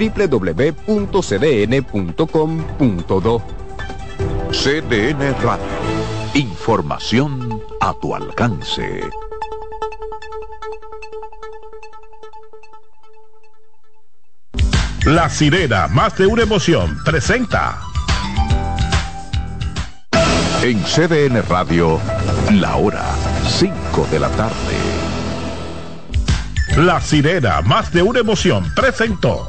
www.cdn.com.do. CDN Radio. Información a tu alcance. La sirena, más de una emoción, presenta. En CDN Radio, la hora 5 de la tarde. La sirena, más de una emoción, presentó.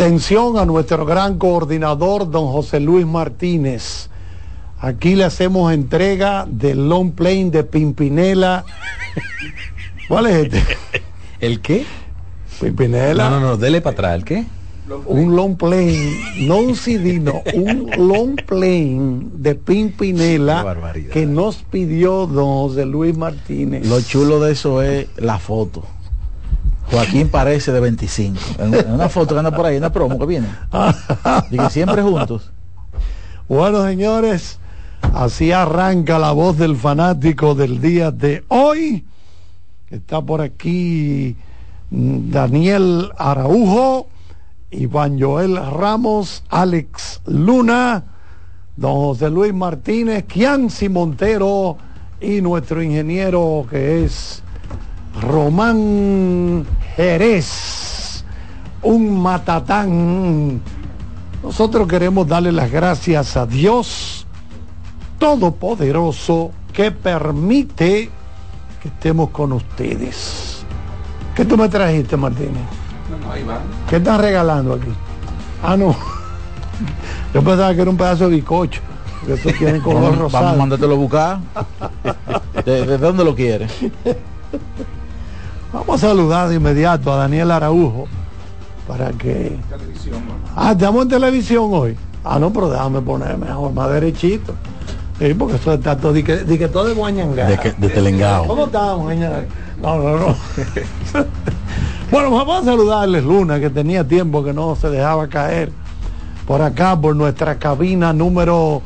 Atención a nuestro gran coordinador, don José Luis Martínez. Aquí le hacemos entrega del long plane de Pimpinela. ¿Cuál es este? ¿El qué? Pimpinela. No, no, no, dele para atrás. ¿El qué? Un long plane, no un CD, no, un long plane de Pimpinela que nos pidió don José Luis Martínez. Lo chulo de eso es la foto. Joaquín parece de 25. En, una foto que anda por ahí, en la promo que viene. Que siempre juntos. Bueno, señores, así arranca la voz del fanático del día de hoy. Está por aquí Daniel Araujo, Iván Joel Ramos, Alex Luna, don José Luis Martínez, Kianci Montero y nuestro ingeniero que es Román Jerez, un matatán. Nosotros queremos darle las gracias a Dios Todopoderoso que permite que estemos con ustedes. ¿Qué tú me trajiste, Martínez? ¿Qué están regalando aquí? Ah, no. Yo pensaba que era un pedazo de bicocho. Que eso tiene color Vamos, rosado. vamos a mandártelo a buscar. ¿De, de dónde lo quieres? Vamos a saludar de inmediato a Daniel Araujo para que. Ah, estamos en televisión hoy. Ah, no, pero déjame poner mejor, más derechito. Sí, porque eso está todo, di que, di que todo de Guañangá. De, que- de Telengao. ¿Cómo estamos? No, no, no. bueno, vamos a saludarles, Luna, que tenía tiempo que no se dejaba caer por acá, por nuestra cabina número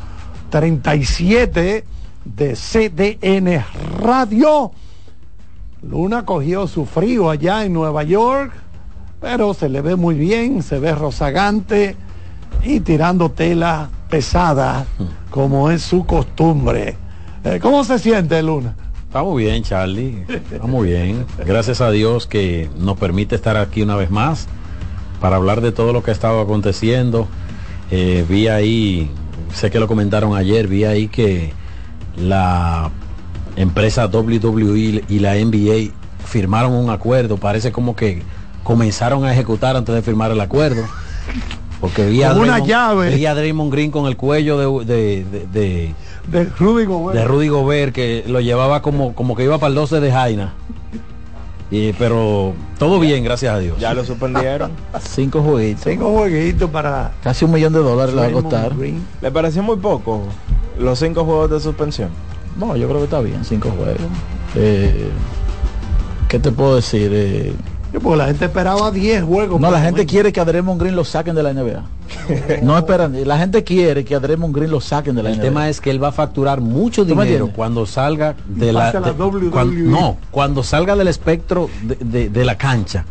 37 de CDN Radio. Luna cogió su frío allá en Nueva York, pero se le ve muy bien, se ve rozagante y tirando tela pesada, como es su costumbre. Eh, ¿Cómo se siente, Luna? Estamos bien, Charlie. Estamos bien. Gracias a Dios que nos permite estar aquí una vez más para hablar de todo lo que ha estado aconteciendo. Eh, vi ahí, sé que lo comentaron ayer, vi ahí que la empresa WWE y la NBA firmaron un acuerdo. Parece como que comenzaron a ejecutar antes de firmar el acuerdo. Porque vi a, Como una Draymond- llave. vi a Draymond Green con el cuello de- de- de- de De Rudy Gobert. de Rudy Gobert que lo llevaba como, como que iba para el 12 de Jaina. Y, pero todo bien, gracias a Dios. Ya lo suspendieron. Cinco jueguitos. Cinco jueguitos para Casi un millón de dólares le va a Draymond costar. Green. ¿Le pareció muy poco los cinco juegos de suspensión? No, yo creo que está bien, cinco juegos. Eh, ¿Qué te puedo decir? Eh, porque la gente esperaba 10 juegos. no, la gente quiere que a Draymond Green lo saquen de la NBA. no esperan. La gente quiere que a Draymond Green lo saquen de la El NBA. tema es que él va a facturar mucho ¿Tú me dinero cuando salga de la, a la de- WWE. cuan- no, cuando salga del espectro de, de- de la cancha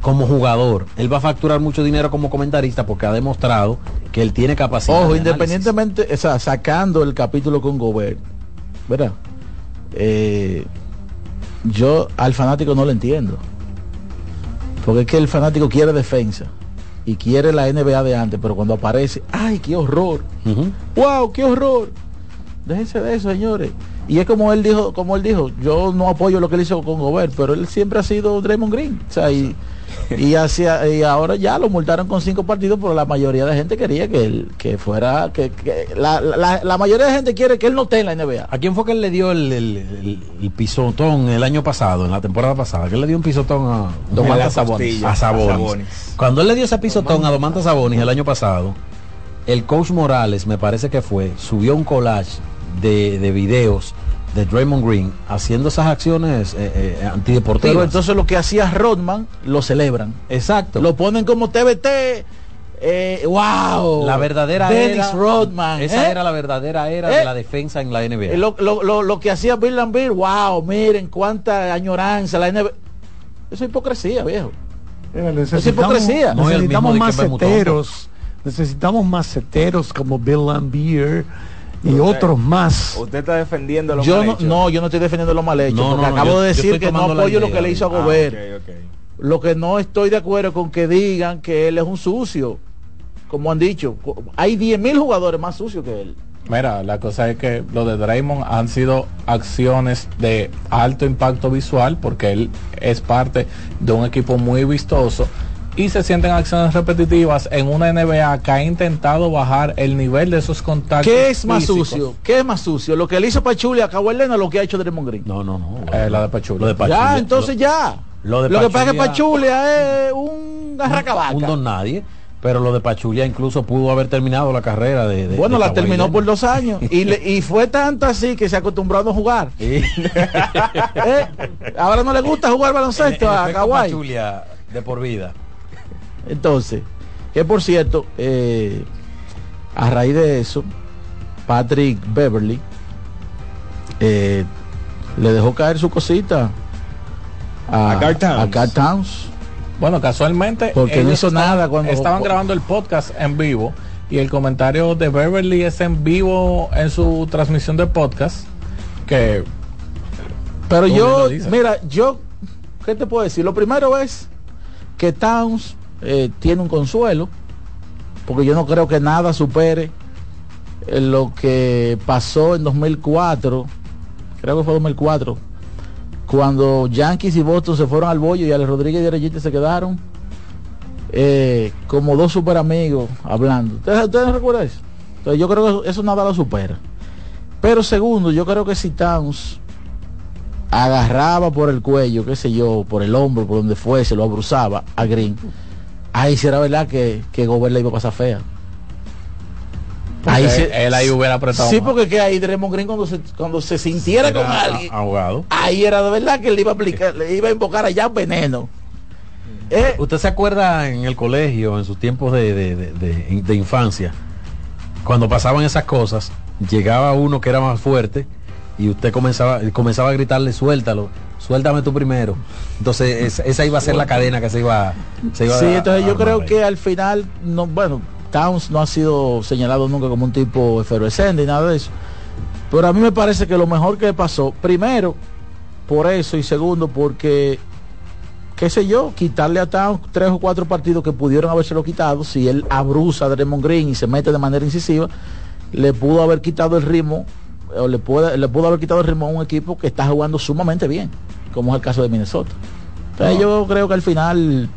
como jugador. Él va a facturar mucho dinero como comentarista porque ha demostrado que él tiene capacidad. Ojo, de independientemente, o sea, sacando el capítulo con Gobert, ¿verdad? eh, yo al fanático no lo entiendo. Porque es que el fanático quiere defensa y quiere la NBA de antes, pero cuando aparece, ¡ay, qué horror! ¡Wow, qué horror! Déjense de eso, señores. Y es como él dijo, como él dijo, yo no apoyo lo que él hizo con Gobert, pero él siempre ha sido Draymond Green. O sea, y, y, hacia, y ahora ya lo multaron con cinco partidos, pero la mayoría de gente quería que él que fuera, que, que la, la, la, mayoría de gente quiere que él no esté en la NBA. ¿A quién fue que él le dio el, el, el, el pisotón el año pasado, en la temporada pasada? Que él le dio un pisotón a Domantas Sabonis. A Sabonis. Cuando él le dio ese pisotón a Domantas Sabonis el año pasado, el coach Morales, me parece que fue, subió un collage de, de videos de Draymond Green haciendo esas acciones eh, eh, antideportivas. Pero entonces lo que hacía Rodman lo celebran. Exacto. Lo ponen como TBT. Eh, wow. La verdadera Dennis era. Rodman. Esa ¿eh? era la verdadera era ¿Eh? de la defensa en la NBA. Lo, lo, lo, lo que hacía Bill Lambert, wow, miren cuánta añoranza la NBA. Eso es hipocresía, viejo. Es hipocresía. No necesitamos más seteros. Necesitamos más seteros como Bill Lambier y otros más. Usted está defendiendo los Yo mal no, hechos. no, yo no estoy defendiendo lo mal hecho, No, porque no, no, acabo yo- de decir que no apoyo lo que le hizo a Ah, Gobert. Lo que no estoy de acuerdo con que digan que él es un sucio. Como han dicho, hay 10 mil jugadores más sucios que él. Mira, la cosa es que lo de Draymond han sido acciones de alto impacto visual porque él es parte de un equipo muy vistoso y se sienten acciones repetitivas en una NBA que ha intentado bajar el nivel de esos contactos. ¿Qué es más físicos. sucio? ¿Qué es más sucio? ¿Lo que le hizo Pachuli a Kawhi Leonard o lo que ha hecho Draymond Green? No, no, no. Eh, la de Pachulia. Lo de Pachulia. ya, entonces ya. lo de Lo que pasa es que Pachulia- es un garracabaca. un don nadie. Pero lo de Pachulia incluso pudo haber terminado la carrera de. de- Bueno, de la Kawhi terminó Leonard. por dos años. Y, le- y fue tanto así que se acostumbró a no jugar. ¿Eh? Ahora no le gusta jugar baloncesto a Efecto Kawhi. Pachulia de por vida. Entonces, que por cierto, eh, a raíz de eso, Patrick Beverly eh, le dejó caer su cosita a, A Towns. a Towns. Bueno, casualmente. Porque no hizo estaban- nada cuando- Estaban grabando el podcast en vivo y el comentario de Beverly es en vivo en su transmisión de podcast. Que Pero yo, mira, yo, ¿qué te puedo decir? Lo primero es que Towns eh, tiene un consuelo, porque yo no creo que nada supere eh, lo que pasó en 2004, creo que fue 2004, cuando Yankees y Boston se fueron al bollo y Alex Rodríguez y Arellite se quedaron eh, como dos super amigos hablando. ¿Ustedes, ustedes recuerdan eso? Entonces yo creo que eso nada lo supera. Pero segundo, yo creo que si Towns agarraba por el cuello, qué sé yo, por el hombro, por donde fuese, lo abruzaba a Green, ahí será verdad que, que Gobert le iba a pasar fea. Ahí se- él ahí hubiera apretado. Sí, más. porque que ahí Draymond Green cuando se, cuando se sintiera Era con alguien, ahogado. ahí era de verdad que le iba a aplicar, le iba a invocar allá veneno. Eh, ¿Usted se acuerda en el colegio, en sus tiempos de, de- de- de- de infancia, cuando pasaban esas cosas, llegaba uno que era más fuerte y usted comenzaba, comenzaba a gritarle, suéltalo, suéltame tú primero. Entonces es- esa iba a ser la cadena que se iba, se iba sí, a- entonces a yo creo que al final, no, bueno, Towns no ha sido señalado nunca como un tipo efervescente y nada de eso. Pero a mí me parece que lo mejor que pasó, primero, por eso, y segundo, porque, qué sé yo, quitarle a Towns tres o cuatro partidos que pudieron habérselo quitado, si él abruza a Draymond Green y se mete de manera incisiva, le pudo haber quitado el ritmo, o le, puede, le pudo haber quitado el ritmo a un equipo que está jugando sumamente bien, como es el caso de Minnesota. Entonces yo creo que al final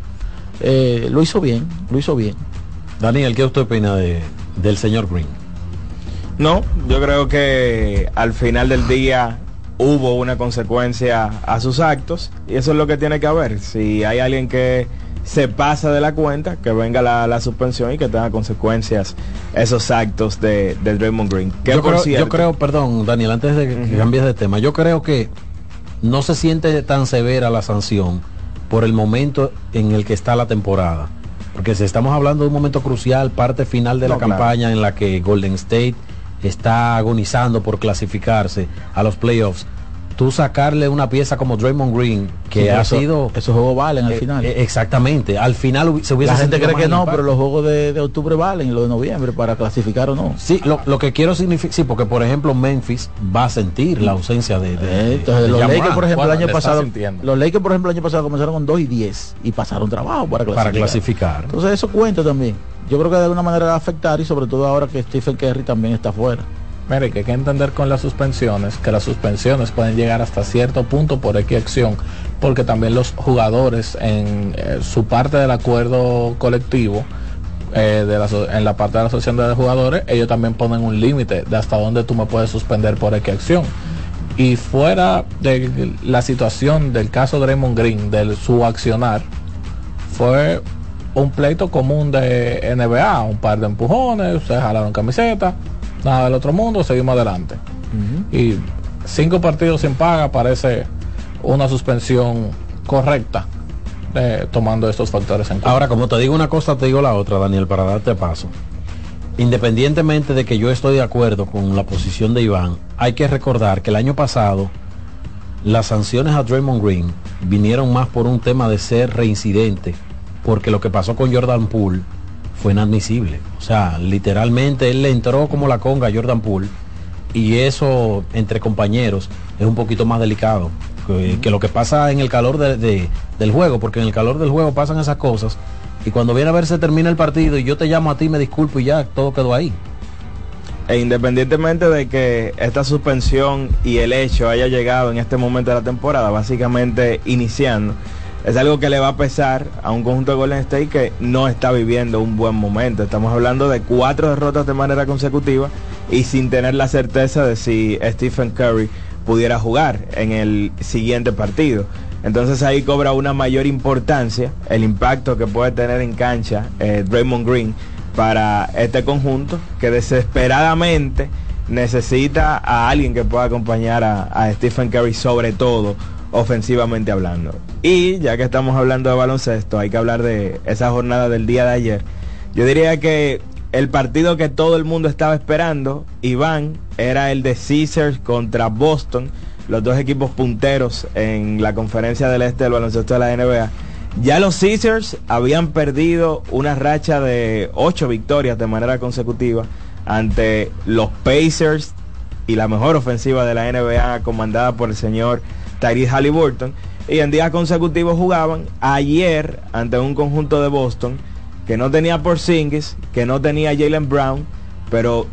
eh, lo hizo bien, lo hizo bien. Daniel, ¿qué usted opina de, del señor Green? No, yo creo que al final del día hubo una consecuencia a sus actos y eso es lo que tiene que haber. Si hay alguien que se pasa de la cuenta, que venga la, la suspensión y que tenga consecuencias esos actos de, de Draymond Green. Yo, creo, cierto, yo creo, perdón, Daniel, antes de que Ujú. cambies de tema, yo creo que no se siente tan severa la sanción por el momento en el que está la temporada. Porque si estamos hablando de un momento crucial, parte final de No, la claro. campaña en la que Golden State está agonizando por clasificarse a los playoffs. Tú sacarle una pieza como Draymond Green, que Sí, ha eso- sido... Esos juegos valen al eh, final. eh, exactamente, al final se hubiese la gente cree que no, impacto. pero los juegos de, de octubre valen y los de noviembre para clasificar o no. Sí, lo, lo que quiero significar, sí, porque por ejemplo Memphis va a sentir la ausencia de... de- Eh, Entonces, de los Lakers, por ejemplo, Bueno, el año pasado, los Lakers, por ejemplo, el año pasado comenzaron con 2 y 10 y pasaron trabajo para clasificar. para clasificar. Entonces, eso cuenta también. Yo creo que de alguna manera va a afectar y sobre todo ahora que Stephen Curry también está fuera. Mire, que hay que entender con las suspensiones, que las suspensiones pueden llegar hasta cierto punto por X acción, porque también los jugadores en eh, su parte del acuerdo colectivo, eh, de la, en la parte de la asociación de jugadores, ellos también ponen un límite de hasta dónde tú me puedes suspender por X acción. Y fuera de la situación del caso Draymond Green, de su accionar, fue un pleito común de NBA, un par de empujones, se jalaron camiseta, nada del otro mundo, seguimos adelante. Y cinco partidos sin paga parece una suspensión correcta, eh, tomando estos factores en cuenta. Ahora, como te digo una cosa, te digo la otra, Daniel, para darte paso. Independientemente de que yo estoy de acuerdo con la posición de Iván, hay que recordar que el año pasado las sanciones a Draymond Green vinieron más por un tema de ser reincidente, porque lo que pasó con Jordan Poole fue inadmisible. O sea, literalmente él le entró como la conga a Jordan Poole y eso entre compañeros es un poquito más delicado que, que lo que pasa en el calor de- de- del juego, porque en el calor del juego pasan esas cosas y cuando viene a ver se termina el partido y yo te llamo a ti, me disculpo y ya todo quedó ahí. E independientemente de que esta suspensión y el hecho haya llegado en este momento de la temporada, básicamente iniciando, es algo que le va a pesar a un conjunto de Golden State que no está viviendo un buen momento. Estamos hablando de cuatro derrotas de manera consecutiva y sin tener la certeza de si Stephen Curry pudiera jugar en el siguiente partido. Entonces ahí cobra una mayor importancia el impacto que puede tener en cancha eh, Draymond Green para este conjunto que desesperadamente necesita a alguien que pueda acompañar a, a Stephen Curry sobre todo ofensivamente hablando. Y ya que estamos hablando de baloncesto, hay que hablar de esa jornada del día de ayer. Yo diría que el partido que todo el mundo estaba esperando, Iván, era el de Caesars contra Boston, los dos equipos punteros en la conferencia del este del baloncesto de la NBA. Ya los Caesars habían perdido una racha de ocho victorias de manera consecutiva ante los Pacers y la mejor ofensiva de la NBA comandada por el señor Tyrese Halliburton. Y en días consecutivos jugaban ayer ante un conjunto de Boston que no tenía Porzingis, que no tenía Jalen Brown, pero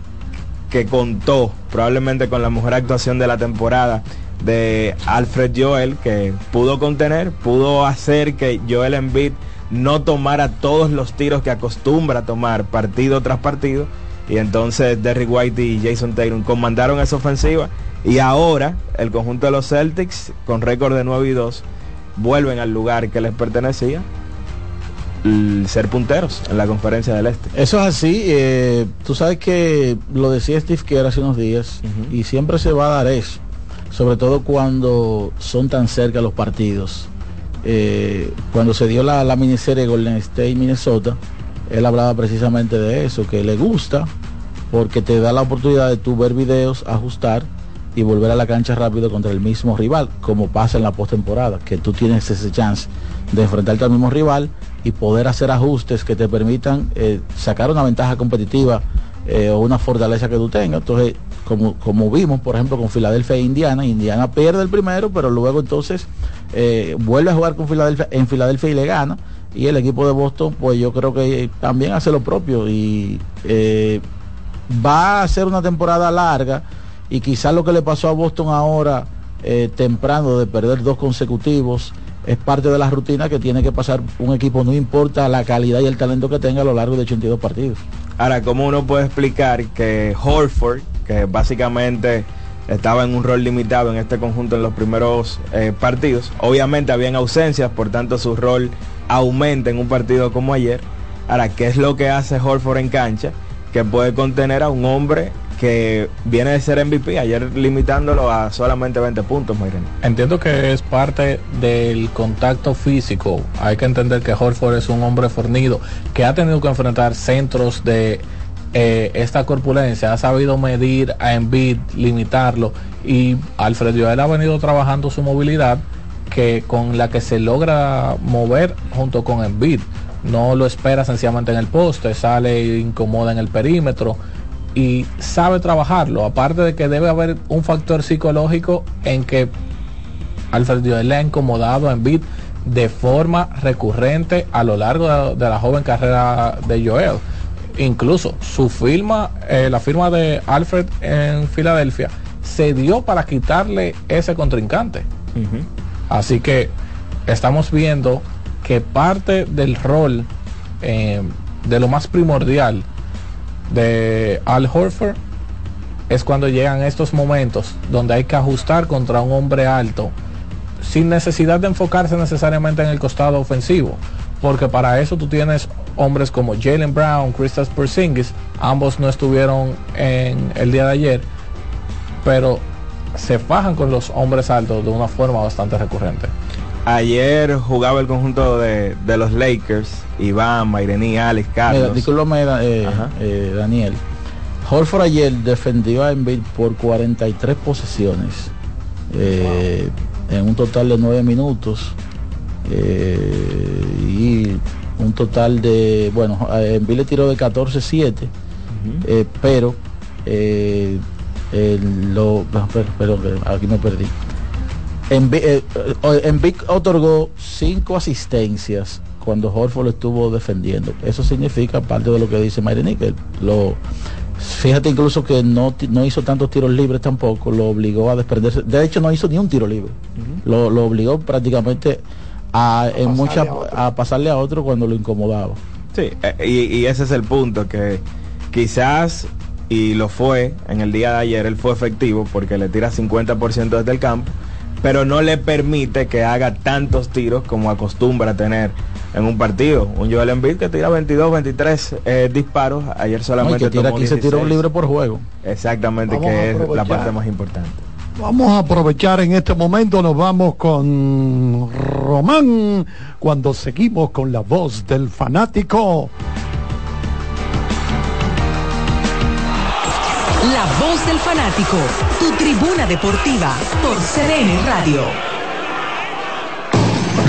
que contó probablemente con la mejor actuación de la temporada de Alfred Joel, que pudo contener, pudo hacer que Joel Embiid no tomara todos los tiros que acostumbra tomar partido tras partido. Y entonces Derrick White y Jason Tatum comandaron esa ofensiva. Y ahora el conjunto de los Celtics, con récord de 9 y 2, vuelven al lugar que les pertenecía, ser punteros en la conferencia del Este. Eso es así. eh, tú sabes que lo decía Steve Kerr hace unos días y siempre se va a dar eso. Sobre todo cuando son tan cerca los partidos. Eh, cuando se dio la, la miniserie Golden State Minnesota, él hablaba precisamente de eso, que le gusta porque te da la oportunidad de tú ver videos, ajustar y volver a la cancha rápido contra el mismo rival, como pasa en la postemporada, que tú tienes ese chance de enfrentarte al mismo rival y poder hacer ajustes que te permitan eh, sacar una ventaja competitiva eh, o una fortaleza que tú tengas. Entonces, como, como vimos, por ejemplo, con Filadelfia e Indiana, Indiana pierde el primero, pero luego entonces eh, vuelve a jugar con Filadelfia en Filadelfia y le gana. Y el equipo de Boston, pues yo creo que también hace lo propio y eh, va a ser una temporada larga y quizás lo que le pasó a Boston ahora eh, temprano de perder dos consecutivos es parte de la rutina que tiene que pasar un equipo, no importa la calidad y el talento que tenga a lo largo de 82 partidos. Ahora, ¿cómo uno puede explicar que Horford, que básicamente estaba en un rol limitado en este conjunto en los primeros eh, partidos, obviamente habían ausencias, por tanto su rol aumenta en un partido como ayer. Ahora, ¿qué es lo que hace Horford en cancha? Que puede contener a un hombre que viene de ser MVP, ayer limitándolo a solamente 20 puntos, Mayren. Entiendo que es parte del contacto físico. Hay que entender que Horford es un hombre fornido que ha tenido que enfrentar centros de eh, esta corpulencia, ha sabido medir a Embiid, limitarlo y Alfred Joel ha venido trabajando su movilidad que con la que se logra mover junto con Embiid. No lo espera sencillamente en el poste, sale e incomoda en el perímetro y sabe trabajarlo. Aparte de que debe haber un factor psicológico en que Alfred Joel le ha incomodado a Embiid de forma recurrente a lo largo de, de la joven carrera de Joel incluso su firma, eh, la firma de Alfred en Filadelfia, se dio para quitarle ese contrincante. Así que estamos viendo que parte del rol eh, de lo más primordial de Al Horford es cuando llegan estos momentos donde hay que ajustar contra un hombre alto sin necesidad de enfocarse necesariamente en el costado ofensivo, porque para eso tú tienes hombres como Jalen Brown, Kristaps Porzingis, ambos no estuvieron en el día de ayer, pero se fajan con los hombres altos de una forma bastante recurrente. Ayer jugaba el conjunto de, de los Lakers, Iván, Mairení, Alex, Carlos. Mira, eh, eh, Daniel. Horford ayer defendió a Embiid por 43 posesiones eh, en un total de 9 minutos y un total de, bueno, en le tiró de 14-7, eh, pero eh, lo, pero, aquí me perdí. En, eh, en Vic otorgó cinco asistencias cuando Horford lo estuvo defendiendo. Eso significa parte de lo que dice Mayre Nickel. Lo, fíjate incluso que no, no hizo tantos tiros libres tampoco, lo obligó a desprenderse. De hecho, no hizo ni un tiro libre. lo, lo, obligó prácticamente a, en a pasarle a otro cuando lo incomodaba. Sí, eh, y, ese es el punto, que quizás, y lo fue en el día de ayer, él fue efectivo porque le tira 50% desde el campo, pero no le permite que haga tantos tiros como acostumbra a tener en un partido. Un Joel Embiid que tira 22, 23 eh, disparos, ayer solamente no, que tira 15 tiros libres por juego. Exactamente, que es la parte más importante. Vamos a aprovechar en este momento, nos vamos con Román cuando seguimos con la voz del fanático. La voz del fanático, tu tribuna deportiva por CDN Radio.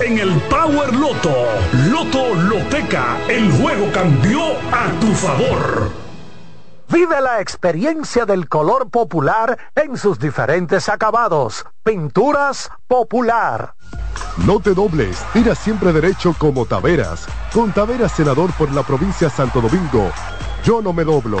en el Power Loto. Loto Loteca, el juego cambió a tu favor. Vive la experiencia del color popular en sus diferentes acabados. Pinturas popular. No te dobles, tira siempre derecho como Taveras. Con Taveras, senador por la provincia Santo Domingo. Yo no me doblo.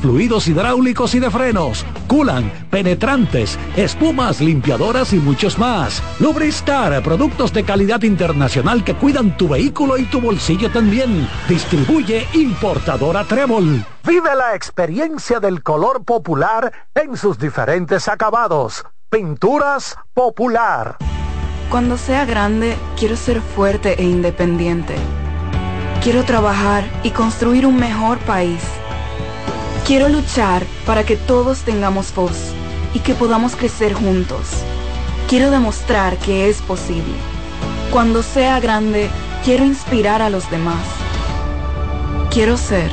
fluidos hidráulicos y de frenos, culan, penetrantes, espumas, limpiadoras y muchos más. Lubristar, productos de calidad internacional que cuidan tu vehículo y tu bolsillo también. Distribuye importadora Trébol. Vive la experiencia del color popular en sus diferentes acabados. Pinturas popular. Cuando sea grande, quiero ser fuerte e independiente. Quiero trabajar y construir un mejor país. Quiero luchar para que todos tengamos voz y que podamos crecer juntos. Quiero demostrar que es posible. Cuando sea grande, quiero inspirar a los demás. Quiero ser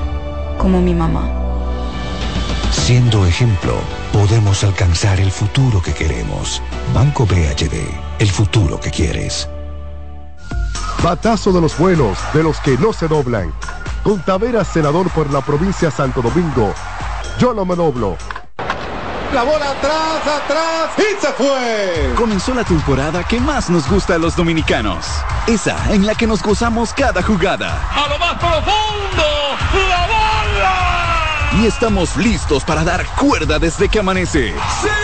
como mi mamá. Siendo ejemplo, podemos alcanzar el futuro que queremos. Banco BHD, el futuro que quieres. Batazo de los buenos, de los que no se doblan Con Taveras, senador por la provincia de Santo Domingo. Yo no me doblo. La bola atrás, atrás y se fue. Comenzó la temporada que más nos gusta a los dominicanos. Esa en la que nos gozamos cada jugada. A lo más profundo, la bola. Y estamos listos para dar cuerda desde que amanece. Señores,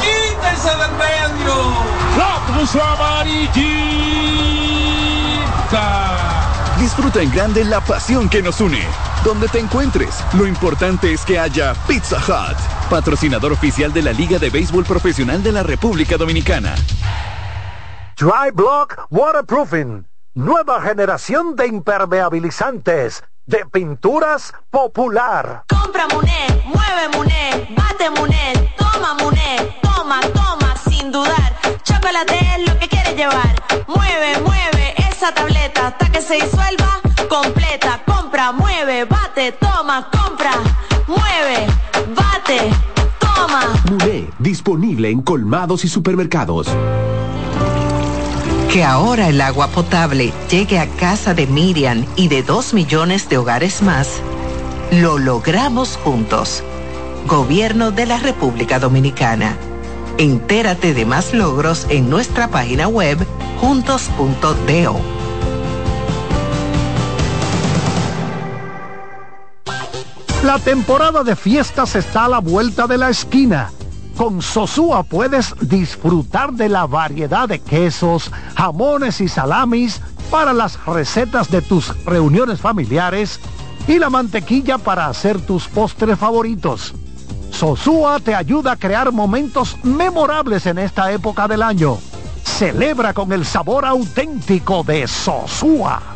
quítense del medio. La cruz amarillita. Disfruta en grande la pasión que nos une. Donde te encuentres, lo importante es que haya Pizza Hut, patrocinador oficial de la Liga de Béisbol Profesional de la República Dominicana. Dry Block Waterproofing. Nueva generación de impermeabilizantes. De pinturas popular. Compra Muné, mueve Muné, bate Muné, toma Muné, toma, toma, sin dudar. Chocolate es lo que quieres llevar. Mueve, mueve esa tableta hasta que se disuelva completa. Compra, mueve, bate, toma, compra, mueve, bate, toma. Muné, disponible en colmados y supermercados. Que ahora el agua potable llegue a casa de Miriam y de dos millones de hogares más, lo logramos juntos. Gobierno de la República Dominicana. Entérate de más logros en nuestra página web juntos.do. La temporada de fiestas está a la vuelta de la esquina. Con Sosúa puedes disfrutar de la variedad de quesos, jamones y salamis para las recetas de tus reuniones familiares y la mantequilla para hacer tus postres favoritos. Sosúa te ayuda a crear momentos memorables en esta época del año. Celebra con el sabor auténtico de Sosúa.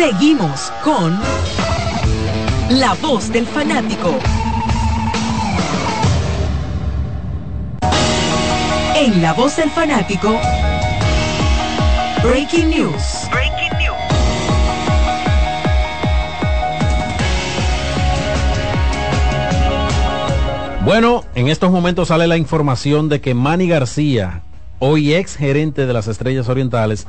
Seguimos con La Voz del Fanático. En La Voz del Fanático, Breaking News. Breaking News. Bueno, en estos momentos sale la información de que Manny García, hoy ex gerente de las Estrellas Orientales,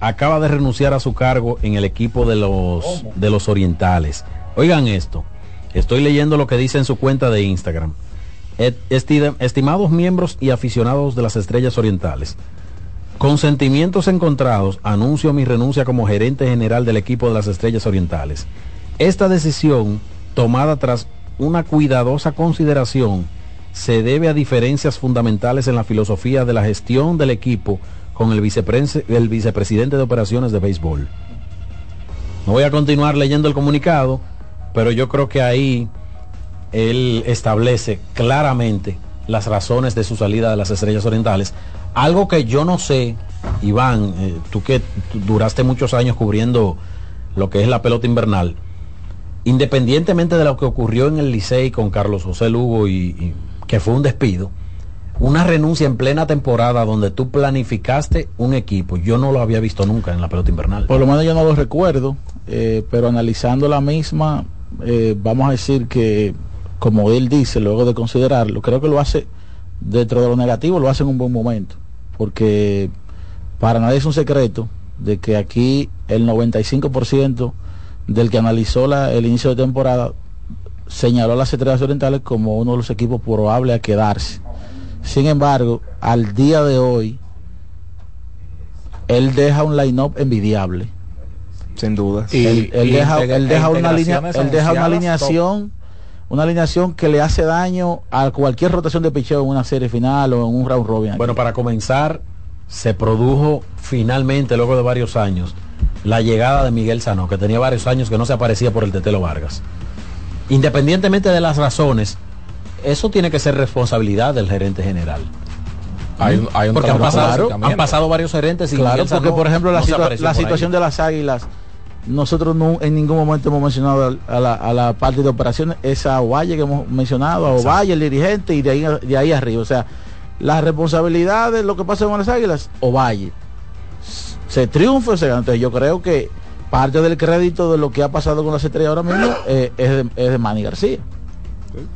acaba de renunciar a su cargo en el equipo de los, de los Orientales. Oigan esto, estoy leyendo lo que dice en su cuenta de Instagram. Esti- Estimados miembros y aficionados de las Estrellas Orientales, con sentimientos encontrados, anuncio mi renuncia como gerente general del equipo de las Estrellas Orientales. Esta decisión, tomada tras una cuidadosa consideración, se debe a diferencias fundamentales en la filosofía de la gestión del equipo con el, vicepresidente de operaciones de béisbol. No voy a continuar leyendo el comunicado, pero yo creo que ahí él establece claramente las razones de su salida de las Estrellas Orientales. Algo que yo no sé, Iván, eh, tú que duraste muchos años cubriendo lo que es la pelota invernal, independientemente de lo que ocurrió en el Licey con Carlos José Lugo y, y que fue un despido, una renuncia en plena temporada donde tú planificaste un equipo, yo no lo había visto nunca en la pelota invernal. Por lo menos yo no lo recuerdo, eh, pero analizando la misma, eh, vamos a decir que, como él dice, luego de considerarlo, creo que lo hace dentro de lo negativo, lo hace en un buen momento, porque para nadie es un secreto de que aquí el 95% del que analizó el inicio de temporada señaló a las Estrellas Orientales como uno de los equipos probables a quedarse. Sin embargo, al día de hoy, él deja un line-up envidiable. Sin duda. él, él y deja, él deja una línea, él deja una alineación, una alineación que le hace daño a cualquier rotación de picheo en una serie final o en un round robin. aquí. Bueno, para comenzar, se produjo finalmente, luego de varios años, la llegada de Miguel Sano, que tenía varios años que no se aparecía por el Tetelo Vargas. Independientemente de las razones, eso tiene que ser responsabilidad del gerente general. hay un, hay un porque han pasado, acercamiento. han pasado varios gerentes y Claro, porque no- por ejemplo la, no se situa- apareció la por ahí. situación de las águilas, nosotros no, en ningún momento hemos mencionado al- a la, a la parte de operaciones, esa Ovalle que hemos mencionado, a Ovalle, el dirigente, y de ahí, de ahí arriba. O sea, la responsabilidad de lo que pasa con las águilas, Ovalle. Se triunfa, o sea, entonces yo creo que parte del crédito de lo que ha pasado con las estrellas ahora mismo eh, es, de, es de Manny García.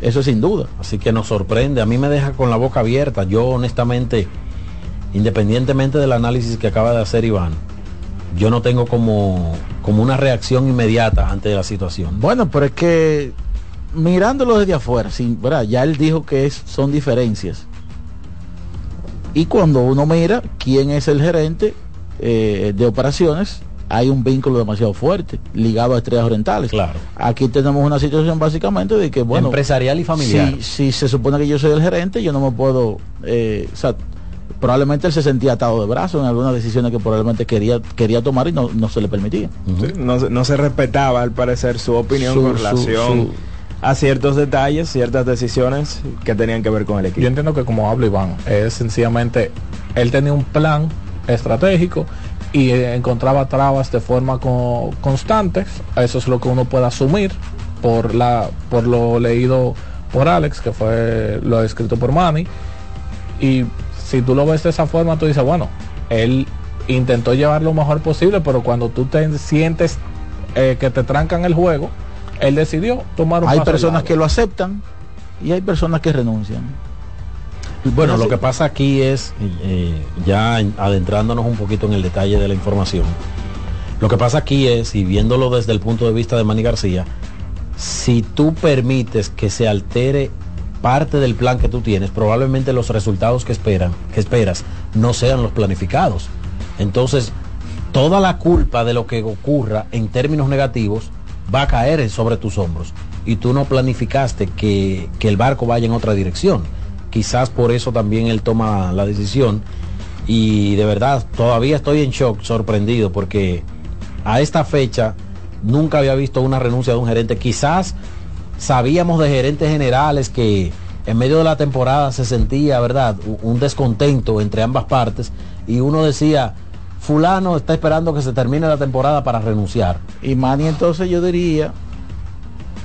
Eso sin duda. Así que nos sorprende, a mí me deja con la boca abierta. Yo honestamente, independientemente del análisis que acaba de hacer Iván, yo no tengo como, como una reacción inmediata ante la situación. Bueno, pero es que mirándolo desde afuera, sin, ya él dijo que es, son diferencias. Y cuando uno mira quién es el gerente eh, de operaciones, hay un vínculo demasiado fuerte ligado a estrellas orientales. Claro. Aquí tenemos una situación básicamente de que, bueno, Empresarial y familiar. Si, si se supone que yo soy el gerente, yo no me puedo, eh, o sea, probablemente él se sentía atado de brazos en algunas decisiones que probablemente quería, quería tomar y no, no se le permitía. Sí, no, se- no se respetaba al parecer su opinión Su- con su- relación su- a ciertos detalles, ciertas decisiones que tenían que ver con el equipo. Yo entiendo que como habla Iván, es sencillamente, él tenía un plan estratégico y encontraba trabas de forma co- constante. Eso es lo que uno puede asumir por la por lo leído por Alex, que fue lo escrito por Manny. Y si tú lo ves de esa forma, tú dices, bueno, él intentó llevar lo mejor posible, pero cuando tú te sientes eh, que te trancan el juego, él decidió tomar un Hay paso personas que lo aceptan y hay personas que renuncian. Bueno, lo que pasa aquí es, eh, ya en- adentrándonos un poquito en el detalle de la información, lo que pasa aquí es, y viéndolo desde el punto de vista de Manny García, si tú permites que se altere parte del plan que tú tienes, probablemente los resultados que esperan, que esperas, no sean los planificados. Entonces, toda la culpa de lo que ocurra en términos negativos va a caer sobre tus hombros. Y tú no planificaste que, que el barco vaya en otra dirección. Quizás por eso también él toma la decisión. Y de verdad, todavía estoy en shock, sorprendido, porque a esta fecha nunca había visto una renuncia de un gerente. Quizás sabíamos de gerentes generales que en medio de la temporada se sentía, ¿verdad?, un descontento entre ambas partes y uno decía, fulano está esperando que se termine la temporada para renunciar. Y Manny entonces yo diría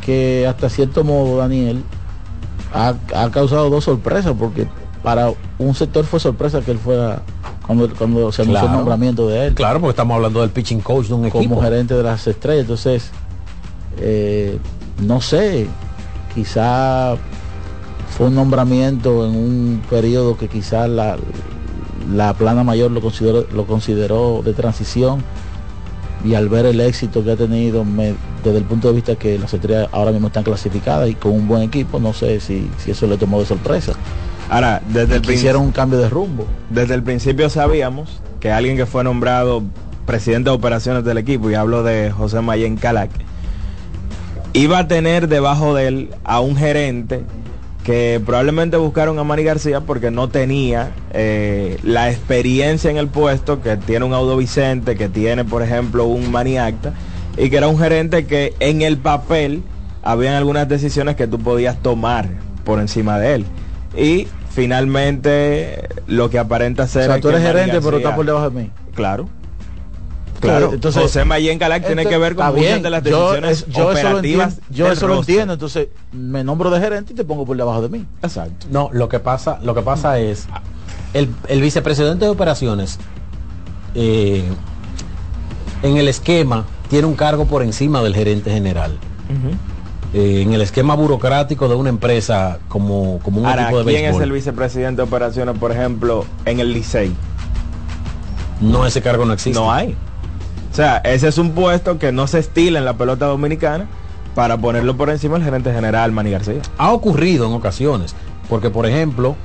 que hasta cierto modo Daniel ha, ha causado dos sorpresas porque para un sector fue sorpresa que él fuera cuando, cuando se anunció el Claro. nombramiento de él Claro, porque estamos hablando del pitching coach de un equipo. como gerente de las estrellas. Entonces, eh, no sé, quizá fue un nombramiento en un periodo que quizá la, la plana mayor lo consideró, lo consideró de transición y al ver el éxito que ha tenido me- desde el punto de vista que las estrellas ahora mismo están clasificadas y con un buen equipo, no sé si, si eso le tomó de sorpresa. Ahora, desde el, hicieron un cambio de rumbo. desde el principio sabíamos que alguien que fue nombrado presidente de operaciones del equipo, y hablo de José Mayen Calac, iba a tener debajo de él a un gerente que probablemente buscaron a Manny García porque no tenía eh, la experiencia en el puesto que tiene un Audo Vicente, que tiene por ejemplo un Maniacta, y que era un gerente que en el papel habían algunas decisiones que tú podías tomar por encima de él. Y finalmente lo que aparenta ser... O sea, es tú eres gerente, pero estás por debajo de mí. Claro. Claro, Entonces- José Mayen Calac tiene que ver con muchas bien, de las yo decisiones es- yo eso lo operativas. entiendo, yo eso lo entiendo, entonces me nombro de gerente y te pongo por debajo de mí. Exacto. No, lo que pasa, lo que pasa es el, el vicepresidente de operaciones eh, en el esquema tiene un cargo por encima del gerente general. Eh, en el esquema burocrático de una empresa como, como un Ahora, equipo de ¿quién béisbol. es el vicepresidente de operaciones, por ejemplo, en el Licey? No, ese cargo no existe. No hay. O sea, ese es un puesto que no se estila en la pelota dominicana para ponerlo por encima del gerente general Manny García. Ha ocurrido en ocasiones, porque por ejemplo,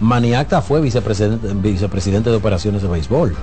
Maniacta fue vicepresidente, vicepresidente de operaciones de béisbol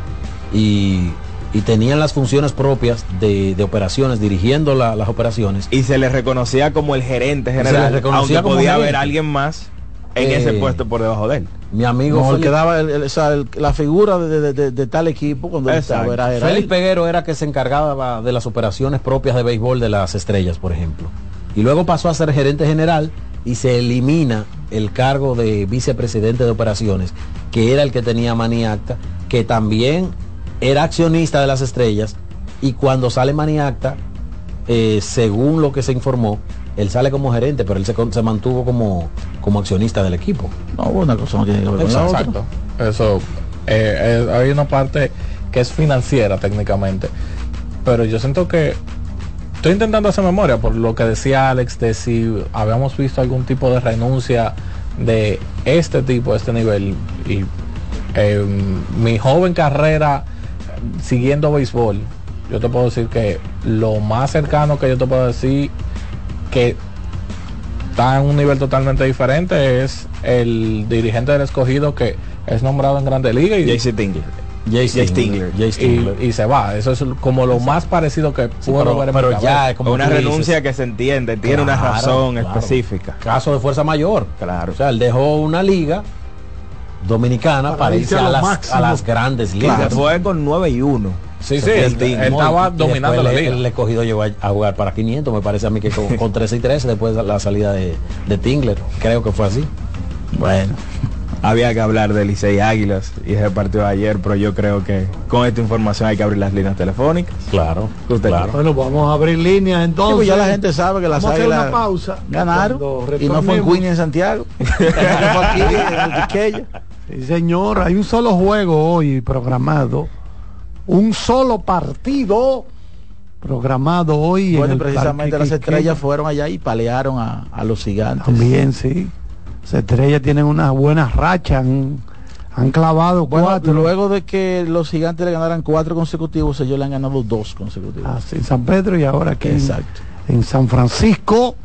y, y tenían las funciones propias de, de operaciones, dirigiendo la- las operaciones. Y se le reconocía como el gerente se le general, reconocía aunque como podía gerente. haber alguien más en Eh, ese puesto por debajo de él. Mi amigo No, el Félix- que daba el- el- o sea, el- la figura de, de- de- de tal equipo cuando estaba era, era Félix él. Peguero era que se encargaba de las operaciones propias de béisbol de las estrellas, por ejemplo. Y luego pasó a ser gerente general y se elimina el cargo de vicepresidente de operaciones, que era el que tenía Maniacta, que también era accionista de las estrellas, y cuando sale Maniacta, eh, según lo que se informó, él sale como gerente, pero él se, con- se mantuvo como, como accionista del equipo. No, una cosa no tiene que ver con la otra. Exacto. Eso, eh, eh, hay una parte que es financiera técnicamente, pero yo siento que estoy intentando hacer memoria por lo que decía Alex de si habíamos visto algún tipo de renuncia de este tipo, de este nivel. Y eh, mi joven carrera siguiendo béisbol, yo te puedo decir que lo más cercano que yo te puedo decir que está en un nivel totalmente diferente es el dirigente del escogido que es nombrado en Grande Liga y Tingler. Jay Stingler. Jay Stingler. y, y se va. Eso es como lo más parecido que Sí, puedo pero- ver en pero ya es como una dices. renuncia que se entiende, tiene una razón claro. específica. Caso de fuerza mayor. Claro. O sea, él dejó una liga dominicana Para para, irse a las, máximo. a las grandes ligas. se fue con 9 y 1. Sí, sí, el estaba dominando la le- liga. El escogido llegó a, a jugar para 500, me parece a mí que con, con 13 y 13 después de la salida de, de Tingler. Creo que fue así. Bueno, había que hablar de Licey Águilas y ese partido de ayer, pero yo creo que con esta información hay que abrir las líneas telefónicas. Claro, ¿Qué usted claro. Bueno, vamos a abrir líneas entonces. Sí, pues ya la gente sabe que las Vamos a hacer águilas una pausa. ganaron y no fue en Queen en Santiago. fue aquí en Quisqueya. Sí, señor, hay un solo juego hoy programado. Un solo partido programado hoy. en Bueno, el precisamente Parque las estrellas fueron allá y palearon a, a los gigantes. También, sí. Las estrellas tienen unas buenas rachas. Han, han clavado Bueno, cuatro. luego de que los gigantes le ganaran cuatro consecutivos, ellos le han ganado dos consecutivos. Ah, sí, en San Pedro y ahora aquí en- Exacto. En, San Francisco.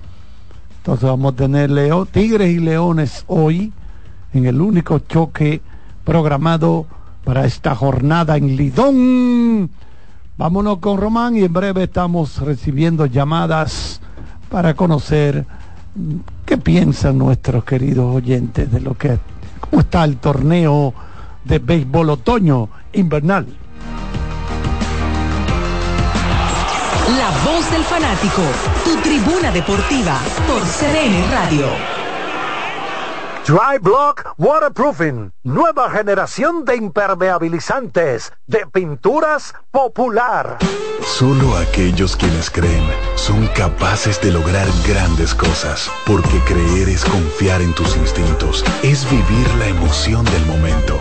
Entonces vamos a tener Leo, Tigres y Leones hoy en el único choque programado para esta jornada en Lidón. Vámonos con Román y en breve estamos recibiendo llamadas para conocer mm, qué piensan nuestros queridos oyentes de lo que cómo está el torneo de béisbol otoño invernal. La voz del fanático, tu tribuna deportiva por CDN Radio. Dry Block Waterproofing, nueva generación de impermeabilizantes de pinturas popular. Solo aquellos quienes creen son capaces de lograr grandes cosas, porque creer es confiar en tus instintos, es vivir la emoción del momento,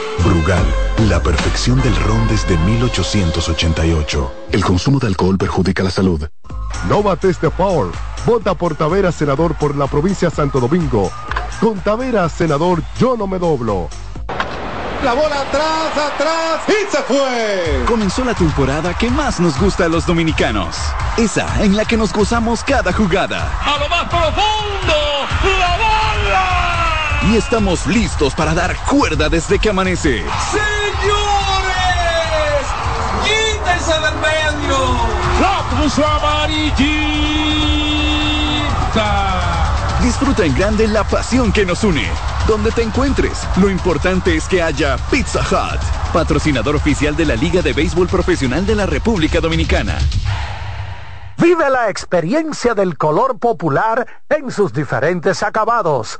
Brugal, la perfección del ron desde 1888. El consumo de alcohol perjudica la salud. No bates de Power. Vota por Taveras, senador por la provincia de Santo Domingo. Con Taveras, senador, yo no me doblo. La bola atrás, atrás y se fue. Comenzó la temporada que más nos gusta a los dominicanos. Esa en la que nos gozamos cada jugada. A lo más profundo, la bola. Y estamos listos para dar cuerda desde que amanece. Señores, quítense del medio. La puso amarillita. Disfruta en grande la pasión que nos une. Donde te encuentres, lo importante es que haya Pizza Hut, patrocinador oficial de la Liga de Béisbol Profesional de la República Dominicana. Vive la experiencia del color popular en sus diferentes acabados.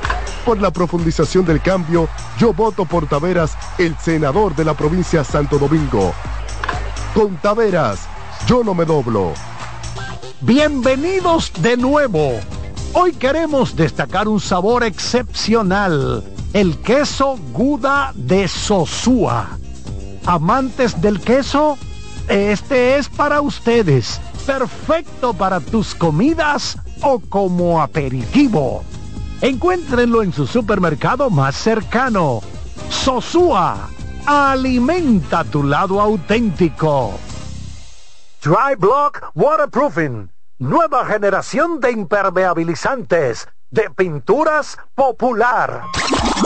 Por la profundización del cambio, yo voto por Taveras, el senador de la provincia Santo Domingo. Con Taveras, yo no me doblo. Bienvenidos de nuevo. Hoy queremos destacar un sabor excepcional, el queso Guda de Sosúa. Amantes del queso, este es para ustedes, perfecto para tus comidas o como aperitivo. Encuéntrenlo en su supermercado más cercano. Sosúa, alimenta tu lado auténtico. Dry Block Waterproofing, nueva generación de impermeabilizantes de pinturas popular.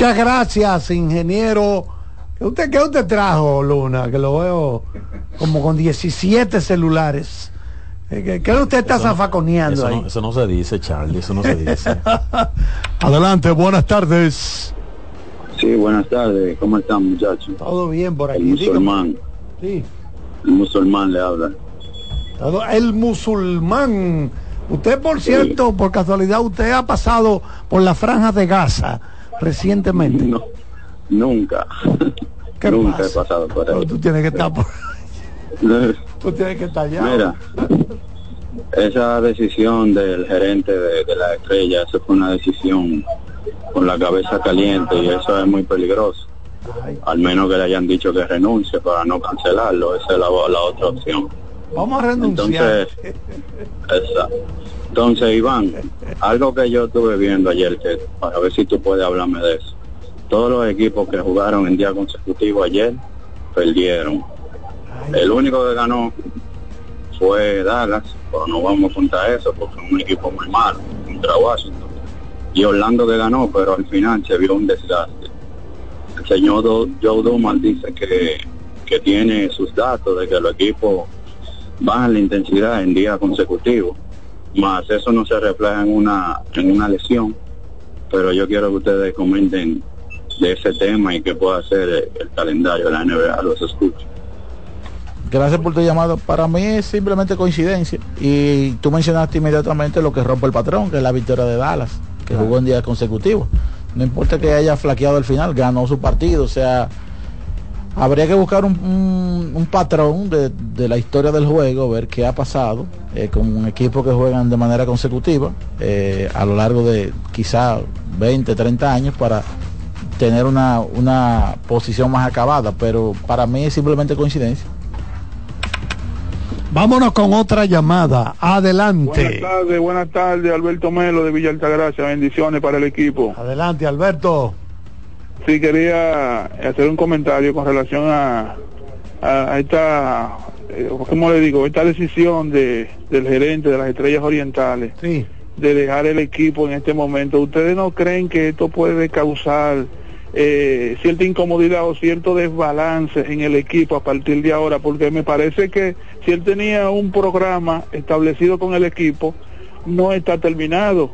Muchas gracias, ingeniero. ¿Qué usted, qué usted trajo, Luna? Que lo veo como con 17 celulares. Eh, ¿Qué, qué usted está Eso no- zafaconeando Eso ahí? no, eso no se dice, Charlie, eso no se dice. Adelante, buenas tardes. Sí, buenas tardes. ¿Cómo están, muchachos? Todo bien por El aquí. musulmán. Sí. El musulmán le habla. Todo- El musulmán. Usted, por cierto, por casualidad, usted ha pasado por la franja de Gaza recientemente. No, nunca. ¿Qué nunca pasa? he pasado por ahí. Tú tienes que estar por... Tú tienes que estar allá. Mira, esa decisión del gerente de, de la estrella, eso fue una decisión con la cabeza caliente y eso es muy peligroso. Al menos que le hayan dicho que renuncie para no cancelarlo, esa es la, la otra opción. Vamos a renunciar. Entonces, exacto. Entonces, Iván, algo que yo estuve viendo ayer, que para ver si tú puedes hablarme de eso. Todos los equipos que jugaron en día consecutivo ayer perdieron. El único que ganó fue Dallas, pero no vamos a contar eso porque es un equipo muy malo contra Washington. Y Orlando que ganó, pero al final se vio un desastre. El señor Do- Joe Dumas dice que, que tiene sus datos de que los equipos bajan la intensidad en días consecutivos, más eso no se refleja en una, en una lesión, pero yo quiero que ustedes comenten de ese tema y qué puede hacer el, el calendario de la NBA, los escucho. Gracias por tu llamado. Para mí es simplemente coincidencia. Y tú mencionaste inmediatamente lo que rompe el patrón, que es la victoria de Dallas, que jugó en días consecutivos. No importa que haya flaqueado al final, ganó su partido. O sea, habría que buscar un, un- un patrón de, de la historia del juego, ver qué ha pasado eh, con un equipo que juegan de manera consecutiva eh, a lo largo de quizá 20, 30 años para tener una, una posición más acabada. Pero para mí es simplemente coincidencia. Vámonos con otra llamada. Adelante. Buenas tardes, buenas tardes, Alberto Melo de Villa Altagracia, bendiciones para el equipo. Adelante, Alberto. Sí, quería hacer un comentario con relación a, a, a esta, eh, ¿cómo le digo? Esta decisión de, del gerente de las Estrellas Orientales Sí. de dejar el equipo en este momento. ¿Ustedes no creen que esto puede causar eh, cierta incomodidad o cierto desbalance en el equipo a partir de ahora? Porque me parece que si él tenía un programa establecido con el equipo, no está terminado.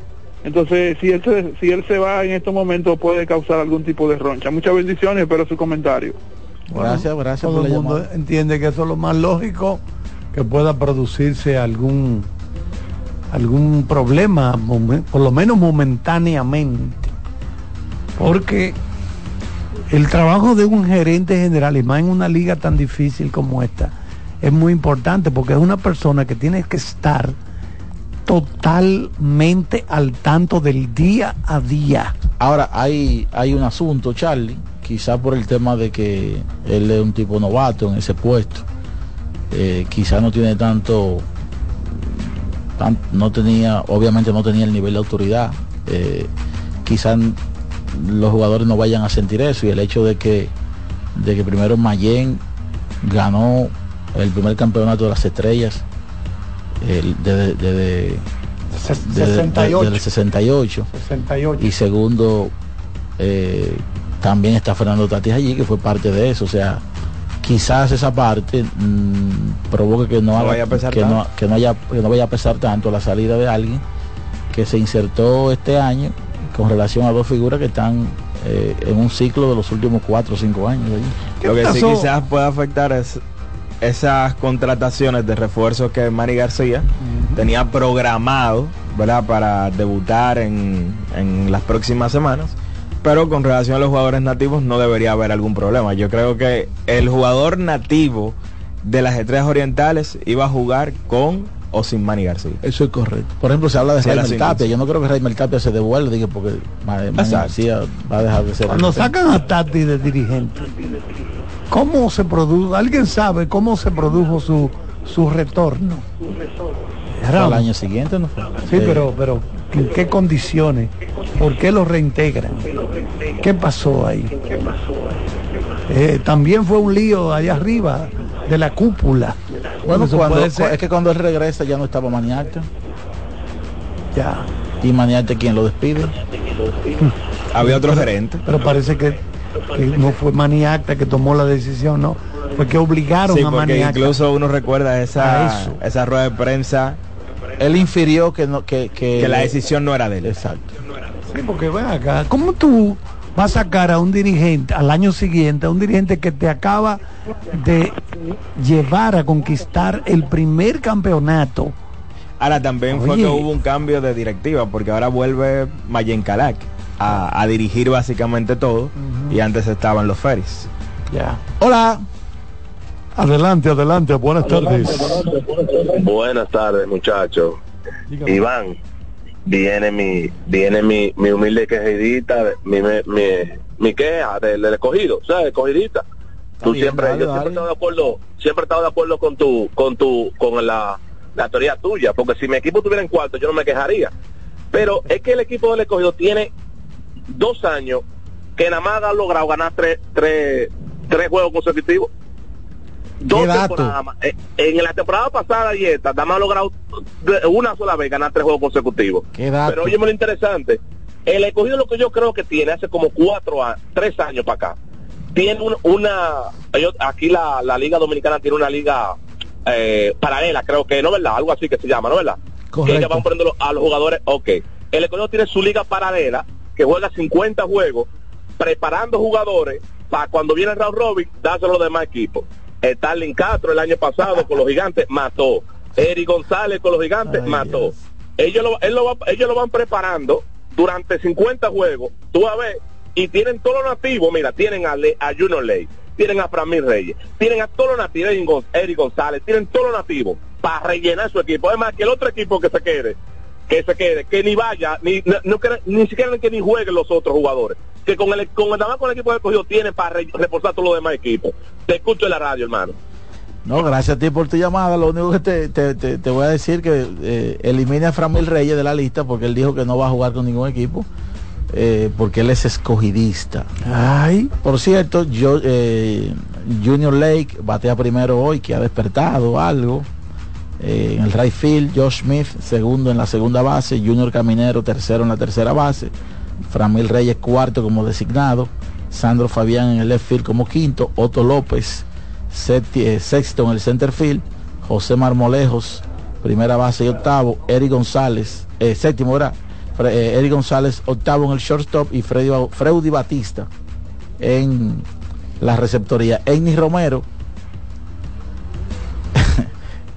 Entonces, si él se, si él se va en estos momentos puede causar algún tipo de roncha. Muchas bendiciones, espero su comentario. Gracias, gracias Todo por el mundo llamada. entiende que eso es lo más lógico que pueda producirse algún algún problema, por lo menos momentáneamente. Porque el trabajo de un gerente general, y más en una liga tan difícil como esta, es muy importante porque es una persona que tiene que estar totalmente al tanto del día a día. Ahora, hay, hay un asunto, Charlie, quizá por el tema de que él es un tipo novato en ese puesto. Eh, quizá no tiene tanto, tan- no tenía, obviamente no tenía el nivel de autoridad. Eh, quizá los jugadores no vayan a sentir eso y el hecho de que, de que primero Mayen ganó el primer campeonato de las estrellas el- desde desde- desde- 68. desde el 68 68. y segundo eh, también está Fernando Tatis allí que fue parte de eso o sea quizás esa parte mm, provoque que no, No haga- vaya a pesar que, no, tanto. que no haya que no vaya a pesar tanto la salida de alguien que se insertó este año con relación a dos figuras que están eh, en un ciclo de los últimos cuatro o cinco años allí. Lo que sí quizás pueda afectar es esas contrataciones de refuerzos que Manny García tenía programado ¿verdad? Para debutar en, en las próximas semanas. Pero con relación a los jugadores nativos no debería haber algún problema. Yo creo que el jugador nativo de las estrellas orientales iba a jugar con o sin Manny García. Eso es correcto. Por ejemplo, se habla de Sí, Raimel Tapia. Yo no creo que Raimel Tapia se devuelva, porque Ma- Manny. García va a dejar de ser. Cuando sacan a Tati de dirigente, ¿cómo se produjo? ¿Alguien sabe cómo se produjo su, su retorno? Al año siguiente, ¿no fue? Sí, pero, pero ¿en qué condiciones? ¿Por qué lo reintegran? ¿Qué pasó ahí? Eh, también fue un lío allá arriba de la cúpula. Bueno, cuando, es que cuando él regresa ya no estaba Maniarte. Ya. Y Maniarte quien lo despide. Había otro gerente. Pero parece que, que no fue Maniacta que tomó la decisión, ¿no? Fue que obligaron Sí, a Maniacta. incluso uno recuerda esa, eso. esa rueda de prensa Él infirió que no que, que, que la decisión no era de él. Exacto. Sí, porque ven acá, ¿cómo tú vas a sacar a un dirigente al año siguiente, a un dirigente que te acaba de llevar a conquistar el primer campeonato? Ahora también fue que hubo un cambio de directiva, porque ahora vuelve Mayen Kalak a, a dirigir básicamente todo, y antes estaban los Ferris. Ya. Hola. Adelante, adelante, buenas tardes. Buenas tardes, muchachos. Iván, viene mi viene mi, mi humilde quejedita, mi, mi, mi, mi queja del, del escogido, o sea, escogidita. Tú bien, siempre, dale, yo siempre he estado de acuerdo, siempre he estado de acuerdo con tu, con tu, con la, la teoría tuya, porque si mi equipo estuviera en cuarto, yo no me quejaría. Pero es que el equipo del escogido tiene dos años que nada más ha logrado ganar tres, tres, tres juegos consecutivos. Dos dato? temporadas más. Eh, En la temporada pasada y esta, nada más ha logrado una sola vez ganar tres juegos consecutivos. Qué dato. Pero oye, lo interesante, el escogido lo que yo creo que tiene hace como cuatro años, tres años para acá, tiene un- una, ellos- aquí la, la Liga Dominicana tiene una liga eh, paralela, creo que, ¿no verdad? Algo así que se llama, ¿no verdad? Correcto. Que ellos van poniendo a los jugadores, ok. El escogido tiene su liga paralela, que juega 50 juegos, preparando jugadores para cuando viene el round robin, dárselo a los demás equipos. Starling Castro el año pasado con los gigantes mató. Eric González con los gigantes mató. Ellos lo, él lo va- ellos lo van preparando durante 50 juegos, tú a ver, y tienen todos los nativos, mira, tienen a, Le- a Junior Ley, tienen a Framil Reyes, tienen a todos los nativos, Eric Gon- Eric González, tienen todos los nativos para rellenar su equipo. Además, que el otro equipo que se quede, que se quede, que ni vaya, ni, no, no quieren- ni siquiera que ni jueguen los otros jugadores. Que con el, con el, con el equipo que cogido tiene para re- reforzar todos los demás equipos. Te escucho en la radio, hermano. No, gracias a ti por tu llamada. Lo único que te, te- te- te voy a decir que eh, elimine a Framil Reyes de la lista porque él dijo que no va a jugar con ningún equipo. eh, porque él es escogidista. Ay. Por cierto, yo eh, Junior Lake batea primero hoy, que ha despertado algo. Eh, en el right field, Josh Smith, segundo en la segunda base, Junior Caminero, tercero en la tercera base, Framil Reyes, cuarto como designado, Sandro Fabián en el left field como quinto, Otto López, eh, sexto en el center field, José Marmolejos, primera base y octavo, Eric González, eh, séptimo era, Eric González, octavo en el shortstop y Freddy, Freddy Batista en la receptoría. Amy Romero,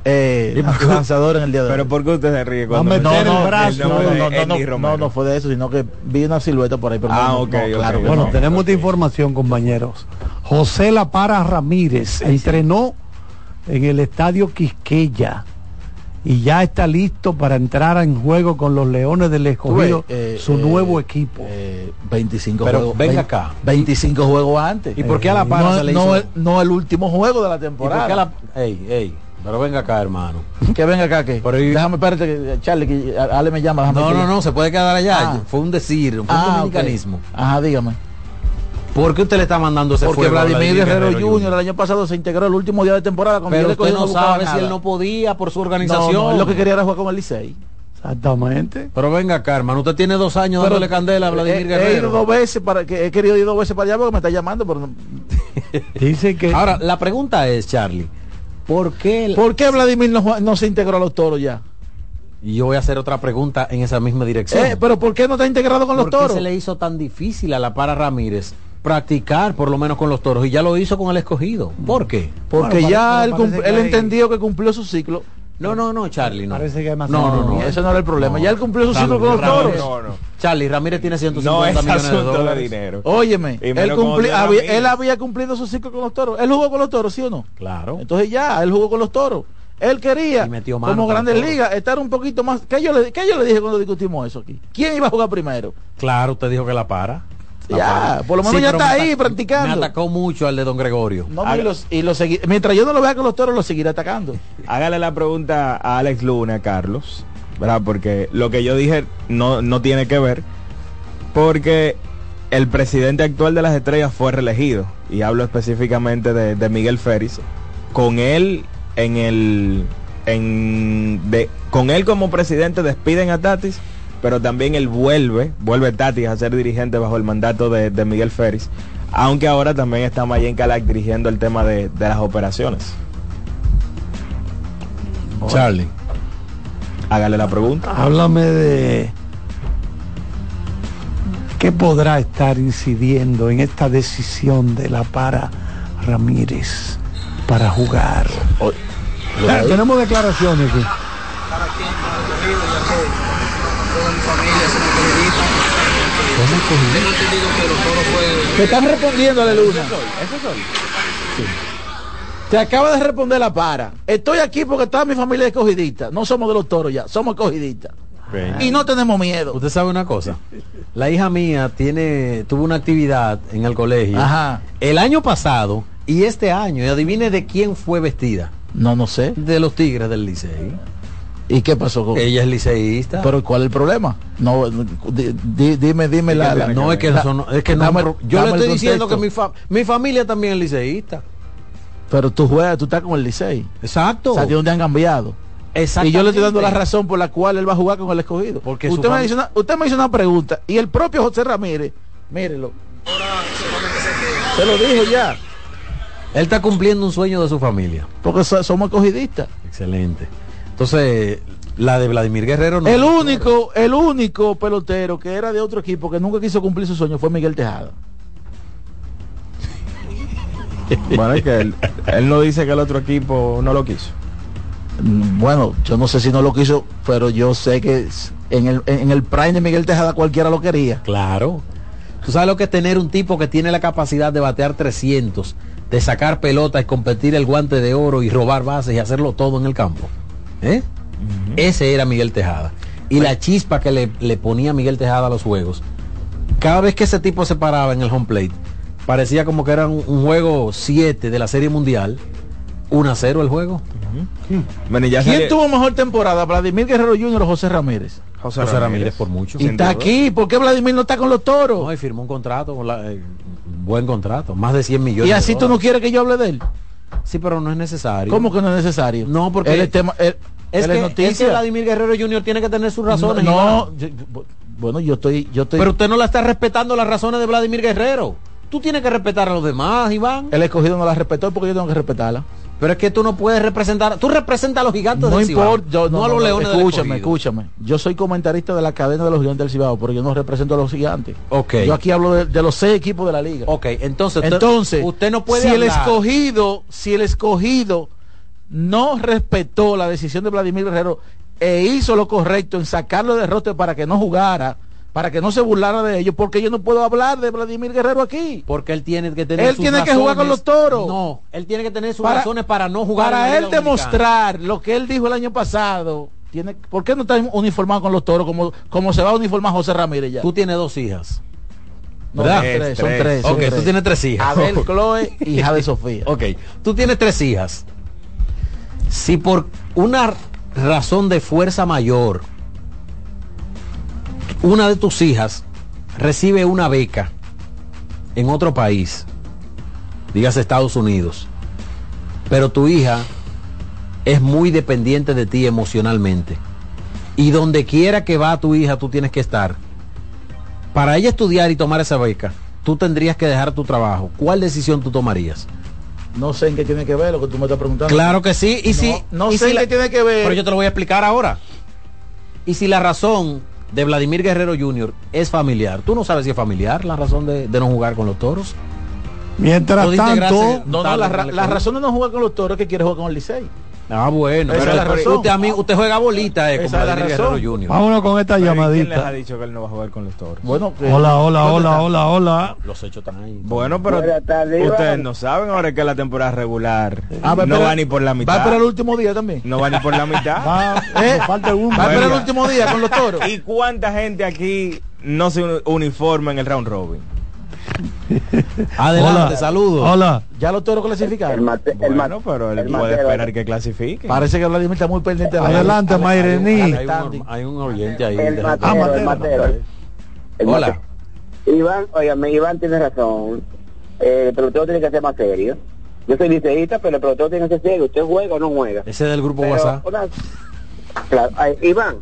eh, lanzador en el día de Pero hoy. ¿por qué usted se ríe No, cuando no, menciona no, el brazo, no, no, no, no, no, no fue de eso, sino que vi una silueta por ahí. Pero Ah, no, ok, no, ok. claro que Bueno, no. tenemos esta información, compañeros. José La Para Ramírez entrenó en el estadio Quisqueya y ya está listo para entrar en juego con los Leones del Escogido, eh, su eh, nuevo equipo. 25 Pero juegos. venga 20 acá. 25 juegos antes. ¿Y por qué a la para no, se le no hizo- el, no el último juego de la ¿Y por temporada. qué a la... Ey, ey, pero venga acá, hermano. Que venga acá, que. Déjame, espérate, que, Charlie, que Ale me llama. No, que- no, no, se puede quedar allá. Ah. Fue un decir, fue un Ah, ok. dominicanismo. Ajá, dígame. ¿Por qué usted le está mandando ese Porque fuego Vladimir, Guerrero, Guerrero Jr. el año pasado se integró el último día de temporada. cuando Pero usted no sabe si él no podía por su organización. no, él lo que quería era jugar con el Licey. Exactamente. Pero venga acá, hermano, usted tiene dos años Pero, dándole candela a Vladimir he, he ido Guerrero. dos veces para que he querido ir dos veces para allá porque me está llamando, pero no- Dice que Ahora, la pregunta es, Charlie, ¿por qué? el- ¿Por qué Vladimir no, se integró a los toros ya? Y yo voy a hacer otra pregunta en esa misma dirección. Eh, pero ¿por qué no está integrado con los ¿Por qué toros? se le hizo tan difícil a la para Ramírez practicar por lo menos con los toros y ya lo hizo con el escogido? ¿Por qué? Porque Bueno, ya parece- él, entendió que cumplió su ciclo. No, no, no, Charlie, no. Parece que hay más No, no, no. ese no era el problema. No. Ya él cumplió su ciclo con los toros. No, no. Charlie Ramírez tiene 150 No es millones de asunto de dólares. dinero. Óyeme, él, había, él había cumplido su ciclo con los toros. Él jugó con los toros, ¿sí o no? Claro. Entonces ya, él jugó con los toros. Él quería, como Grandes. Ligas, estar un poquito más. ¿Qué yo, le, ¿Qué yo le dije cuando discutimos eso aquí? ¿Quién iba a jugar primero? Claro, usted dijo que la para. Ya, para. por lo menos ya está me ahí practicando. Me atacó mucho al de Don Gregorio. No, y los- y lo segui- mientras yo no lo vea con los toros, lo seguiré atacando. Hágale la pregunta a Alex Luna, Carlos, ¿verdad? Porque lo que yo dije no, no tiene que ver, porque el presidente actual de las estrellas fue reelegido, y hablo específicamente de, de Miguel Férez, con él en el... En, de, con él como presidente despiden a Tatis, pero también él vuelve, vuelve Tatis a ser dirigente bajo el mandato de, de Miguel Férez, aunque ahora también está Mayen Calac dirigiendo el tema de, de las operaciones. Charlie. Hágale la pregunta. Háblame de qué podrá estar incidiendo en esta decisión de la para Ramírez para jugar. Ah, tenemos declaraciones aquí. Te están respondiendo, Luna. Te acaba de responder la para. Estoy aquí porque toda mi familia es escogidita. No somos de los toros ya, somos escogiditas. Y no tenemos miedo. Usted sabe una cosa. La hija mía tiene, tuvo una actividad en el colegio. Ajá. El año pasado y este año. Y adivine de quién fue vestida. No, no sé. De los Tigres del Licey. ¿Y qué pasó con Ella es liceísta. Pero ¿cuál es el problema? No, di- di- dime, dime la, la- no es que eso no, es que no, dame- yo le estoy diciendo que mi, fa- mi familia también es liceísta. Pero tú juegas, tú estás con el Licey. Exacto. O sea, de dónde han cambiado. Y yo le estoy dando la razón por la cual él va a jugar con el escogido. Porque usted me, hizo una, usted me hizo una pregunta y el propio José Ramírez, mírelo. Se lo dije ya. Él está cumpliendo un sueño de su familia. Porque so- somos escogidistas. Excelente. Entonces, la de Vladimir Guerrero no. El único, el único pelotero que era de otro equipo que nunca quiso cumplir su sueño fue Miguel Tejada. Bueno, es que él, él no dice que el otro equipo no lo quiso. Mm, Bueno, yo no sé si no lo quiso, pero yo sé que en el, en el prime de Miguel Tejada cualquiera lo quería. Claro. Tú sabes lo que es tener un tipo que tiene la capacidad de batear 300, de sacar pelotas y competir el guante de oro y robar bases y hacerlo todo en el campo. ¿Eh? Ese era Miguel Tejada. Y la chispa que le, le ponía Miguel Tejada a los juegos. Cada vez que ese tipo se paraba en el home plate, parecía como que era un, un juego 7 de la Serie Mundial. 1 a 0 el juego. Bueno, ya ¿Quién sale- tuvo mejor temporada? ¿Vladimir Guerrero Jr. o José Ramírez? José, José Ramírez por mucho. Y está aquí, ¿por qué Vladimir no está con los toros? No, y firmó un contrato, eh, buen contrato, más de 100 millones. y de así tú no quieres que yo hable de él. Sí, pero no es necesario. ¿Cómo que no es necesario? No, porque él es tema, él- es, él que, es es que Vladimir Guerrero Jr. tiene que tener sus razones. No, Iván. yo- bueno, yo estoy, yo estoy. pero usted no la está respetando las razones de Vladimir Guerrero. Tú tienes que respetar a los demás, Iván. el escogido no la respetó porque yo tengo que respetarla. Pero es que tú no puedes representar. Tú representas a los gigantes No del Cibao, importa, yo, no, a los leones del Escúchame, escúchame. Yo soy comentarista de la cadena de los gigantes del Cibao, pero yo no represento a los gigantes. Ok. Yo aquí hablo de, de los seis equipos de la liga. Ok, entonces, Entonces, usted no puede si el escogido, si el escogido no respetó la decisión de Vladimir Guerrero e hizo lo correcto en sacarlo de roster para que no jugara, para que no se burlara de ellos, porque yo no puedo hablar de Vladimir Guerrero aquí. Porque él tiene que tener Él sus tiene que jugar con razones. los toros. No, él tiene que tener sus Para- razones para no jugar. Para él Dominicana. demostrar lo que él dijo el año pasado, tiene, ¿por qué no está uniformado con los toros como, como se va a uniformar José Ramírez ya? Tú tienes dos hijas. No, ¿verdad? son tres, son tres. son Ok, tres. tú tienes tres hijas. Abel, Chloe y hija de Sofía. Ok, tú tienes tres hijas. Si por una razón de fuerza mayor, una de tus hijas recibe una beca en otro país, digas Estados Unidos, pero tu hija es muy dependiente de ti emocionalmente, y donde quiera que va tu hija, tú tienes que estar. Para ella estudiar y tomar esa beca, tú tendrías que dejar tu trabajo. ¿Cuál decisión tú tomarías? No sé en qué tiene que ver lo que tú me estás preguntando. Claro que sí. Y No, si, no y sé si en la- qué tiene que ver. Pero yo te lo voy a explicar ahora. Y si la razón de Vladimir Guerrero Jr. es familiar, tú no sabes si es familiar la razón de, de no jugar con los toros. Mientras tanto, No, no, la, la razón de no jugar con los toros es que quiere jugar con el Licey. Ah, bueno, Esa pero es la razón. usted, a mí, usted juega bolita, eh, Esa como es la Vladimir razón. Guerrero Jr. Vámonos con esta ¿y ¿Quién les llamadita. ha dicho que él no va a jugar con los toros? Bueno, Hola, hola, ¿dónde hola, está? hola, hola. Los hechos están ahí. Bueno, pero ustedes no saben ahora que la temporada regular Ah, va no va ni por la Va a mitad. esperar el último día también. No va ni por la mitad. Va, ¿Eh? falta uno. Va a esperar el último día con los toros. ¿Y cuánta gente aquí no se uni- uniforma en el round robin? Adelante, Hola. saludos. Hola. Ya los toros El, clasificaron. mate, el, Bueno, mate, pero él el puede esperar que clasifique. Parece que Vladimir está muy pendiente de la Adelante, Mayrení. Hay un, hay un oyente ahí. El matero, matero. el matero. El Hola. Iván, oígame, Iván tiene razón. Eh, el pelotero tiene que ser más serio. Yo soy liceísta, pero el pelotero tiene que ser serio. ¿Usted juega o no juega? Ese es del grupo Pero WhatsApp. una- Claro, ay, Iván,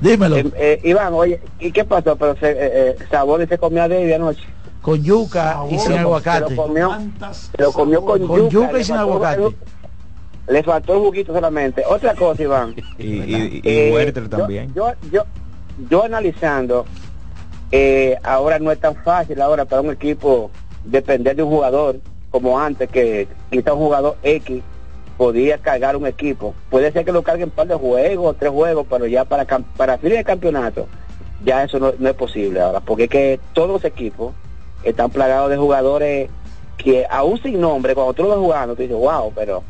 Dímelo. eh, eh, Iván, oye, ¿y qué pasó? Pero se, eh, eh, Sabores se comió a David anoche. Con yuca y sin Se lo aguacate. comió, se lo comió con, Con yuca y sin aguacate. Le faltó el juguito solamente. Otra cosa, Iván. Y, y, y Eh, Huerta yo- también. Yo, yo, yo, analizando, eh, ahora no es tan fácil ahora para un equipo depender de un jugador como antes, que quizá un jugador X podía cargar un equipo. Puede ser que lo carguen un par de juegos, tres juegos, pero ya para para fines de campeonato, ya eso no, no es posible ahora, porque es que todos los equipos están plagados de jugadores que aún sin nombre, cuando tú lo ves jugando, tú dices, wow, pero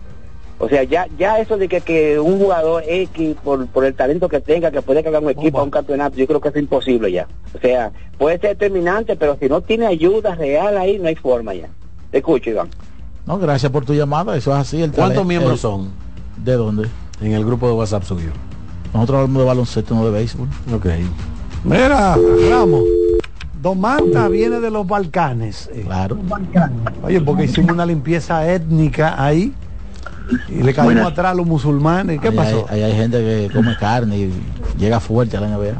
o sea, ya ya eso de que, que un jugador X, por, por el talento que tenga, que puede cargar un equipo a un campeonato, yo creo que es imposible ya. O sea, puede ser determinante, pero si no tiene ayuda real ahí, no hay forma ya. Te escucho, Iván. No, gracias por tu llamada. Eso es así. El ¿Cuántos talento- miembros el- son ¿De dónde? en el grupo de WhatsApp suyo? Nosotros hablamos de baloncesto, no de béisbol. Ok. Mira, Ramos. Domanta viene de los Balcanes. eh. Claro. Oye, porque hicimos una limpieza étnica ahí y le caímos Buenas. atrás a los musulmanes. ¿Qué Ahí hay, pasó? ahí hay gente que come carne y llega fuerte a la NBA.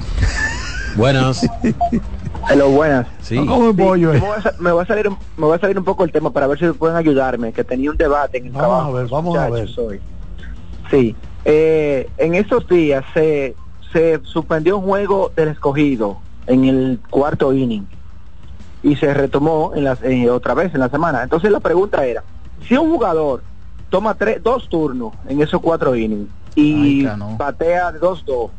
Buenas. Hello, buenas. Sí. No come pollo. eh. Me voy, a, sa- me voy a salir un- me voy a salir un poco el tema para ver si pueden ayudarme, que tenía un debate en el Vamos trabajo. a ver, vamos a hoy. Sí, eh, en estos días se, se suspendió un juego del escogido en el cuarto inning y se retomó en las, eh, otra vez en la semana. Entonces la pregunta era, si un jugador toma tres, dos turnos en esos cuatro innings y Ay, batea de 2-2,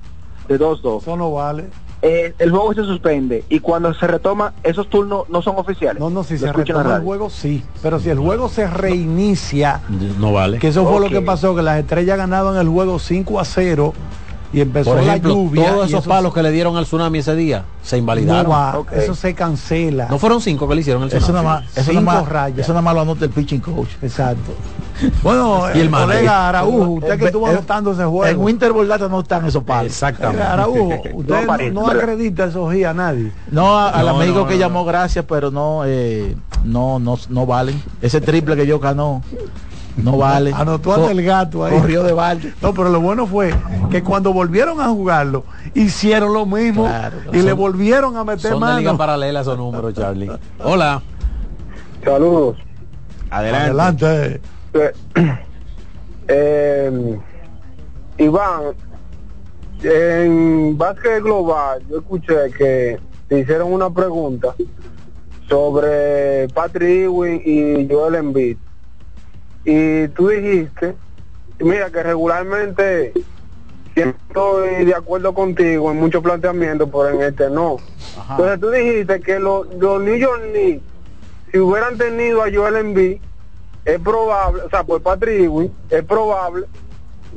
de 2-2, Eso no vale. Eh, el juego se suspende y cuando se retoma esos turnos no son oficiales. No, no, si Lo se retoma el juego, sí. Pero si el juego se reinicia, No vale. que eso fue lo que pasó, que las estrellas ganaban el juego 5 a 0 y empezó Por la lluvia. todos esos eso palos que le dieron al tsunami ese día se no invalidaron. eso se cancela. No fueron cinco que le hicieron el Eso tsunami. nada más, eso Cinco nada más, rayas. eso nada más lo anota el pitching coach. Exacto. Bueno, Y el el manager. colega Araújo, usted que En- estuvo en- anotando ese En juego. Winter Ball Data no están esos palos. Exactamente. Araújo, usted no, acredita esos días a nadie. No, a- al amigo no, que no, llamó, gracias, pero no, eh, no, no, no valen. Ese triple que yo ganó, no vale. Anotó ante el gato ahí. Corrió de balde. No, pero lo bueno fue que cuando volvieron a jugarlo, hicieron lo mismo Claro, y le volvieron a meter Son de liga mano. paralela esos números, Charlie. Hola. Saludos. Adelante. Adelante. Eh, Iván, en básquet global, yo escuché que te hicieron una pregunta sobre Patrick Ewing y Joel Embiid. Y tú dijiste, mira que regularmente siempre estoy de acuerdo contigo en muchos planteamientos, pero en este no. Entonces tú dijiste que los, los New York Knicks, si hubieran tenido a Joel Embiid, es probable, o sea, por Patrick Ewing, es probable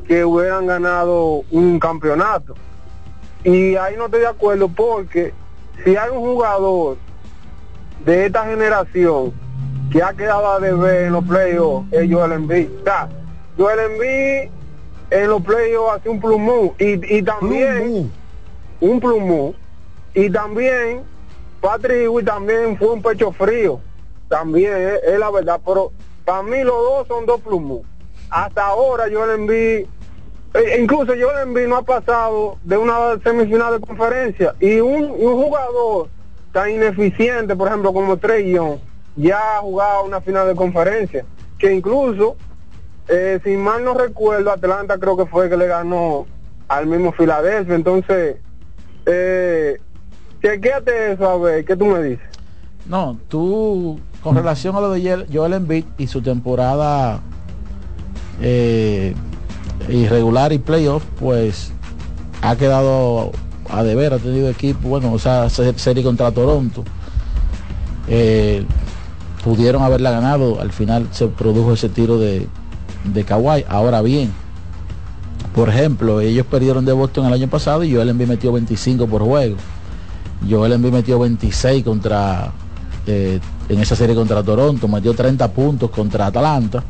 que hubieran ganado un campeonato. Y ahí no estoy de acuerdo porque si hay un jugador de esta generación que ha quedado a deber en los playoffs, es Joel Embiid. O sea, Joel Embiid en los playoffs hace un plumú y, y también un plumú y también Patrick Ewing también fue un pecho frío. También es, es la verdad pero para mí los dos son dos plumos hasta ahora yo le envío incluso yo le envío no ha pasado de una semifinal de conferencia. Y un, un jugador tan ineficiente por ejemplo como Trey Young ya ha jugado una final de conferencia que incluso eh, si mal no recuerdo Atlanta creo que fue que le ganó al mismo Filadelfia entonces eh, chequéate eso a ver qué tú me dices No, tú, con relación a lo de Joel- Embiid y su temporada eh, irregular y playoff, pues ha quedado a deber, ha tenido equipo, bueno, esa se- serie contra Toronto. eh, pudieron haberla ganado, al final se produjo ese tiro de, de Kawhi. Ahora bien, por ejemplo, ellos perdieron de Boston el año pasado y Joel Embiid metió 25 por juego. Joel Embiid metió 26 contra eh, en esa serie contra Toronto, metió 30 puntos contra Atalanta,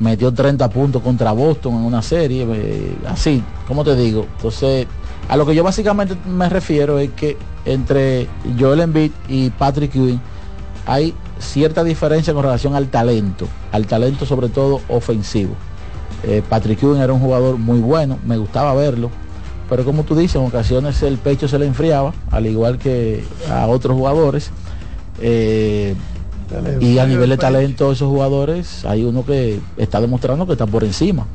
metió 30 puntos contra Boston en una serie, eh, así, como te digo. Entonces, a lo que yo básicamente me refiero es que entre Joel Embiid y Patrick Ewing hay cierta diferencia con relación al talento, al talento sobre todo ofensivo. Eh, Patrick Ewing era un jugador muy bueno, me gustaba verlo, pero como tú dices, en ocasiones el pecho se le enfriaba, al igual que a otros jugadores. Eh, y a nivel de talento esos jugadores, hay uno que está demostrando que está por encima.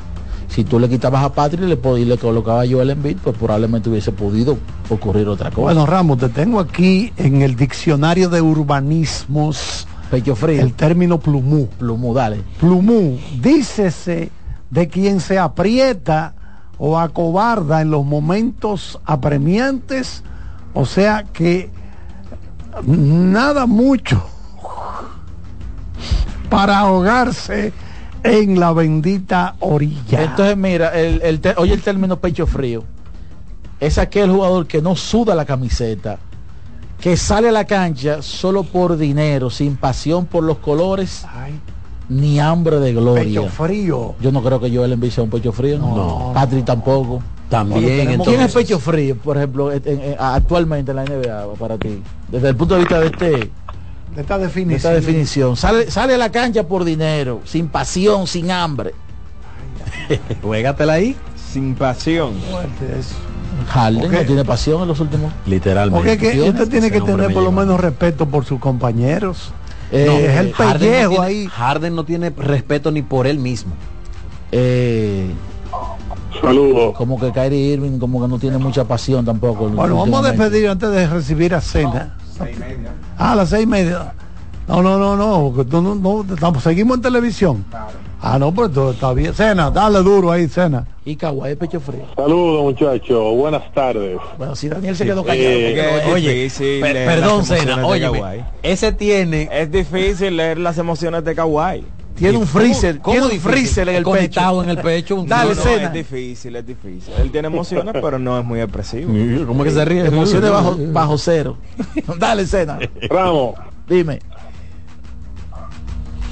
Si tú le quitabas a Patrick y le, y le colocabas a Joel Embiid, pues probablemente hubiese podido ocurrir otra cosa. Bueno, Ramos, te tengo aquí en el diccionario de urbanismos Pecho frío. el término plumú. Plumú, dale. Plumú, dícese de quien se aprieta o acobarda en los momentos apremiantes, o sea que nada mucho para ahogarse en la bendita orilla. Entonces, mira, el, el oye el término pecho frío. Es aquel jugador que no suda la camiseta, que sale a la cancha solo por dinero, sin pasión por los colores, ni hambre de gloria. Pecho frío. Yo no creo que Joel Embiid sea un pecho frío. No. Patrick tampoco. También, tenemos- ¿Quién es entonces. pecho frío, por ejemplo, en- en- actualmente en la NBA para ti? Desde el punto de vista de este De esta de definición. esta definición. Sale, sale a la cancha por dinero, sin pasión, sin hambre. Juégatela ahí. Sin pasión. Fuerte eso. Harden no tiene pasión en los últimos. Literalmente. Porque es que usted tiene que tener por lo menos respeto por sus compañeros. Eh, No, es el Harden no pellejo tiene- ahí. Harden no tiene respeto ni por él mismo. eh, Saludos. como que Kyrie Irving como que no tiene mucha pasión tampoco. Bueno, vamos a despedir antes de recibir a cena. Ah, a las seis y media. No, no, no, no, no, no, estamos- seguimos en televisión. Ah, no, pues todo está bien. Cena, dale duro ahí, cena. Y es pecho frío. Saludos muchachos, buenas tardes. Bueno, si Daniel se quedó callado. Eh, porque oye, difícil per- perdón, Cena, Kawhi. ese tiene Es difícil leer las emociones de Kawhi. tiene un ¿Cómo- freezer, cómo tiene un freezer en el pecho. en el pecho. un- Dale, No, no, Cena. es difícil, es difícil. Él tiene emociones, pero no es muy expresivo. ¿Cómo que se ríe? Emociones bajo, bajo cero. Dale, cena. Ramos, Dime.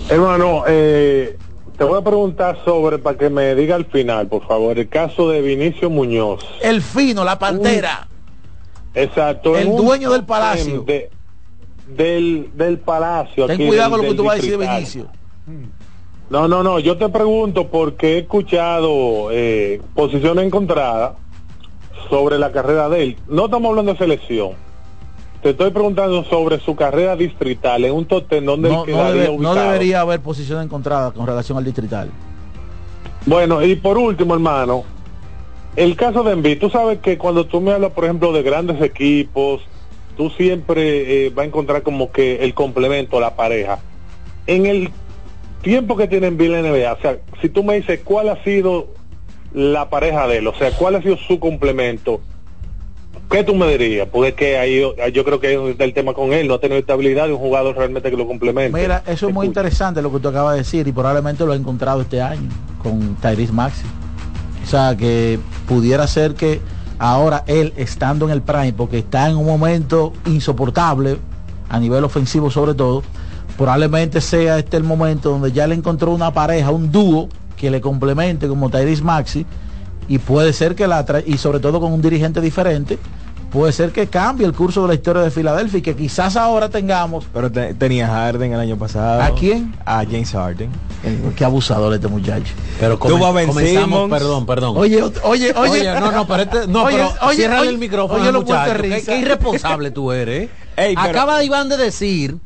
hermano, eh, te voy a preguntar sobre, para que me diga al final, por favor, el caso de Vinicio Muñoz. El fino, la pantera. Exacto. El dueño del palacio. de- del, del palacio. Ten aquí cuidado con lo que tú vas a decir de. Vinicio. No, no, no, yo te pregunto porque he escuchado eh, posiciones encontradas sobre la carrera de él. No estamos hablando de selección. Te estoy preguntando sobre su carrera distrital en un top ten donde No, no debe- no debería haber posición encontrada con relación al distrital. Bueno, y por último, hermano, el caso de Envid, tú sabes que cuando tú me hablas, por ejemplo, de grandes equipos, tú siempre eh, vas a encontrar como que el complemento, la pareja. En el tiempo que tiene Envid en la NBA, o sea, si tú me dices cuál ha sido la pareja de él, o sea, cuál ha sido su complemento, ¿qué tú me dirías? Porque es que ahí yo creo que ahí está el tema con él, no ha tenido estabilidad de un jugador realmente que lo complemente. Mira, eso es muy interesante lo que tú acabas de decir y probablemente lo ha encontrado este año con Tyrese Maxi. O sea, que pudiera ser que ahora él estando en el prime, porque está en un momento insoportable a nivel ofensivo sobre todo, probablemente sea este el momento donde ya le encontró una pareja, un dúo que le complemente como Tyrese Maxi y puede ser que la y sobre todo con un dirigente diferente, puede ser que cambie el curso de la historia de Filadelfia y que quizás ahora tengamos Pero te- tenía Harden el año pasado. ¿A quién? A James Harden. Eh, Qué abusador este muchacho. Pero Tuvo come- a Ben comenzamos, perdón, perdón. Oye, oye, oye. Oye, no, no, pero este, no, Oye, pero oye, ciérrale oye, el micrófono oye, al lo muchacho. Qué, risa. qué irresponsable tú eres. ¿eh? Ey, pero- Acaba Iván de decir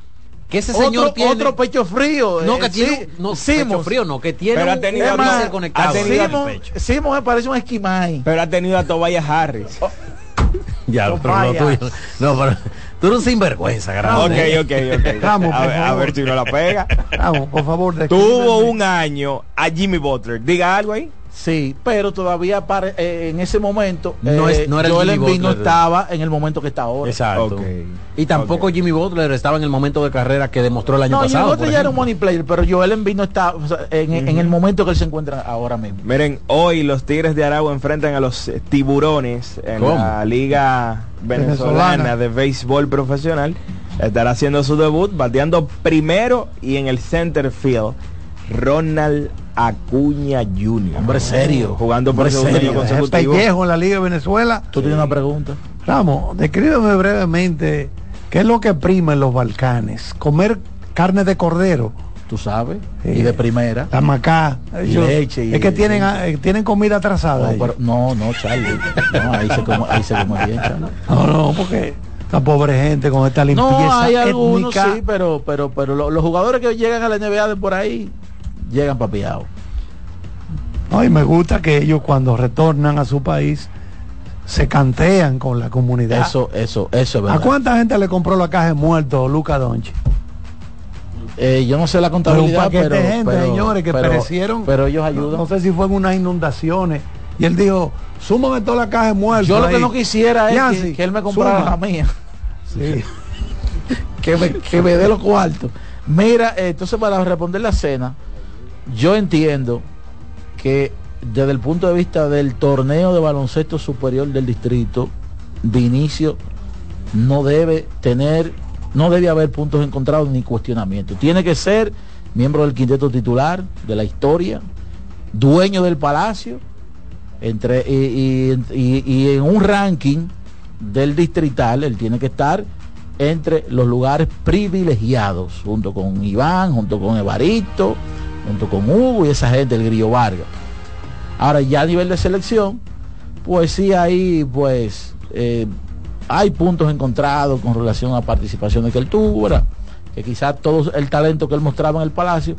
que ese señor otro, tiene otro pecho frío. no eh, que tiene sí, no Simmons. pecho frío, no que tiene Pero ha tenido un a- freezer ha conectado tenido a- al Simon, pecho. Simon me parece un esquimay. Pero ha tenido a Tobias Harris. Ya, No pero lo vayas. tuyo. No, pero Tú eres un sinvergüenza, grande. Ok, ok, ok. Ramos, a, ver, a ver si no la pega. Vamos, por favor. Tuvo un año a Jimmy Butler. Diga algo ahí. Sí, pero todavía pare- eh, en ese momento No es- no era el Joel Jimmy Embiid no Butler. estaba en el momento que está ahora. Exacto. Y tampoco Jimmy Butler estaba en el momento de carrera que demostró el año No, Jimmy pasado. Butler por ya era un money player, pero Joel Embiid no está o sea, en, en el momento que él se encuentra ahora mismo. Miren, hoy los Tigres de Aragua enfrentan a los eh, Tiburones en ¿Cómo? la Liga Venezolana, Venezolana. de Béisbol Profesional. Estará haciendo su debut, bateando primero y en el center field, Ronald Acuña Jr. Hombre serio. Jugando por Hombre serio. Es pellejo en la Liga de Venezuela. Tú tienes una pregunta. Ramos, descríbeme brevemente qué es lo que prima en los Balcanes. Comer carne de cordero. Tú sabes. Sí. Y de primera. La macá. Y leche y- es que tienen, eh, tienen comida atrasada. No, pero- no, no, Charlie. No, ahí se come, ahí se come bien, Charlie. No, no, porque esta pobre gente con esta limpieza No, hay algunos étnica. sí, pero, pero, pero lo- los jugadores que llegan a la NBA de por ahí llegan papiados. No, y me gusta que ellos cuando retornan a su país se cantean con la comunidad. Eso, eso, eso es ¿A verdad. cuánta gente le compró la caja de muertos Luca Donchi? Eh, yo no sé la Pero un contabilidad, paquete pero, de gente, pero- señores, que pero- perecieron. Pero ellos ayudan. no sé si fue en unas inundaciones. Y él dijo, súmame toda la caja de muertos. Yo lo que ahí". no quisiera es Yancy, que, que él me comprara suma. la mía. Sí. que me, que me dé los cuartos. Mira, eh, entonces para responder la cena, yo entiendo que desde el punto de vista del torneo de baloncesto superior del distrito, Vinicio no debe tener, no debe haber puntos encontrados ni cuestionamiento. Tiene que ser miembro del quinteto titular de la historia, dueño del palacio, entre, y- y en un ranking del distrital, él tiene que estar entre los lugares privilegiados, junto con Iván, junto con Evaristo, junto con Hugo y esa gente, el Grillo Vargas. Ahora ya a nivel de selección, pues sí ahí pues eh, hay puntos encontrados con relación a participaciones que él tuvo, que quizás todo el talento que él mostraba en el Palacio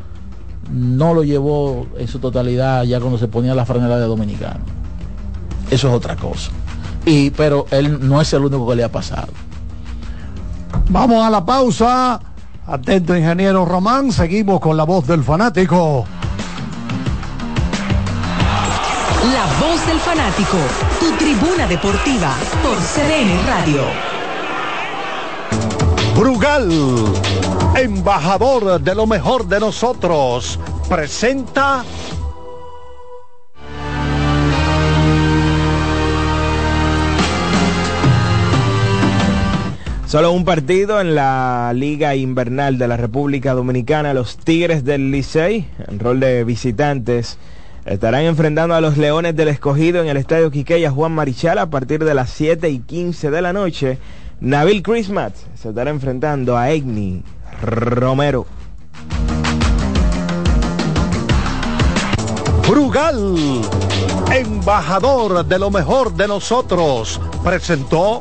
no lo llevó en su totalidad ya cuando se ponía la franela de dominicano. Eso es otra cosa. Y pero él no es el único que le ha pasado. Vamos a la pausa. Atento, ingeniero Román. Seguimos con la voz del fanático. La voz del fanático, tu tribuna deportiva por CDN Radio. Brugal, embajador de lo mejor de nosotros, presenta Solo un partido en la Liga Invernal de la República Dominicana. Los Tigres del Licey, en rol de visitantes, estarán enfrentando a los Leones del Escogido en el Estadio Quiqueya Juan Marichal a partir de las 7 y 15 de la noche. Nabil Christmas se estará enfrentando a Egni Romero. Brugal, embajador de lo mejor de nosotros, presentó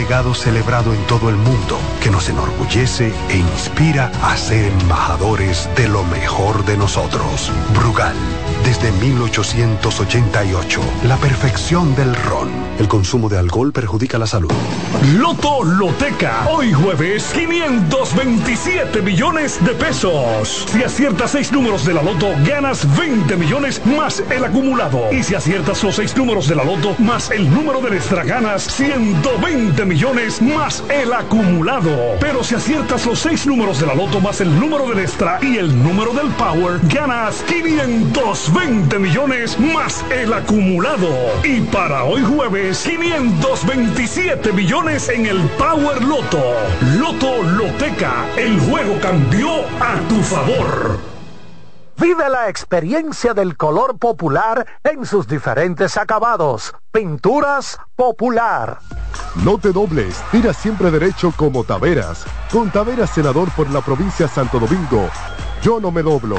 legado celebrado en todo el mundo que nos enorgullece e inspira a ser embajadores de lo mejor de nosotros. Brugal, desde 1888, la perfección del ron. El consumo de alcohol perjudica la salud. Loto Loteca. Hoy jueves, 527 millones de pesos. Si aciertas seis números de la Loto, ganas 20 millones más el acumulado. Y si aciertas los seis números de la Loto más el número de extra, ganas 120 millones más el acumulado. Pero si aciertas los seis números de la Loto más el número del extra y el número del Power, ganas 520 millones más el acumulado. Y para hoy jueves, 527 millones en el Power Loto. Loto Loteca, el juego cambió a tu favor. Vive la experiencia del color popular en sus diferentes acabados. Pinturas popular. No te dobles, tira siempre derecho como Taveras. Con Taveras, senador por la provincia de Santo Domingo. Yo no me doblo.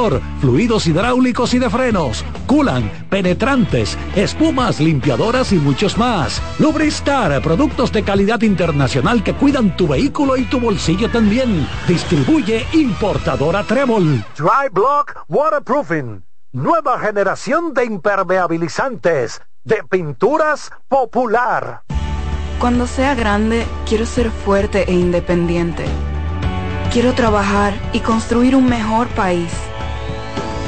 fluidos hidráulicos y de frenos, culan, penetrantes, espumas, limpiadoras y muchos más. Lubristar, productos de calidad internacional que cuidan tu vehículo y tu bolsillo también. Distribuye importadora Trébol. Dry Block Waterproofing. Nueva generación de impermeabilizantes. De pinturas popular. Cuando sea grande, quiero ser fuerte e independiente. Quiero trabajar y construir un mejor país.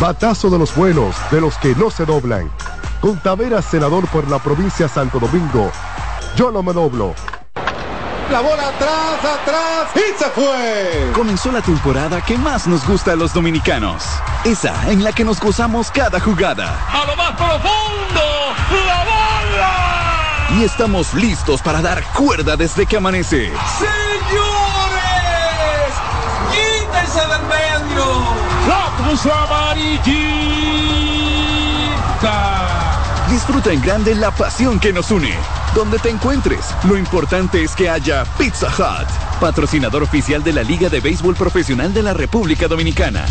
Batazo de los buenos, de los que no se doblan. Con Taveras, senador por la provincia Santo Domingo. Yo no me doblo. La bola atrás, atrás y se fue. Comenzó la temporada que más nos gusta a los dominicanos. Esa en la que nos gozamos cada jugada. A lo más profundo, la bola. Y estamos listos para dar cuerda desde que amanece. Señores, Amarillita. Disfruta en grande la pasión que nos une. Donde te encuentres, lo importante es que haya Pizza Hut, patrocinador oficial de la Liga de Béisbol Profesional de la República Dominicana.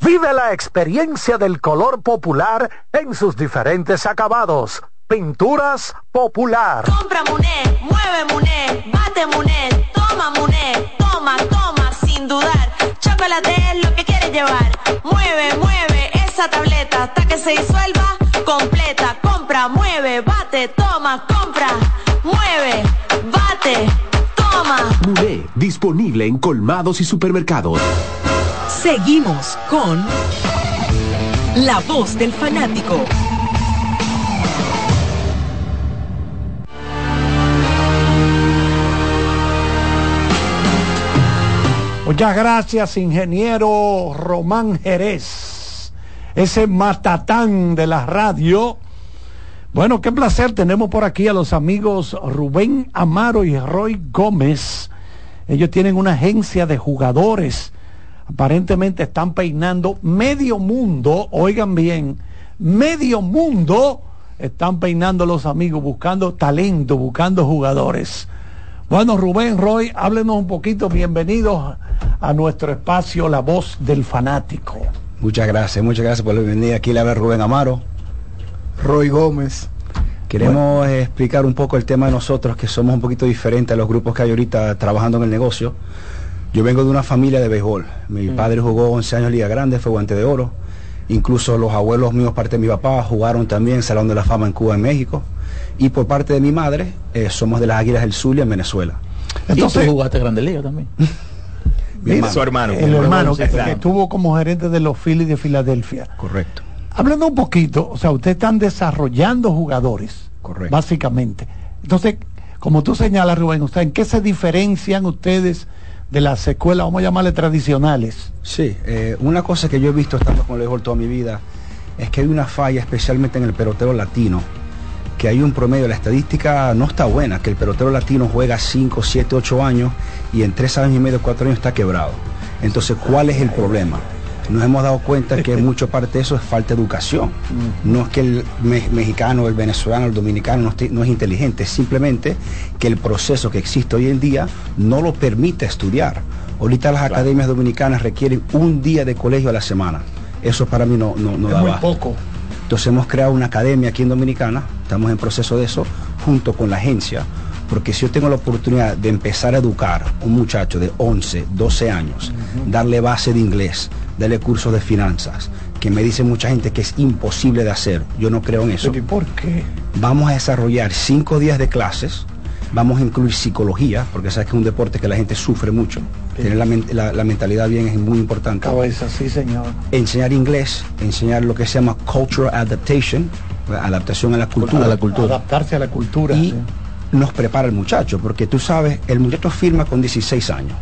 Vive la experiencia del color popular en sus diferentes acabados. Pinturas popular. Compra Muné, mueve Muné, bate Muné, toma Muné, toma, toma, sin dudar. Chocolate es lo que quieres llevar. Mueve, mueve esa tableta hasta que se disuelva completa. Compra, mueve, bate, toma, compra, mueve, bate, toma. Muné, disponible en colmados y supermercados. Seguimos con La Voz del Fanático. Muchas gracias, ingeniero Román Jerez, ese matatán de la radio. Bueno, qué placer tenemos por aquí a los amigos Rubén Amaro y Roy Gómez. Ellos tienen una agencia de jugadores. Aparentemente están peinando medio mundo, oigan bien, medio mundo están peinando los amigos, buscando talento, buscando jugadores. Bueno, Rubén, Roy, háblenos un poquito, bienvenidos a nuestro espacio La Voz del Fanático. Muchas gracias, muchas gracias por la bienvenida. Aquí le habla Rubén Amaro. Roy Gómez. Queremos eh, explicar un poco el tema de nosotros, que somos un poquito diferentes a los grupos que hay ahorita trabajando en el negocio. Yo vengo de una familia de béisbol. Mi padre jugó 11 años en Liga Grande, fue guante de oro. Incluso los abuelos míos, parte de mi papá, jugaron también Salón de la Fama en Cuba, en México. Y por parte de mi madre, eh, somos de las Águilas del Zulia en Venezuela. Entonces, ¿Y tú jugaste Grande Liga también? Mi hermano. Su hermano. El hermano que, estuvo como gerente de los Phillies de Filadelfia. Correcto. Hablando un poquito, o sea, ustedes están desarrollando jugadores. Correcto. Básicamente. Entonces, como tú señalas, Rubén, ¿usted, ¿en qué se diferencian ustedes de las escuelas, vamos a llamarle tradicionales? Sí, eh, una cosa que yo he visto estando con el béisbol toda mi vida es que hay una falla, especialmente en el pelotero latino, que hay un promedio, la estadística no está buena, que el pelotero latino juega 5, 7, 8 años y en 3 años y medio, 4 años está quebrado. Entonces, ¿cuál es el problema? Nos hemos dado cuenta que mucho parte de eso es falta de educación. No es que el me- mexicano, el venezolano, el dominicano no, es inteligente, es simplemente que el proceso que existe hoy en día no lo permite estudiar. Ahorita las academias dominicanas requieren un día de colegio a la semana. Eso para mí no, no, no Es da muy poco. Entonces hemos creado una academia aquí en Dominicana, estamos en proceso de eso, junto con la agencia, porque si yo tengo la oportunidad de empezar a educar a un muchacho de 11, 12 años, darle base de inglés, darle cursos de finanzas, que me dice mucha gente que es imposible de hacer. Yo no creo en eso. ¿Y por qué? Vamos a desarrollar cinco días de clases. Vamos a incluir psicología, porque sabes que es un deporte que la gente sufre mucho. Tener la, men- la- la mentalidad bien es muy importante. Cabeza, sí, señor. Enseñar inglés, enseñar lo que se llama cultural adaptation, adaptación a la cultura. Adaptarse a la cultura. Y sí. nos prepara el muchacho, porque tú sabes, el muchacho firma con 16 años.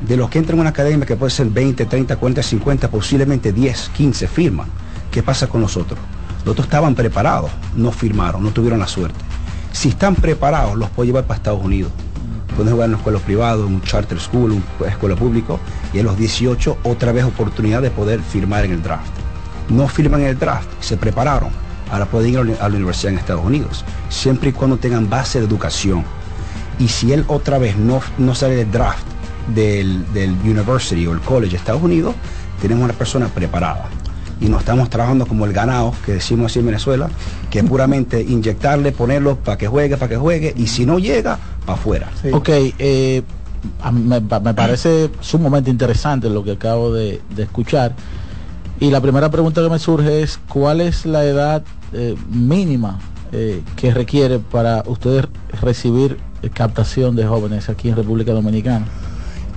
De los que entran en una academia que puede ser 20, 30, 40, 50, posiblemente 10, 15 firman. ¿Qué pasa con nosotros? Los otros estaban preparados, no firmaron, no tuvieron la suerte. Si están preparados, los puedo llevar para Estados Unidos. Pueden jugar en una escuela privada, en un charter school, una escuela público, y a los 18 otra vez oportunidad de poder firmar en el draft. No firman en el draft, se prepararon. Ahora pueden ir a la uni- a la universidad en Estados Unidos, siempre y cuando tengan base de educación. Y si él otra vez no, no sale del draft del, del university o el college de Estados Unidos, tenemos una persona preparada. Y no estamos trabajando como el ganado, que decimos así en Venezuela, que es puramente inyectarle, ponerlo para que juegue, para que juegue, y si no llega, para afuera. Ok, eh, me, pa- me parece sumamente interesante lo que acabo de, de escuchar. Y la primera pregunta que me surge es, ¿cuál es la edad eh, mínima eh, que requiere para ustedes recibir captación de jóvenes aquí en República Dominicana?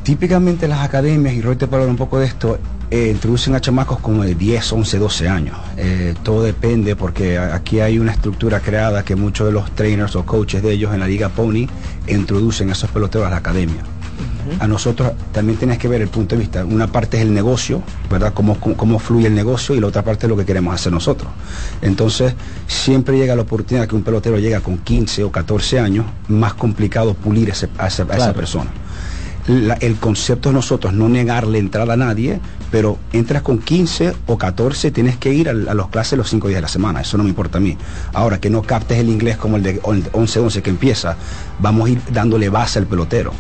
Típicamente las academias, y Roy te puede hablar un poco de esto, eh, introducen a chamacos como de 10, 11, 12 años. Eh, todo depende porque aquí hay una estructura creada que muchos de los trainers o coaches de ellos en la Liga Pony introducen a esos peloteros a la academia. A nosotros también tienes que ver el punto de vista. Una parte es el negocio, ¿verdad? Cómo, cómo, cómo fluye el negocio y la otra parte es lo que queremos hacer nosotros. Entonces, siempre llega la oportunidad que un pelotero llega con 15 o 14 años, más complicado pulir ese- a, esa- a esa Claro. persona. El concepto de nosotros no negarle entrada a nadie, pero entras con 15 o 14, tienes que ir al- a, las clases los 5 días de la semana, eso no me importa a mí. Ahora, que no captes el inglés como el de 11-11 que empieza, vamos a ir dándole base al pelotero.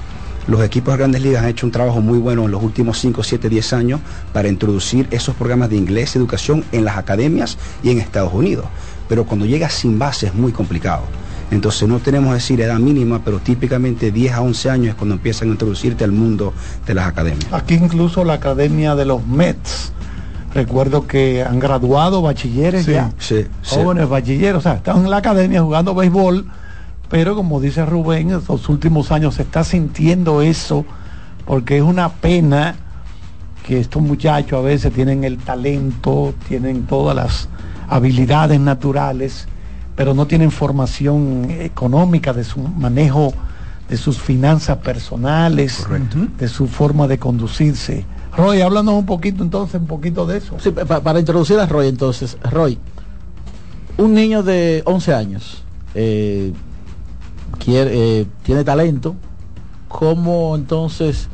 Los equipos de grandes ligas han hecho un trabajo muy bueno en los últimos 5, 7, 10 años para introducir esos programas de inglés y educación en las academias y en Estados Unidos. Pero cuando llegas sin base es muy complicado. Entonces no tenemos que decir edad mínima, pero típicamente 10 a 11 años es cuando empiezan a introducirte al mundo de las academias. Aquí incluso la academia de los Mets. Recuerdo que han graduado bachilleres Sí, ya. sí, sí. Jóvenes bachilleros. O sea, están en la academia jugando béisbol. Pero como dice Rubén, en estos últimos años se está sintiendo eso. Porque es una pena que estos muchachos a veces tienen el talento, tienen todas las habilidades naturales, pero no tienen formación económica de su manejo de sus finanzas personales, de su forma de conducirse. Roy, háblanos un poquito entonces, un poquito de eso. Sí, pa- para introducir a Roy entonces, Roy, un niño de 11 años eh, quiere, eh, tiene talento, ¿cómo entonces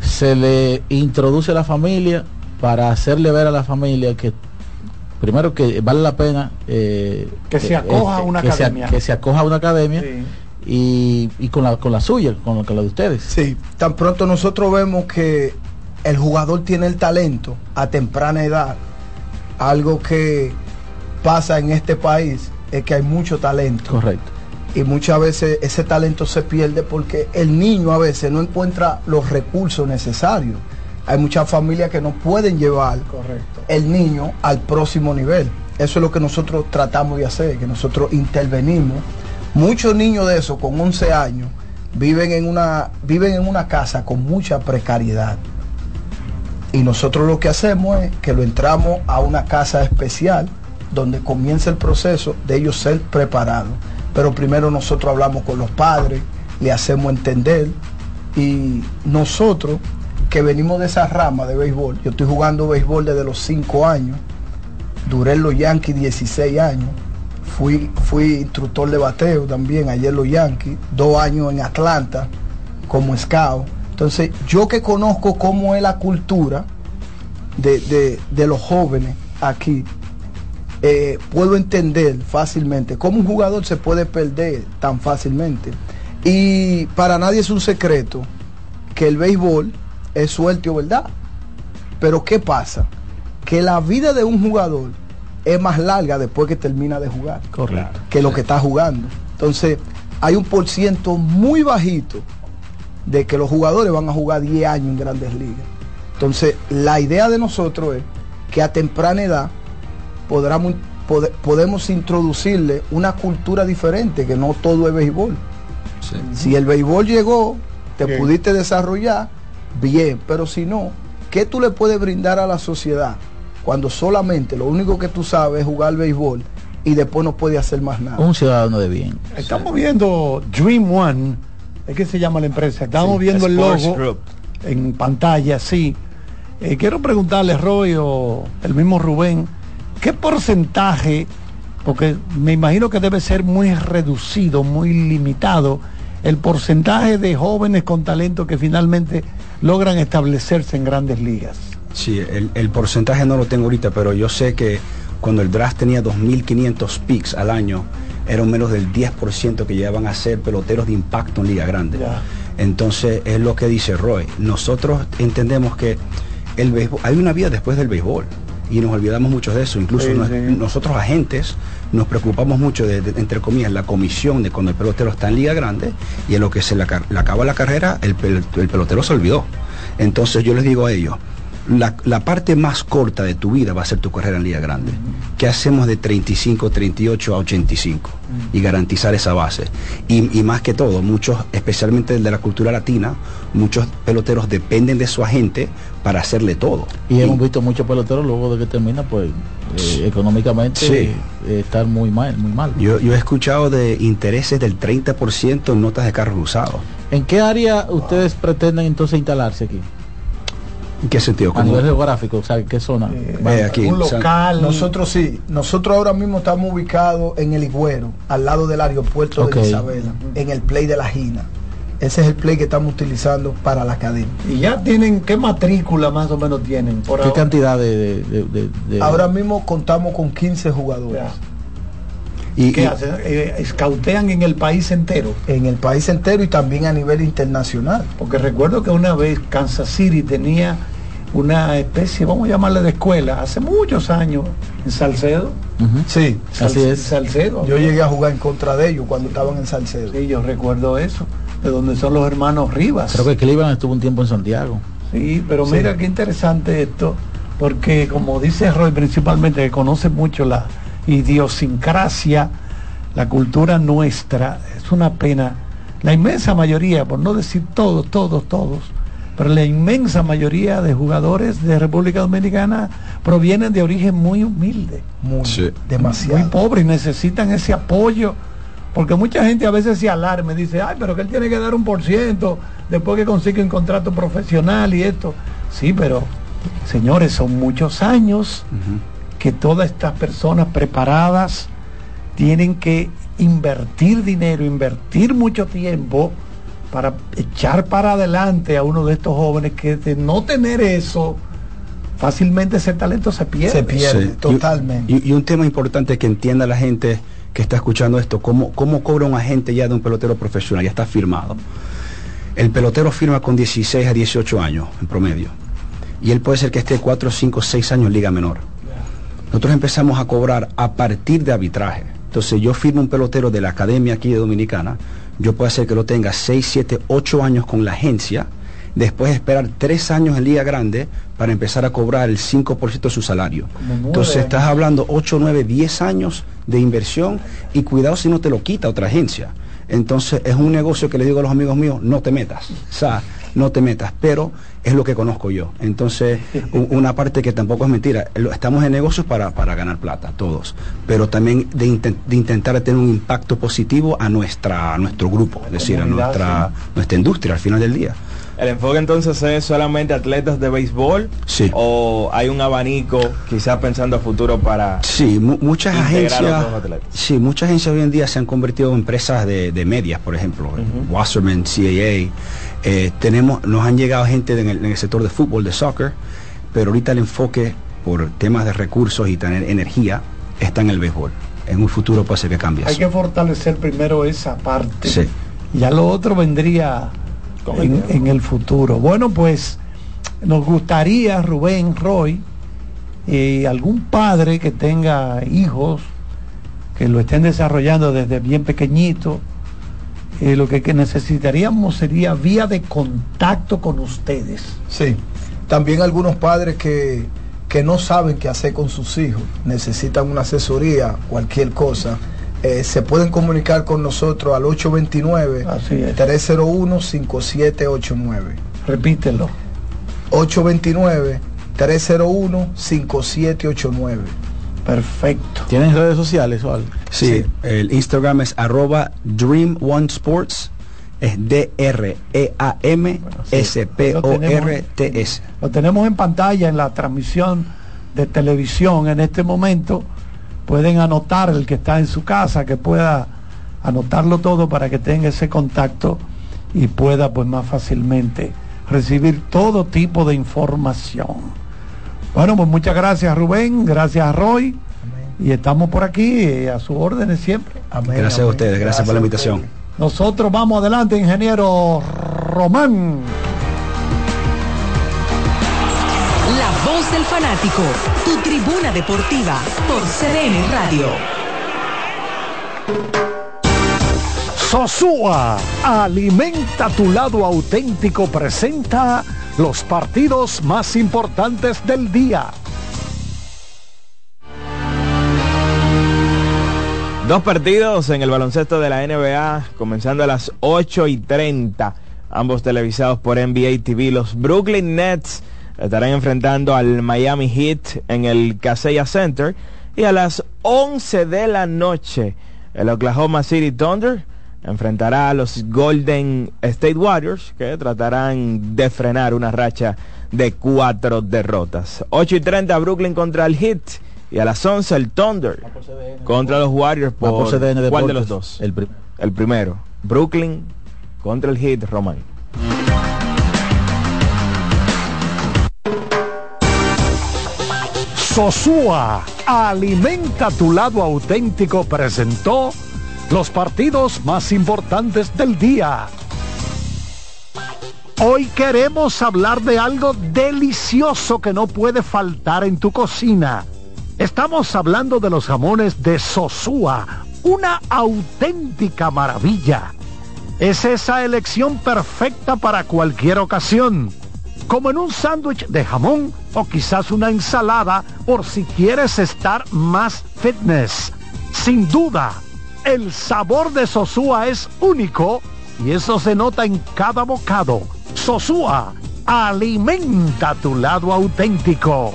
se le introduce a la familia para hacerle ver a la familia que primero que vale la pena eh, Que se acoja a una que se- academia. que se acoja a una academia y, y con la con la suya, con la, con la de ustedes. Sí, tan pronto nosotros vemos que el jugador tiene el talento a temprana edad, algo que pasa en este país es que hay mucho talento. Correcto. Y muchas veces ese talento se pierde porque el niño a veces no encuentra los recursos necesarios. Hay muchas familias que no pueden llevar el niño al próximo nivel. Eso es lo que nosotros tratamos de hacer, que nosotros intervenimos. Muchos niños de esos con 11 años viven en una, viven en una casa con mucha precariedad. Y nosotros lo que hacemos es que lo entramos a una casa especial donde comienza el proceso de ellos ser preparados. Pero primero nosotros hablamos con los padres, le hacemos entender y nosotros que venimos de esa rama de béisbol, yo estoy jugando béisbol desde los 5 años, duré en los Yankees 16 años, fui, fui instructor de bateo también ayer los Yankees, dos años en Atlanta como scout. Entonces, yo que conozco cómo es la cultura de, de- de los jóvenes aquí, eh, puedo entender fácilmente cómo un jugador se puede perder tan fácilmente. Y para nadie es un secreto que el béisbol es suerte o verdad. Pero ¿qué pasa? Que la vida de un jugador es más larga después que termina de jugar Correcto. que lo que está jugando. Entonces, hay un por ciento muy bajito de que los jugadores van a jugar 10 años en grandes ligas. Entonces, la idea de nosotros es que a temprana edad podremos, pode- podemos introducirle una cultura diferente, que no todo es béisbol. Si el béisbol llegó, te Bien. pudiste desarrollar, bien, pero si no, ¿qué tú le puedes brindar a la sociedad cuando solamente lo único que tú sabes es jugar béisbol y después no puedes hacer más nada? Un ciudadano de bien. Estamos viendo Dream One, es que se llama la empresa. Estamos Sí, viendo el logo Group. en pantalla, sí. Eh, quiero preguntarle, Roy o el mismo Rubén, ¿qué porcentaje, porque me imagino que debe ser muy reducido, muy limitado, el porcentaje de jóvenes con talento que finalmente logran establecerse en grandes ligas? Sí, el, el porcentaje no lo tengo ahorita, pero yo sé que cuando el draft tenía 2.500 picks al año, era menos del 10% que llegaban a ser peloteros de impacto en Liga Grande. Entonces es lo que dice Roy. Nosotros entendemos que el béisbol, hay una vida después del béisbol y nos olvidamos mucho de eso. Incluso Sí, nos- sí. nosotros agentes nos preocupamos mucho de, de- entre comillas, la comisión de cuando el pelotero está en Liga Grande y en lo que se le, aca- le acaba la carrera, el, pel- el pelotero se olvidó. Entonces yo les digo a ellos, la, la parte más corta de tu vida va a ser tu carrera en Liga Grande. ¿Qué hacemos de 35, 38 a 85? Y garantizar esa base. Y, y más que todo, muchos, especialmente de la cultura latina, muchos peloteros dependen de su agente para hacerle todo. Y hemos visto muchos peloteros luego de que termina, pues eh, económicamente Sí. eh, estar muy mal, muy mal. Yo, yo he escuchado de intereses del 30% en notas de carros usados. ¿En qué área ustedes pretenden entonces instalarse aquí? ¿En qué sentido? A ¿Cómo? nivel geográfico, o sea, ¿qué zona? Eh, aquí, un o sea, local. Nosotros sí, nosotros ahora mismo estamos ubicados en el Higüero, al lado del aeropuerto Ok. de Isabela, en el play de la Gina. Ese es el play que estamos utilizando para la academia. Y ya tienen, ¿qué matrícula más o menos tienen? Por ¿Qué ahora? cantidad de, de- de- de- Ahora mismo contamos con 15 jugadores. Y, ¿Qué hacen? Eh, escautean en el país entero. En el país entero y también a nivel internacional. Porque recuerdo que una vez Kansas City tenía una especie, vamos a llamarle de escuela, hace muchos años, en Salcedo. Sí, Así es. Salcedo. Yo llegué a jugar en contra de ellos cuando estaban en Salcedo. Sí, yo recuerdo eso, de donde son los hermanos Rivas. Creo que Cleveland estuvo un tiempo en Santiago. Sí, pero Sí. mira qué interesante esto, porque como dice Roy principalmente, que conoce mucho la idiosincrasia, la cultura nuestra, es una pena. La inmensa mayoría, por no decir todos, todos, todos, pero la inmensa mayoría de jugadores de República Dominicana provienen de origen muy humilde, muy demasiado, muy pobre y necesitan ese apoyo. Porque mucha gente a veces se alarma y dice, ay, pero que él tiene que dar un por ciento después que consigue un contrato profesional y esto. Sí, pero señores, son muchos años que todas estas personas preparadas tienen que invertir dinero, invertir mucho tiempo para echar para adelante a uno de estos jóvenes que de no tener eso, fácilmente ese talento se pierde. Sí. Y- Y, y un tema importante que entienda la gente que está escuchando esto, cómo, cómo cobra un agente ya de un pelotero profesional, ya está firmado. El pelotero firma con 16 a 18 años en promedio. Y él puede ser que esté 4, 5, 6 años en liga menor. Nosotros empezamos a cobrar a partir de arbitraje. Entonces yo firmo un pelotero de la academia aquí de Dominicana, yo puedo hacer que lo tenga 6, 7, 8 años con la agencia, después esperar 3 años en Liga Grande para empezar a cobrar el 5% de su salario. Entonces estás hablando 8, 9, 10 años de inversión y cuidado si no te lo quita otra agencia. Entonces es un negocio que le digo a los amigos míos, no te metas. O sea, no te metas, pero es lo que conozco yo. Entonces, una parte que tampoco es mentira, estamos en negocios para, para ganar plata, todos, pero también de, inten- de intentar tener un impacto positivo a, nuestra, a nuestro grupo, es decir, a nuestra, nuestra industria al final del día. ¿El enfoque entonces es solamente atletas de béisbol? Sí. ¿O hay un abanico quizás pensando a futuro para Sí, mu- muchas a agencias, sí, muchas agencias hoy en día se han convertido en empresas de, de medias, por ejemplo, Wasserman, CAA. eh, tenemos, nos han llegado gente en el, en el sector de fútbol, de soccer, pero ahorita el enfoque por temas de recursos y tener energía está en el béisbol. En un futuro puede ser que cambie Hay eso. que fortalecer primero esa parte. Sí. Ya lo otro vendría en, en el futuro. Bueno, pues nos gustaría, Rubén, Roy, eh, algún padre que tenga hijos que lo estén desarrollando desde bien pequeñito, eh, lo que, que necesitaríamos sería vía de contacto con ustedes. Sí. También algunos padres que, que no saben qué hacer con sus hijos, necesitan una asesoría, cualquier cosa, eh, se pueden comunicar con nosotros al 829-301-5789. Repítelo. 829-301-5789. Perfecto. ¿Tienen redes sociales o algo? Sí, el Instagram es arroba Dream One Sports. Es E D-R-E-A-M-S-P-O-R-T-S. Lo tenemos en pantalla en la transmisión de televisión en este momento. Pueden anotar el que está en su casa, que pueda anotarlo todo para que tenga ese contacto y pueda pues más fácilmente recibir todo tipo de información. Bueno, pues muchas gracias Rubén, gracias a Roy y estamos por aquí eh, a sus órdenes siempre. Gracias a ustedes, gracias, por la invitación. Nosotros vamos adelante, ingeniero Román. Voz del fanático, tu tribuna deportiva por CDN Radio. Sosúa, alimenta tu lado auténtico, presenta los partidos más importantes del día. Dos partidos en el baloncesto de la NBA, comenzando a las 8 y 30, ambos televisados por NBA TV. Los Brooklyn Nets estarán enfrentando al Miami Heat en el Kaseya Center. Y a las 11 de la noche, el Oklahoma City Thunder enfrentará a los Golden State Warriors, que tratarán de frenar una racha de cuatro derrotas. 8 y 30, Brooklyn contra el Heat. Y a las 11 el Thunder contra los Warriors por, ¿cuál de los dos? El, prim- El primero, Brooklyn contra el Heat, Roman. Sosúa, alimenta tu lado auténtico, presentó los partidos más importantes del día. Hoy queremos hablar de algo delicioso que no puede faltar en tu cocina. Estamos hablando de los jamones de Sosúa, una auténtica maravilla. Es esa elección perfecta para cualquier ocasión como en un sándwich de jamón o quizás una ensalada por si quieres estar más fitness. Sin duda, el sabor de Sosúa es único y eso se nota en cada bocado. Sosúa, alimenta tu lado auténtico.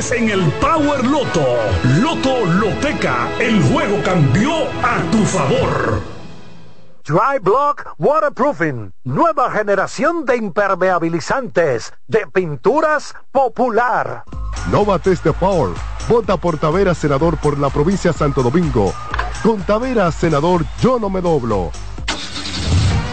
en el Power Loto. Loto Loteca, el juego cambió a tu favor. Dry Block Waterproofing, nueva generación de impermeabilizantes, de pinturas popular. Nova Test de Power. Vota por Taveras, senador por la provincia de Santo Domingo. Con Taveras, senador, yo no me doblo.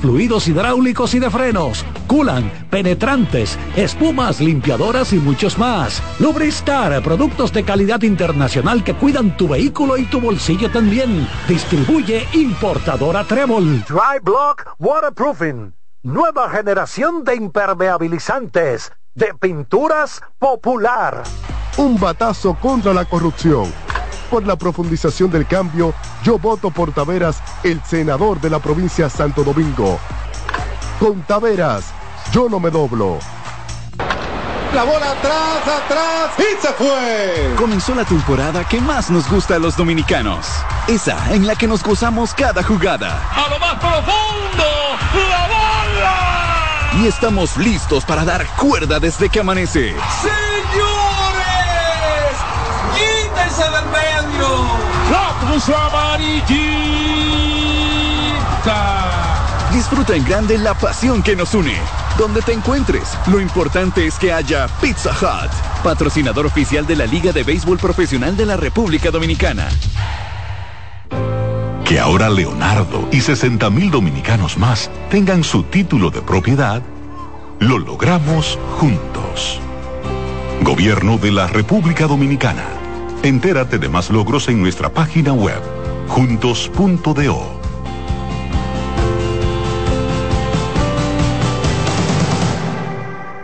fluidos hidráulicos y de frenos, culan, penetrantes, espumas, limpiadoras y muchos más. Lubristar, productos de calidad internacional que cuidan tu vehículo y tu bolsillo también. Distribuye importadora Trébol. Dry Block Waterproofing. Nueva generación de impermeabilizantes, de pinturas popular. Un batazo contra la corrupción. Por la profundización del cambio, yo voto por Taveras, el senador de la provincia de Santo Domingo. Con Taveras, yo no me doblo. La bola atrás, atrás y se fue. Comenzó la temporada que más nos gusta a los dominicanos. Esa en la que nos gozamos cada jugada. A lo más profundo, la bola. y estamos listos para dar cuerda desde que amanece. ¡Señores! ¡La cruz amarillita! Disfruta en grande la pasión que nos une. Donde te encuentres, lo importante es que haya Pizza Hut, patrocinador oficial de la Liga de Béisbol Profesional de la República Dominicana. Que ahora Leonardo y 60 mil dominicanos más tengan su título de propiedad, lo logramos juntos. Gobierno de la República Dominicana. Entérate de más logros en nuestra página web, juntos.do.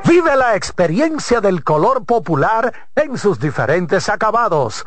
Vive la experiencia del color popular en sus diferentes acabados.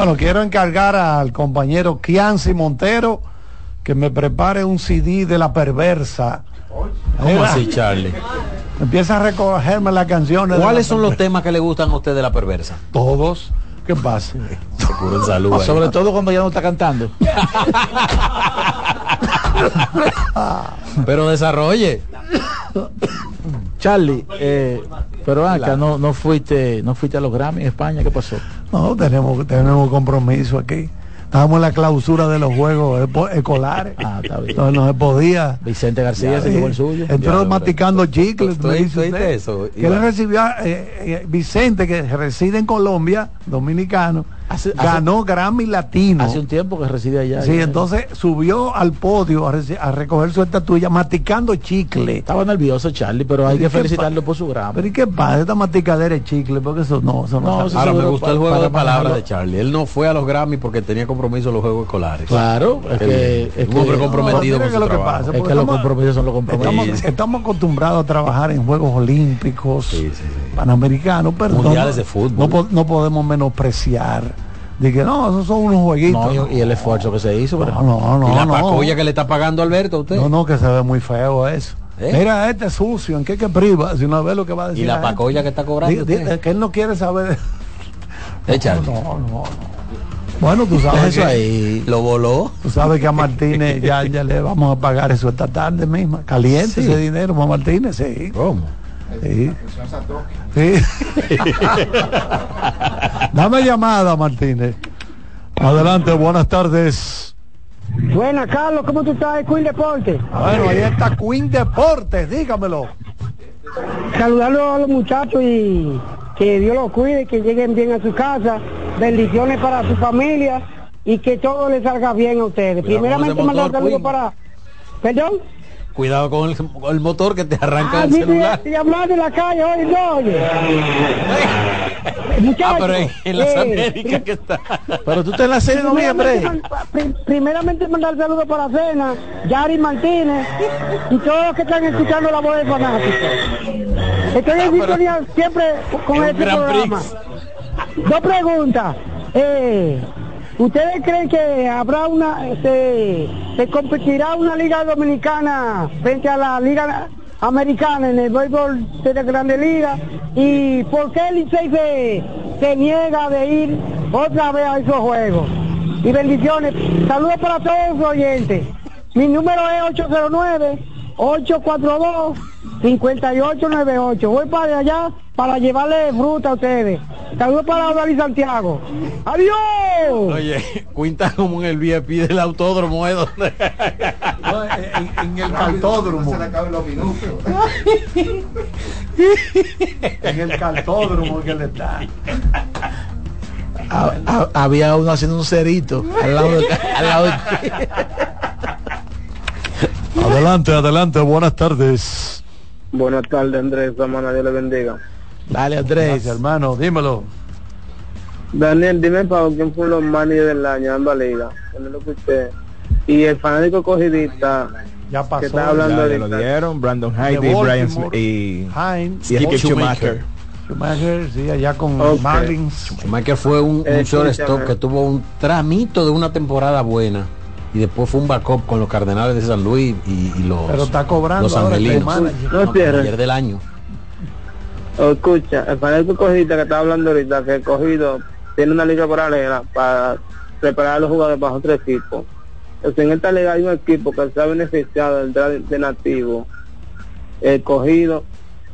Bueno, quiero encargar al compañero Kianci Montero que me prepare un CD de la perversa. ¿Cómo así, Charlie? Empieza a recogerme las canciones. de ¿Cuáles la son los temas que le gustan a usted de la perversa? Todos. ¿Qué pasa? Seguro en salud. ahí. Sobre todo cuando ya no está cantando. Pero desarrolle. Charlie, eh, pero acá no, no fuiste, no fuiste a los Grammy en España, ¿qué pasó? No, tenemos, tenemos compromiso aquí. Estábamos en la clausura de los juegos escolares. Ah, está bien. Entonces no se podía. Vicente García se Sí. llevó el suyo. Entró Ya, masticando chicles. ¿Tú- me tú- dice tú oíste usted. eso, Que Iván? recibió, a, eh, eh, Vicente, que reside en Colombia, dominicano, Hace- hace- ganó Grammy Latino. Hace un tiempo que reside allá. Sí, entonces subió al podio a, reci- a recoger su estatuilla masticando chicle. Estaba nervioso Charlie, pero hay ¿Y que felicitarlo por su Grammy. Pero ¿y qué pasa? Esta masticadera de chicle, porque eso no, eso no, No, está- eso Ahora me gustó el juego de palabras de Charlie. Él no fue a los Grammy porque tenía compromiso en los juegos escolares. Claro, es que, es Un hombre que- comprometido con su lo que trabajo. pasa, es porque que los estamos- compromisos son los compromisos. Estamos, estamos acostumbrados a trabajar en Juegos Olímpicos, Sí, sí, sí. Panamericanos, pero Mundiales de fútbol. No, no podemos menospreciar de que no, esos son unos jueguitos. No, y, el esfuerzo que se hizo. pero- no, no, no, y la no. pacoya que le está pagando Alberto a usted. No, no, que se ve muy feo eso. ¿Eh? Mira, este es sucio, ¿en qué que priva? Si no ve lo que va a decir. y la gente. pacoya que está cobrando. Di- usted. que él no quiere saber. Charlie. No, no, no. Bueno, tú sabes Eso que, ahí. Lo voló. tú sabes que a Martínez ya, ya le vamos a pagar eso esta tarde misma. Caliente Sí. ese dinero para Martínez, sí. ¿Cómo? Sí. Sí. Dame llamada, Martínez. Adelante, buenas tardes. Buena, Carlos, ¿cómo tú estás, Queen Deporte? Bueno, ahí está Queen Deportes, dígamelo. Saludarlo a los muchachos y que Dios los cuide, que lleguen bien a su casa. Bendiciones para su familia y que todo les salga bien a ustedes. Cuidado Primeramente, mandar saludos para... ¿Perdón? Cuidado con el, con el motor que te arranca Ah, el celular. hablando en la calle hoy, no, oye. Ah, pero en, en las eh, Américas que está. Pero tú estás en la serie de noviembre. Primeramente, man- pri- primeramente mandar saludos para Cena, Yari Martínez y todos los que están escuchando la voz del fanático. Estoy en sintonía siempre con este programa. Prix. Dos preguntas. Eh, ¿Ustedes creen que habrá una, se, se competirá una liga dominicana frente a la liga americana en el béisbol de la Grande Liga? ¿Y por qué el Licey se, se niega de ir otra vez a esos juegos? Y bendiciones. Saludos para todos los oyentes. Mi número es 809-842-5898. Voy para allá para llevarle fruta a ustedes. Saludos para Odalí Santiago. ¡Adiós! Oye, cuenta como en el VIP del autódromo, ¿eh? Donde- en, en el cartódromo. en el cartódromo que le está. Ha- ha- había uno haciendo un cerito al lado de, al lado de- Adelante, adelante, buenas tardes. Buenas tardes, Andrés. Hermana, Dios le bendiga. Dale Andrés. Hermano, dímelo. Daniel, dime para quién fue los managers del año. Que no lo escuché. Y el fanático cogidista Ya que pasó. está hablando Ya, ya lo dieron. Brandon De Hyde y Brian Smith y Hines, y Skip Schumacher. Schumacher, sí, allá con Ok. Marlins. Schumacher fue un, un shortstop que tuvo un tramito de una temporada buena y después fue un backup con los Cardenales de San Luis y, y los, Pero está cobrando los angelinos. No, No del año. Oh, escucha, el panel que cogiste que estaba hablando ahorita, que el cogido tiene una liga paralela para preparar a los jugadores bajo otro equipo. O sea, en esta liga hay un equipo que se ha beneficiado del draft de nativo. El cogido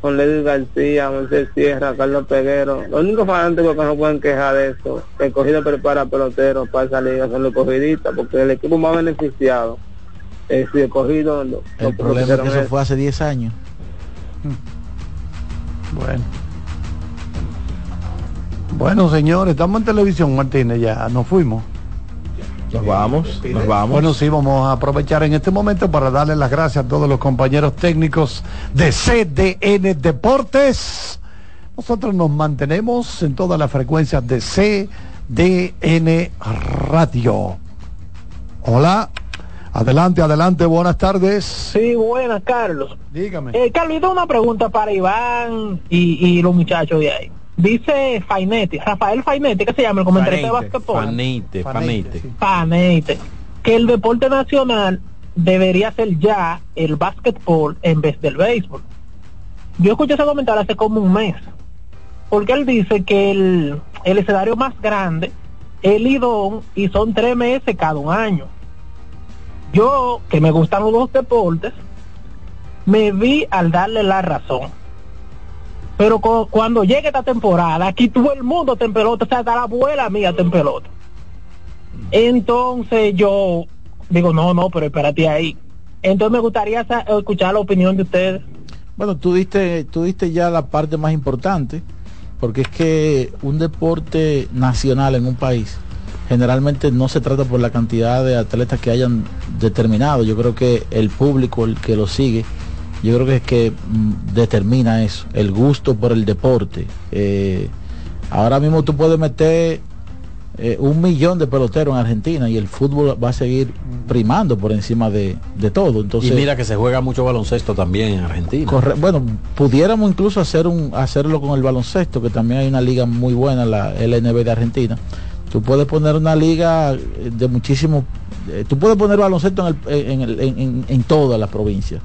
con Lady García, Moisés Sierra, Carlos Peguero. Los únicos fanáticos que no pueden quejar de eso, que el cogido prepara peloteros para esa liga, son los cogidistas, porque el equipo más beneficiado es el cogido. lo- El lo problema es que propusieron eso fue hace 10 años. Bueno. Bueno, señores, estamos en televisión, Martínez, ya nos fuimos. Nos vamos, nos vamos. Bueno, sí, vamos a aprovechar en este momento para darle las gracias a todos los compañeros técnicos de CDN Deportes. Nosotros nos mantenemos en todas las frecuencias de CDN Radio. Hola, adelante, adelante, buenas tardes. Sí, buenas, Carlos. Dígame. Eh, Carlos, yo tengo una pregunta para Iván y, y los muchachos de ahí. Dice Fainetti, Rafael Fainetti, ¿qué se llama? El comentarista de básquetbol. Fanite, fanite. Faneite, que el deporte nacional debería ser ya el básquetbol en vez del béisbol. Yo escuché ese comentario hace como un mes, porque él dice que el, el escenario más grande es el Lidón y son tres meses cada un año. Yo, que me gustan los dos deportes, me vi al darle la razón. Pero cu- cuando llegue esta temporada, aquí todo el mundo está en pelota, o sea, hasta la abuela mía está en pelota. Entonces yo digo, no, no, pero espérate ahí. Entonces me gustaría escuchar la opinión de ustedes. Bueno, tú diste, tú diste ya la parte más importante, porque es que un deporte nacional en un país generalmente no se trata por la cantidad de atletas que hayan determinado. Yo creo que el público, el que lo sigue, yo creo que es que mm, determina eso, el gusto por el deporte. Eh, ahora mismo tú puedes meter eh, un millón de peloteros en Argentina y el fútbol va a seguir primando por encima de, de todo. Entonces, y mira que se juega mucho baloncesto también en Argentina. Corre- bueno, pudiéramos incluso hacer un hacerlo con el baloncesto, que también hay una liga muy buena, la LNB de Argentina. Tú puedes poner una liga de muchísimo, eh, tú puedes poner baloncesto en, el- en, el- en- en- en todas las provincias.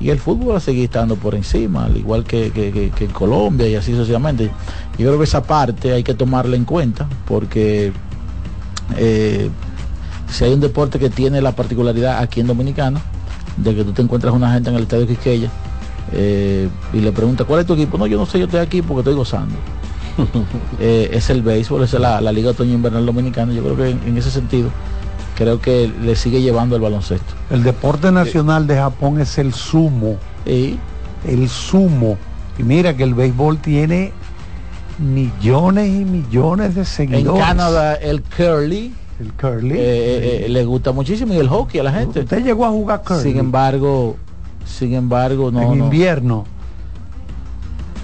Y el fútbol va a seguir estando por encima, al igual que, que- que- que en Colombia y así sucesivamente. Yo creo que esa parte hay que tomarla en cuenta, porque eh, si hay un deporte que tiene la particularidad aquí en Dominicana, de que tú te encuentras una gente en el estadio Quisqueya eh, y le pregunta ¿cuál es tu equipo? No, yo no sé, yo estoy aquí porque estoy gozando. Eh, es el béisbol, es la, la Liga Otoño Invernal Dominicana. Yo creo que en, en ese sentido, creo que le sigue llevando el baloncesto. El deporte nacional de Japón es el sumo. El sumo. Y mira que el béisbol tiene millones y millones de En seguidores. Canadá, el curly, el curly eh, eh, eh, le gusta muchísimo y el hockey a la gente. Usted llegó a jugar curly. Sin embargo, sin embargo, no. en no. invierno.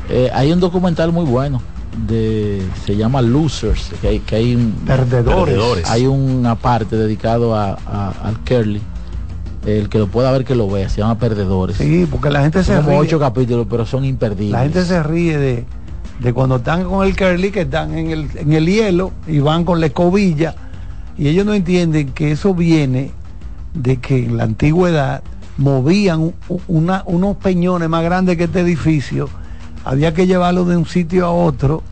Eh, hay un documental muy bueno de se llama Losers, que hay, que hay un, Perdedores. Perdedores. Hay una parte dedicado a, a- al curly. El que lo pueda ver que lo vea, se llama Perdedores. Sí, porque la gente se como ríe. ocho capítulos, pero son imperdibles. La gente se ríe de, de cuando están con el curly que están en el, en el hielo y van con la escobilla y ellos no entienden que eso viene de que en la antigüedad movían una- unos peñones más grandes que este edificio, había que llevarlo de un sitio a otro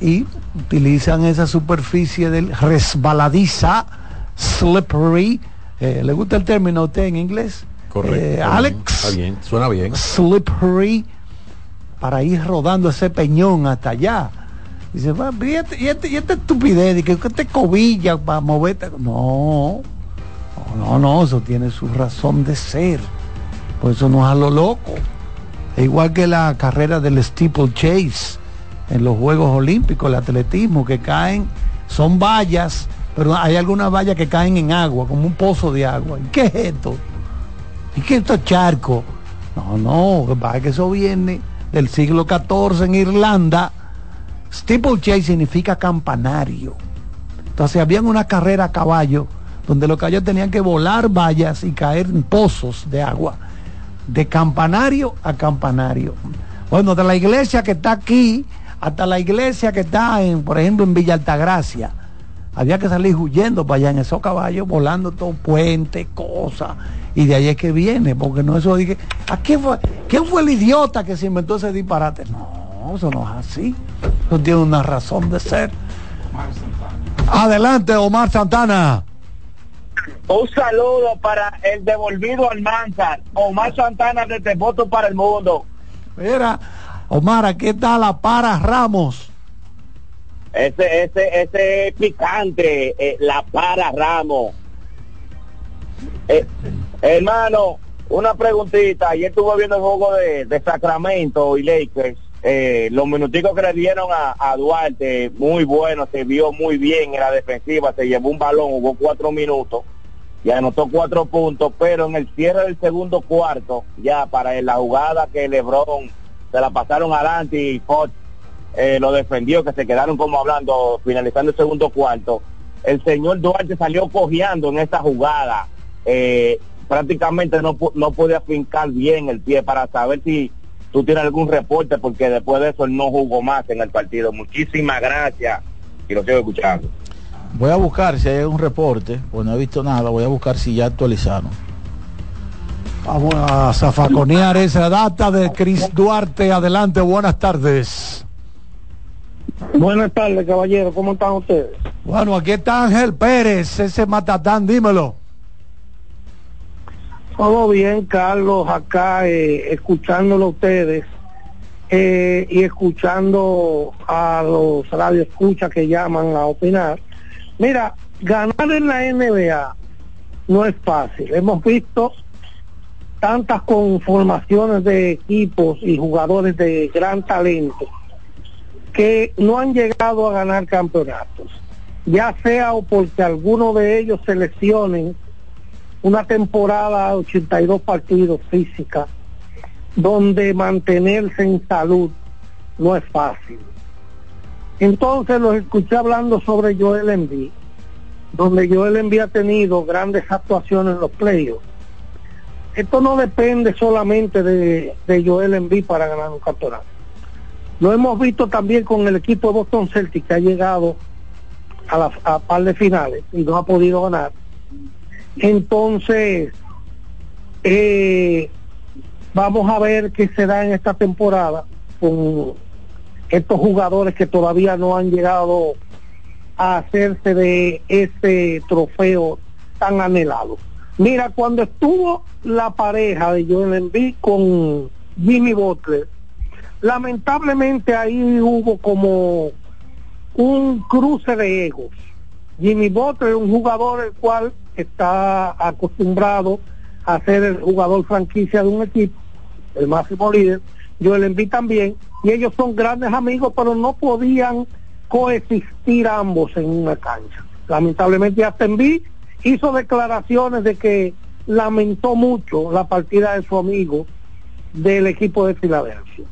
y utilizan esa superficie del resbaladiza, slippery, eh, ¿le gusta el término a usted en inglés? Correcto. Eh, Alex Está bien, suena bien. slippery para ir rodando ese peñón hasta allá. Dice, "Va, y, este- y este- y esta estupidez, de que que te cobilla para moverte. No, no, no, eso tiene su razón de ser. Por eso no es a lo loco. Igual que la carrera del steeplechase en los Juegos Olímpicos, el atletismo, que caen, son vallas, pero hay algunas vallas que caen en agua, como un pozo de agua. ¿Y qué es esto? ¿Y qué es esto charco? No, no, es que eso viene del siglo XIV en Irlanda. Steeplechase significa campanario. Entonces habían una carrera a caballo donde los caballos tenían que volar vallas y caer en pozos de agua. De campanario a campanario. Bueno, de la iglesia que está aquí hasta la iglesia que está en, por ejemplo, en Villa Altagracia. Había que salir huyendo para allá en esos caballos, volando todo puente, cosas. Y de ahí es que viene, porque no eso dije, ¿a quién fue, quién fue el idiota que se inventó ese disparate? No, eso no es así. Eso tiene una razón de ser. Adelante, Omar Santana. Un saludo para el devolvido Almanzar, Omar Santana desde Voto para el Mundo. Mira, Omar, aquí está la para Ramos. Ese, ese, ese picante, eh, la para Ramos. Eh, hermano, una preguntita. Ayer estuve viendo el juego de, de Sacramento y Lakers. Eh, los minuticos que le dieron a, Duarte, muy bueno, se vio muy bien en la defensiva, se llevó un balón, jugó cuatro minutos y anotó cuatro puntos, pero en el cierre del segundo cuarto, ya para la jugada que Lebron se la pasaron adelante y Fox eh, lo defendió, que se quedaron como hablando, finalizando el segundo cuarto, el señor Duarte salió cojeando en esa jugada, eh, prácticamente no, no podía fincar bien el pie para saber si tú tienes algún reporte, porque después de eso él no jugó más en el partido. Muchísimas gracias y lo sigo escuchando. Voy a buscar si hay un reporte, pues no he visto nada, voy a buscar si ya actualizaron. Vamos a zafaconear esa data de Cris Duarte. Adelante, buenas tardes. Buenas tardes, caballero. ¿Cómo están ustedes? Bueno, aquí está Ángel Pérez, ese matatán, dímelo. Todo bien, Carlos, acá eh, escuchándolo a ustedes eh, y escuchando a los radioescuchas que llaman a opinar. Mira, ganar en la NBA no es fácil. Hemos visto tantas conformaciones de equipos y jugadores de gran talento que no han llegado a ganar campeonatos, ya sea o porque alguno de ellos se lesionen una temporada de 82 partidos física, donde mantenerse en salud no es fácil. Entonces los escuché hablando sobre Joel Embiid, donde Joel Embiid ha tenido grandes actuaciones en los playoffs. Esto no depende solamente de, de Joel Embiid para ganar un campeonato. Lo hemos visto también con el equipo de Boston Celtics que ha llegado a la a par de finales y no ha podido ganar. Entonces, eh, vamos a ver qué se da en esta temporada con estos jugadores que todavía no han llegado a hacerse de ese trofeo tan anhelado. Mira, cuando estuvo la pareja de Joel Embiid con Jimmy Butler, lamentablemente ahí hubo como un cruce de egos. Jimmy Butler un jugador el cual está acostumbrado a ser el jugador franquicia de un equipo, el máximo líder. Joel Embiid también, y ellos son grandes amigos, pero no podían coexistir ambos en una cancha. Lamentablemente Embiid hizo declaraciones de que lamentó mucho la partida de su amigo del equipo de Filadelfia.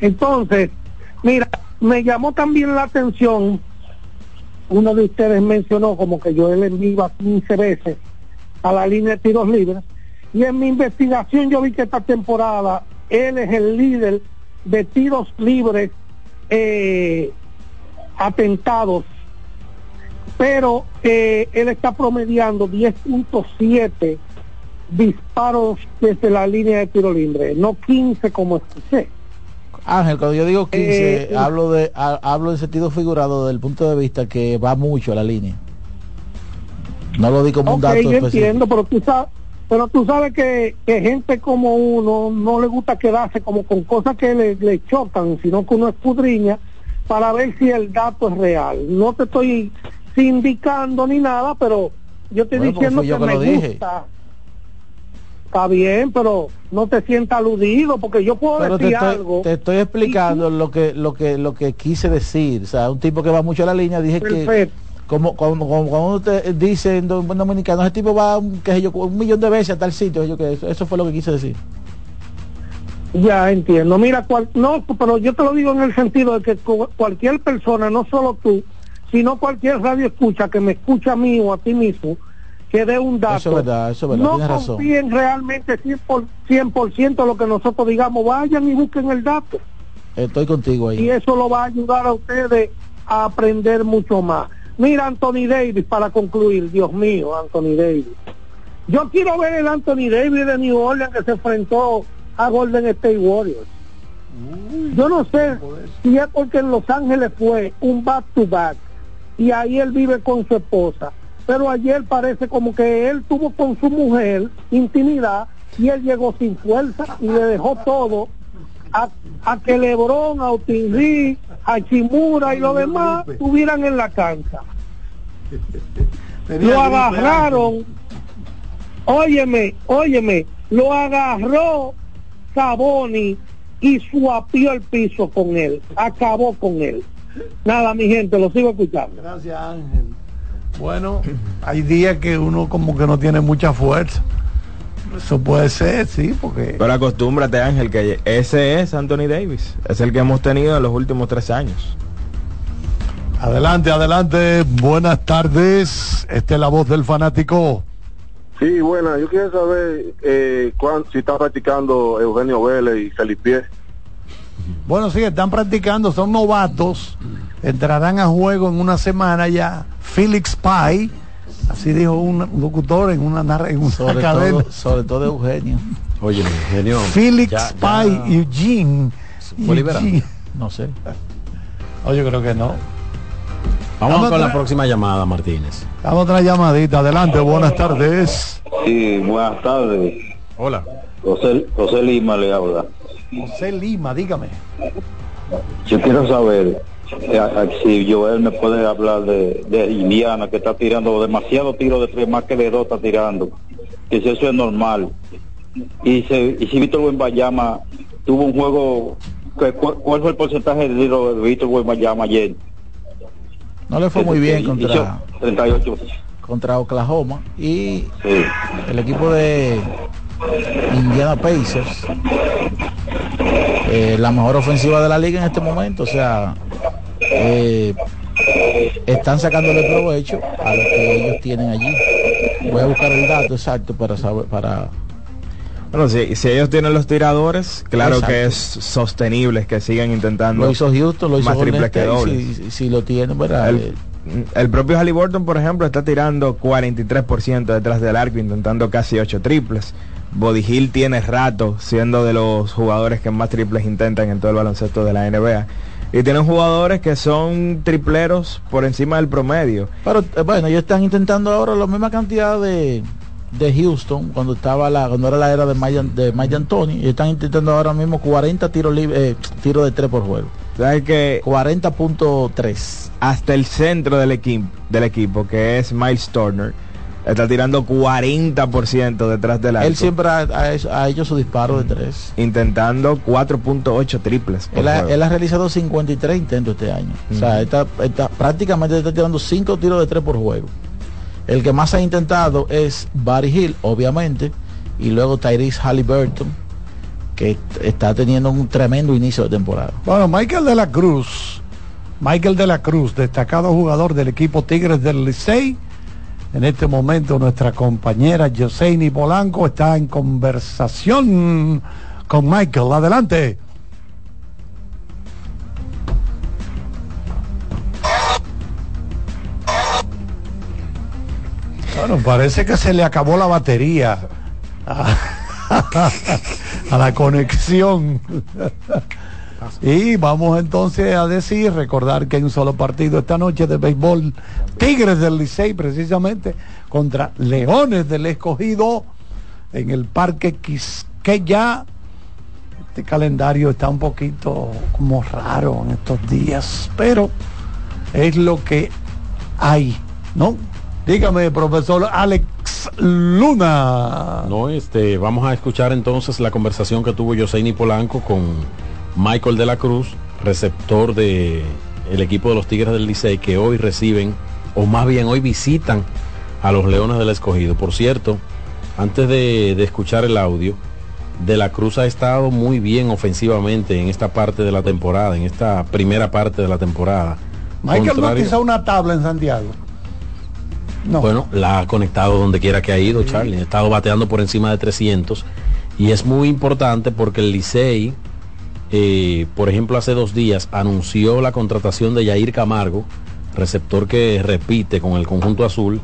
Entonces, mira, me llamó también la atención, uno de ustedes mencionó como que Joel Embiid iba 15 veces a la línea de tiros libres, y en mi investigación yo vi que esta temporada él es el líder de tiros libres eh, atentados, pero eh, él está promediando 10.7 disparos desde la línea de tiro libre, no 15 como escuché. Ángel, cuando yo digo 15, Eh, hablo de ha- hablo en sentido figurado desde el punto de vista que va mucho a la línea. No lo di como un dato yo específico. entiendo, pero tú sabes, pero tú sabes que, que gente como uno no le gusta quedarse como con cosas que le, le chocan, sino que uno escudriña para ver si el dato es real. No te estoy sindicando ni nada, pero yo estoy Bueno, porque diciendo yo que que me lo dije. gusta. Está bien, pero no te sientas aludido, porque yo puedo Pero te decir estoy, algo. te estoy explicando lo que lo que lo que quise decir. O sea, un tipo que va mucho a la línea, dije que Perfecto. como cuando, cuando, cuando usted dice en do- en dominicano, ese tipo va sé yo, un millón de veces a tal sitio, yo que eso, eso fue lo que quise decir. Ya entiendo. Mira, cual, no, pero yo te lo digo en el sentido de que cu- cualquier persona, no solo tú, sino cualquier radio escucha que me escucha a mí o a ti mismo, que dé un dato. Eso es verdad, eso es verdad, no tienes razón. confíen realmente 100%, por, 100% lo que nosotros digamos, vayan y busquen el dato. Estoy contigo ahí. Y eso lo va a ayudar a ustedes a aprender mucho más. Mira Anthony Davis para concluir, Dios mío, Anthony Davis. Yo quiero ver el Anthony Davis de New Orleans que se enfrentó a Golden State Warriors. Yo no sé si es porque en Los Ángeles fue un back to back y ahí él vive con su esposa. Pero ayer parece como que él tuvo con su mujer intimidad y él llegó sin fuerza y le dejó todo a, a que Lebron, a Otinri, a Chimura y los demás estuvieran en la cancha. Lo agarraron, óyeme, óyeme, lo agarró Saboni y suapió el piso con él, acabó con él. Nada, mi gente, lo sigo escuchando. Gracias, Ángel. Bueno, hay días que uno como que no tiene mucha fuerza. Eso puede ser, sí, porque... Pero acostúmbrate, Ángel, que ese es Anthony Davis. Es el que hemos tenido en los últimos tres años. Adelante, adelante. Buenas tardes. Esta es la voz del fanático. Sí, bueno, yo quiero saber eh, cuán- si está practicando Eugenio Vélez y Felipe. Bueno, sí, están practicando, son novatos. Entrarán a juego en una semana ya. Felix Pai, así dijo un locutor en una, narra- en una Sobre cadena. todo, sobre todo Eugenio. Oye, Eugenio. Felix ya- ya- Pai, Eugene. ¿Fue liberado? Eugene. No sé. Oh, yo creo que no. Vamos, Vamos con a la próxima llamada, Martínez. Damos otra llamadita. Adelante, buenas tardes. Sí, buenas tardes. Hola. José, José Lima le habla. José Lima, dígame. Yo quiero saber eh, si Joel me puede hablar de, de Indiana, que está tirando demasiado tiro de tres, más que de dos está tirando. Que si eso es normal. Y, se, y si Víctor tuvo un juego, ¿cuál fue el porcentaje de tiro de Víctor Buenbayama ayer? No le fue muy bien contra, 38. contra Oklahoma y Sí. el equipo de Indiana Pacers eh, la mejor ofensiva de la liga en este momento o sea eh, están sacándole provecho a lo que ellos tienen allí voy a buscar el dato exacto para saber para Bueno, si, si ellos tienen los tiradores, claro Exacto. que es sostenible que sigan intentando lo hizo Houston lo hizo más triples que State, dobles. si, si lo tienen verdad El, Eh, el propio Halliburton, por ejemplo, está tirando 43% detrás del arco, intentando casi 8 triples. Body Hill tiene rato siendo de los jugadores que más triples intentan en todo el baloncesto de la NBA. Y tienen jugadores que son tripleros por encima del promedio. Pero eh, bueno, ellos están intentando ahora la misma cantidad de, de Houston cuando estaba la cuando era la era de Mike, de Mike Anthony y están intentando ahora mismo 40 tiros eh, tiros de 3 por juego. ¿Sabes que 40.3 hasta el centro del equipo, del equipo que es Miles Turner, está tirando 40% detrás del arco. Él siempre ha, ha hecho, ha hecho su disparo de 3. intentando 4.8 triples. Él ha, juego. él ha realizado 53 intentos este año. O sea, está, está- prácticamente está tirando 5 tiros de 3 por juego. El que más ha intentado es Barry Hill, obviamente, y luego Tyrese Halliburton, que está teniendo un tremendo inicio de temporada. Bueno, Michael de la Cruz, Michael de la Cruz, destacado jugador del equipo Tigres del Licey. En este momento nuestra compañera Joseini Polanco está en conversación con Michael. Adelante. Bueno, parece que se le acabó la batería a, a la conexión. Y vamos entonces a decir, recordar que hay un solo partido esta noche de béisbol, Tigres del Licey precisamente, contra Leones del Escogido en el Parque Quisqueya. Este calendario está un poquito como raro en estos días, pero es lo que hay, ¿no? Dígame, profesor Alex Luna. No, este, vamos a escuchar entonces la conversación que tuvo Joseini Polanco con Michael de la Cruz, receptor de el equipo de los Tigres del Licey, que hoy reciben, o más bien hoy visitan a los Leones del Escogido. Por cierto, antes de, de escuchar el audio, de la Cruz ha estado muy bien ofensivamente en esta parte de la temporada, en esta primera parte de la temporada. Michael Contrario- una tabla en Santiago. Bueno, la ha conectado donde quiera que ha ido, Charlie. Ha estado bateando por encima de 300 y es muy importante porque el Licey, eh, por ejemplo, hace dos días anunció la contratación de Yair Camargo, receptor que repite con el conjunto azul.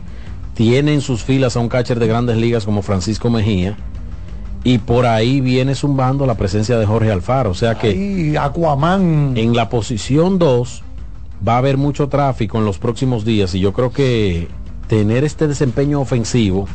Tiene en sus filas a un catcher de grandes ligas como Francisco Mejía. Y por ahí viene zumbando la presencia de Jorge Alfaro. O sea que Y Aquaman. en la posición 2 va a haber mucho tráfico en los próximos días. Y yo creo que tener este desempeño ofensivo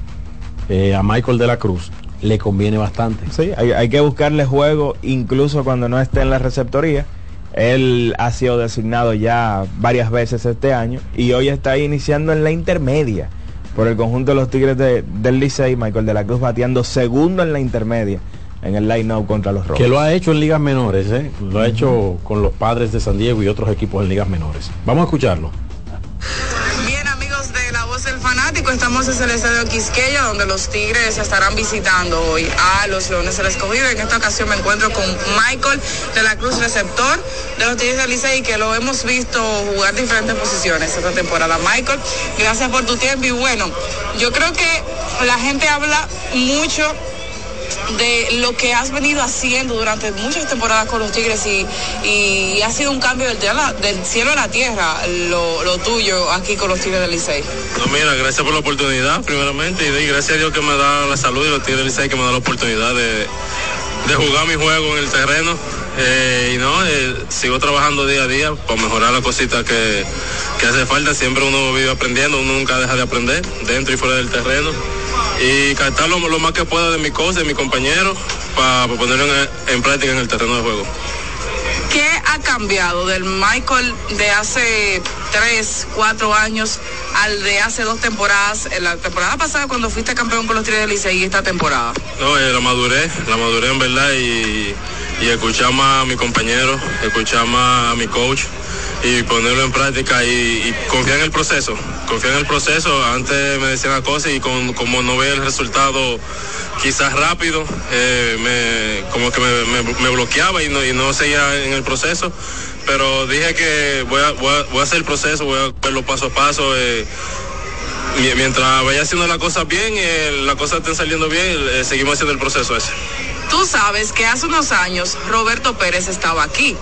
eh, a Michael de la Cruz le conviene bastante. Sí, hay, hay que buscarle juego incluso cuando no esté en la receptoría. Él ha sido designado ya varias veces este año y hoy está iniciando en la intermedia por el conjunto de los Tigres de- del Licey. Michael de la Cruz bateando segundo en la intermedia en el line-up contra los Rojos. Que lo ha hecho en ligas menores, ¿eh? lo ha hecho con los padres de San Diego y otros equipos en ligas menores. Vamos a escucharlo. Estamos en el Estadio Quisqueya, donde los Tigres estarán visitando hoy a los Leones del Escogido. En esta ocasión me encuentro con Michael de la Cruz, receptor de los Tigres del Licey, que lo hemos visto jugar diferentes posiciones esta temporada. Michael, gracias por tu tiempo y bueno, yo creo que la gente habla mucho de lo que has venido haciendo durante muchas temporadas con los Tigres y, y ha sido un cambio del, cielo- a la tierra lo, lo tuyo aquí con los Tigres del Licey. No, mira, gracias por la oportunidad, primeramente, y gracias a Dios que me da la salud y los Tigres del Licey que me da la oportunidad de, de jugar mi juego en el terreno. Eh, y no, eh, sigo trabajando día a día para mejorar las cositas que, que hace falta. Siempre uno vive aprendiendo, uno nunca deja de aprender, dentro y fuera del terreno. Y captar lo, más que pueda de mi cosa, de mi compañero, para ponerlo en práctica en el terreno de juego. ¿Qué ha cambiado del Michael de hace tres, cuatro años al de hace dos temporadas? En la temporada pasada cuando fuiste campeón con los Tigres del Licey y esta temporada. No, eh, la madurez, la madurez en verdad y, y a mi compañero, escuchar más a mi coach y ponerlo en práctica y, y confiar en el proceso, confiar en el proceso. Antes me decían las cosas y con, como no veía el resultado quizás rápido, eh, me, como que me, bloqueaba y no, seguía en el proceso. Pero dije que voy a, voy a- hacer el proceso, voy a verlo paso a paso. eh, mi- mientras vaya haciendo las cosas bien, eh, las cosas estén saliendo bien, eh, seguimos haciendo el proceso ese. Tú sabes que hace unos años Roberto Pérez estaba aquí.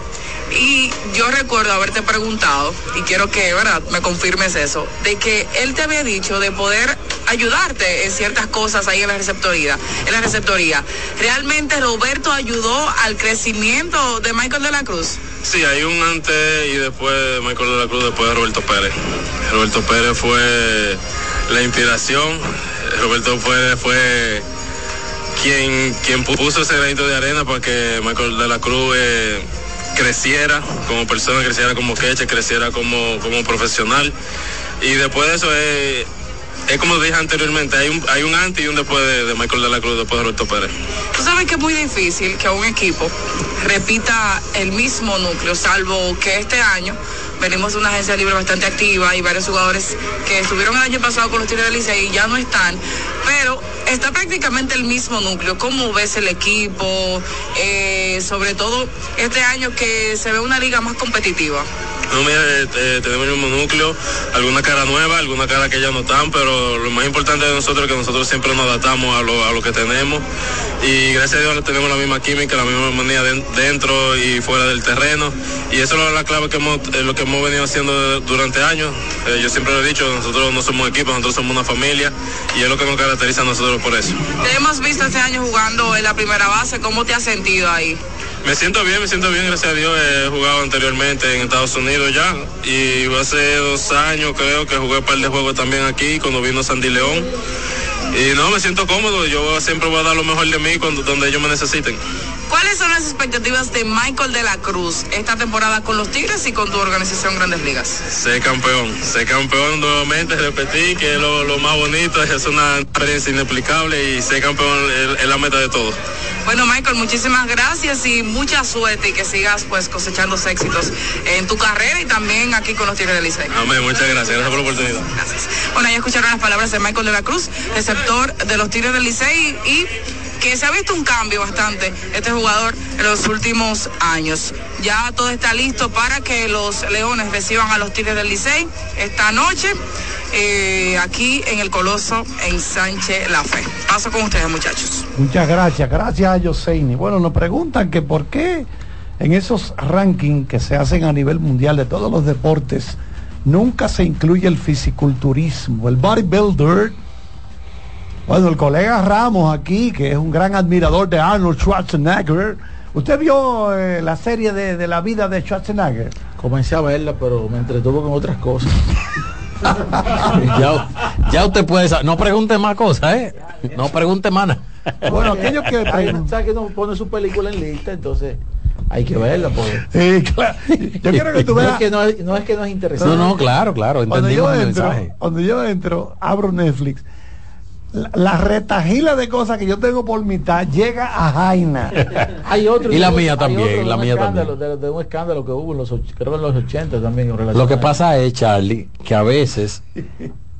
Y yo recuerdo haberte preguntado, y quiero que ¿verdad? me confirmes eso, de que él te había dicho de poder ayudarte en ciertas cosas ahí en la receptoría. En la receptoría. ¿Realmente Roberto ayudó al crecimiento de Michael de la Cruz? Sí, hay un antes y después de Michael de la Cruz, después de Roberto Pérez. Roberto Pérez fue la inspiración. Roberto Pérez fue quien, quien puso ese granito de arena para que Michael de la Cruz eh, creciera como persona, creciera como queche, creciera como, como profesional. Y después de eso es, es como dije anteriormente, hay un, hay un antes y un después de, de Michael de la Cruz, después de Roberto Pérez. Tú sabes que es muy difícil que un equipo repita el mismo núcleo, salvo que este año venimos de una agencia libre bastante activa y varios jugadores que estuvieron el año pasado con los Tigres del Licey y ya no están, pero está prácticamente el mismo núcleo. ¿Cómo ves el equipo? Eh, sobre todo este año que se ve una liga más competitiva. No, mira, eh, tenemos el mismo núcleo, alguna cara nueva, alguna cara que ya no están, pero lo más importante de nosotros es que nosotros siempre nos adaptamos a lo, a lo que tenemos y gracias a Dios tenemos la misma química, la misma manía den- dentro y fuera del terreno y eso es la clave que hemos, eh, lo que hemos venido haciendo durante años. Eh, yo siempre lo he dicho, nosotros no somos equipo, nosotros somos una familia y es lo que nos caracteriza a nosotros por eso. Te hemos visto este año jugando en la primera base, ¿cómo te has sentido ahí? Me siento bien, me siento bien, gracias a Dios. He jugado anteriormente en Estados Unidos ya. Y hace dos años creo que jugué un par de juegos también aquí cuando vino Sandy León. Y no, me siento cómodo. Yo siempre voy a dar lo mejor de mí cuando, donde ellos me necesiten. ¿Cuáles son las expectativas de Michael de la Cruz esta temporada con los Tigres y con tu organización Grandes Ligas? Ser campeón, ser campeón nuevamente, repetí que es lo, lo más bonito, es una experiencia inexplicable y ser campeón es, es la meta de todo. Bueno, Michael, muchísimas gracias y mucha suerte y que sigas pues cosechando éxitos en tu carrera y también aquí con los Tigres del Licey. Amén, muchas gracias, gracias por la oportunidad. Bueno, ya escucharon las palabras de Michael de la Cruz, receptor de los Tigres del Licey y que se ha visto un cambio bastante este jugador en los últimos años. Ya todo está listo para que los Leones reciban a los Tigres del Licey esta noche eh, aquí en el Coloso, en Sánchez La Fe. Paso con ustedes, muchachos. Muchas gracias, gracias a Yoseini. Bueno, nos preguntan que por qué en esos rankings que se hacen a nivel mundial de todos los deportes nunca se incluye el fisiculturismo, el bodybuilder. Bueno, el colega Ramos aquí, que es un gran admirador de Arnold Schwarzenegger. ¿Usted vio eh, la serie de, de la vida de Schwarzenegger? Comencé a verla, pero me entretuvo con otras cosas. ya, ya usted puede saber. No pregunte más cosas, ¿eh? No pregunte más. nada. Bueno, aquellos que ¿Sabe que no pone su película en lista? Entonces hay que verla. Pues. Sí, claro. Yo quiero que tú No veas. es que no, es- no es que no es interesante. No, no, claro, claro. Yo entro, cuando yo entro, abro Netflix, la, la retajila de cosas que yo tengo por mitad llega a Jaina. Hay otro, Y la mía también, de la un mía escándalo, De, de un escándalo que hubo en los, creo en los 80 también. Lo que pasa es, Charlie, que a veces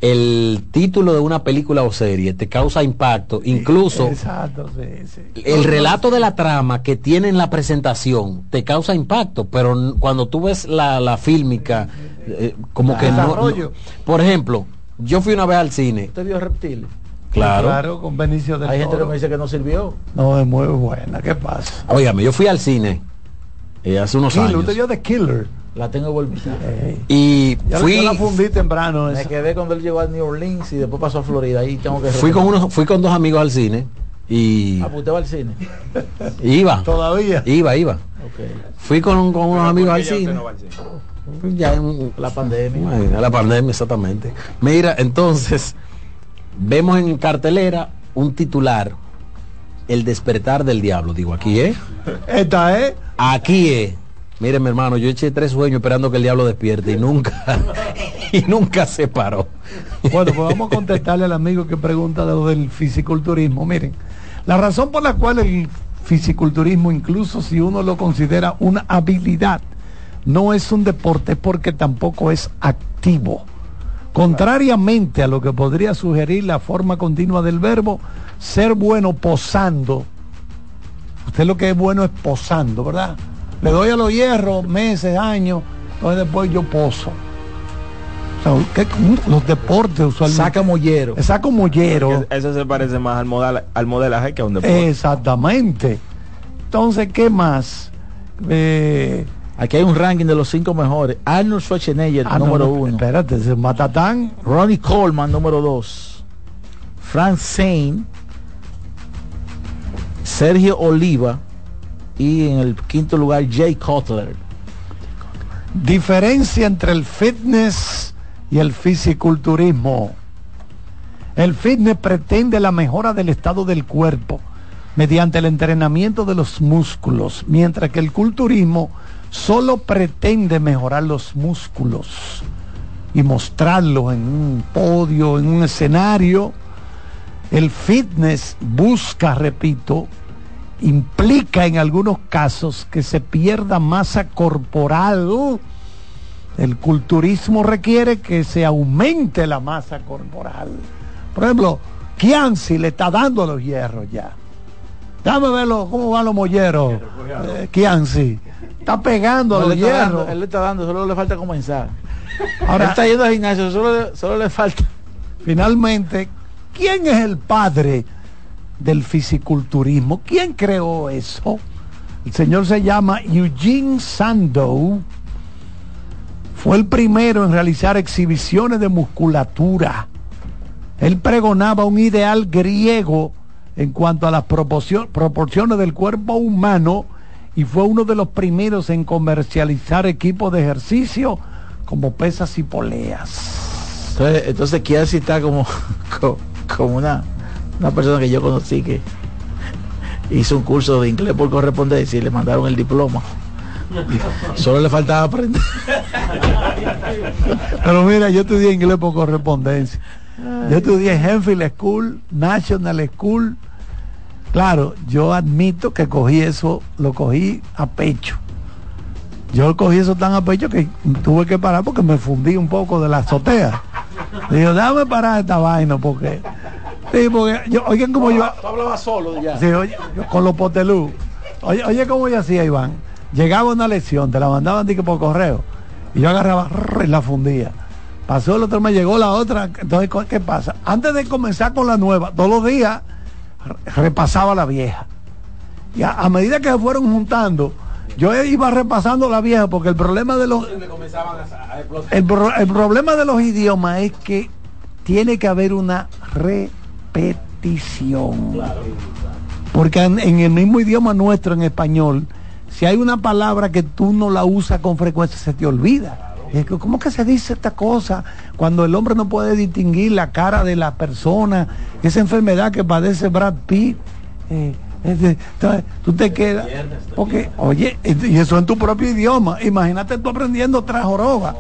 el título de una película o serie te causa impacto, incluso Exacto, sí, sí. el relato de la trama que tiene en la presentación te causa impacto, pero cuando tú ves la, la fílmica, eh, como que no, no-. Por ejemplo, yo fui una vez al cine, ¿Usted vio Reptiles? Claro. Claro, con Benicio del Hay gente que me dice que no sirvió. No, es muy buena. ¿Qué pasa? Óigame, yo fui al cine eh, hace unos Killer, años usted vio The Killer. La tengo volvida. y Ya fui, yo la fundí temprano. Me esa. quedé cuando él llegó a New Orleans y después pasó a Florida. Ahí tengo que fui con unos, fui con dos amigos al cine y Ah, al cine. iba, Todavía. iba, iba. Fui con, con unos amigos al cine. no va al cine. Ya en- La pandemia. La pandemia, exactamente. Mira, entonces, vemos en cartelera un titular, El despertar del diablo. Digo, aquí es. Esta es. Aquí es. Mire, mi hermano, yo eché tres sueños esperando que el diablo despierte y nunca, y nunca se paró. Bueno, pues vamos a contestarle al amigo que pregunta de lo del fisiculturismo. Miren, la razón por la cual el fisiculturismo, incluso si uno lo considera una habilidad, no es un deporte porque tampoco es activo. Contrariamente a lo que podría sugerir la forma continua del verbo, ser bueno posando. Usted lo que es bueno es posando, ¿verdad? Le doy a los hierros meses, años, entonces después yo poso. O sea, ¿qué- los deportes usualmente. Saca mollero. Saca mollero. Eso se parece más al, modal, al modelaje que a un deporte. Exactamente. Entonces, ¿qué más? Eh, Aquí hay un ranking de los cinco mejores. Arnold Schwarzenegger, ah, número no, uno. Espérate, ese Matatán. Ronnie Coleman, número dos. Frank Zane. Sergio Oliva. Y en el quinto lugar, Jay Cutler. Diferencia entre el fitness y el fisiculturismo. El fitness pretende la mejora del estado del cuerpo mediante el entrenamiento de los músculos, mientras que el culturismo solo pretende mejorar los músculos y mostrarlos en un podio, en un escenario. El fitness busca, repito, implica en algunos casos que se pierda masa corporal. El culturismo requiere que se aumente la masa corporal. Por ejemplo, Kianci le está dando los hierros ya. Dame verlo, cómo van los molleros. Eh, Kianci. Está pegando a los él, le está hierros. dando, él le está dando, solo le falta comenzar. Ahora- está yendo al gimnasio, solo le, solo le falta. Finalmente, ¿quién es el padre del fisiculturismo? ¿Quién creó eso? El señor se llama Eugene Sandow. Fue el primero en realizar exhibiciones de musculatura. Él pregonaba un ideal griego en cuanto a las proporcio- proporciones del cuerpo humano y fue uno de los primeros en comercializar equipos de ejercicio como pesas y poleas. Entonces, entonces Kianci está como, co- como una, una persona que yo conocí que hizo un curso de inglés por correspondencia y le mandaron el diploma. Solo le faltaba aprender. Pero mira, yo estudié inglés por correspondencia. Yo estudié en Enfield School, National School. Claro, yo admito que cogí eso, lo cogí a pecho. Yo cogí eso tan a pecho que tuve que parar porque me fundí un poco de la azotea. Digo, dame parar esta vaina porque... Sí, porque yo, oigan como yo... Tú hablabas solo ya. Sí, oye, yo con los potelú. Oye, oye cómo yo hacía, Iván. Llegaba una lección, te la mandaban por correo. Y yo agarraba y la fundía. pasó el otro mes, llegó la otra. Entonces, ¿qué pasa? Antes de comenzar con la nueva, todos los días repasaba la vieja. Y a, a medida que se fueron juntando, yo iba repasando la vieja porque el problema de los el, el problema de los idiomas es que tiene que haber una repetición. Porque en, en el mismo idioma nuestro, en español, si hay una palabra que tú no la usas con frecuencia, se te olvida. ¿Cómo que se dice esta cosa cuando el hombre no puede distinguir la cara de la persona? Esa enfermedad que padece Brad Pitt. eh, tú te quedas. Porque, oye, y eso en tu propio idioma. Imagínate tú aprendiendo otra joroba.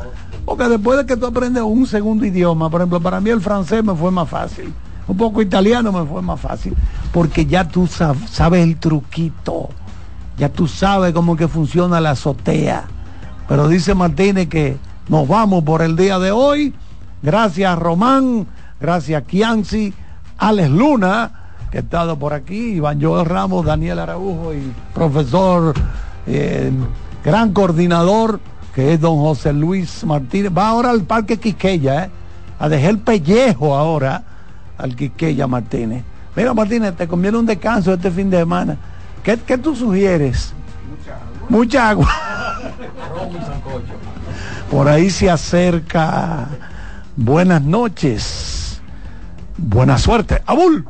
Porque después de que tú aprendes un segundo idioma, por ejemplo, para mí el francés me fue más fácil. Un poco italiano me fue más fácil. Porque ya tú sab- sabes el truquito. Ya tú sabes cómo que funciona la azotea. Pero dice Martínez que nos vamos por el día de hoy. Gracias Román, gracias Kianci, Alex Luna, que ha estado por aquí, Iván Joel Ramos, Daniel Araujo y profesor, eh, gran coordinador, que es don José Luis Martínez. Va ahora al Parque Quiqueya, ¿eh? a dejar el pellejo ahora al Quiqueya Martínez. Mira Martínez, te conviene un descanso este fin de semana. ¿Qué, qué tú sugieres? Mucha agua. Por ahí se acerca. Buenas noches. Buena suerte. Abul.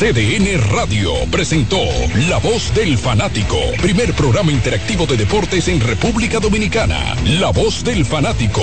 CDN Radio presentó La Voz del Fanático, primer programa interactivo de deportes en República Dominicana. La Voz del Fanático.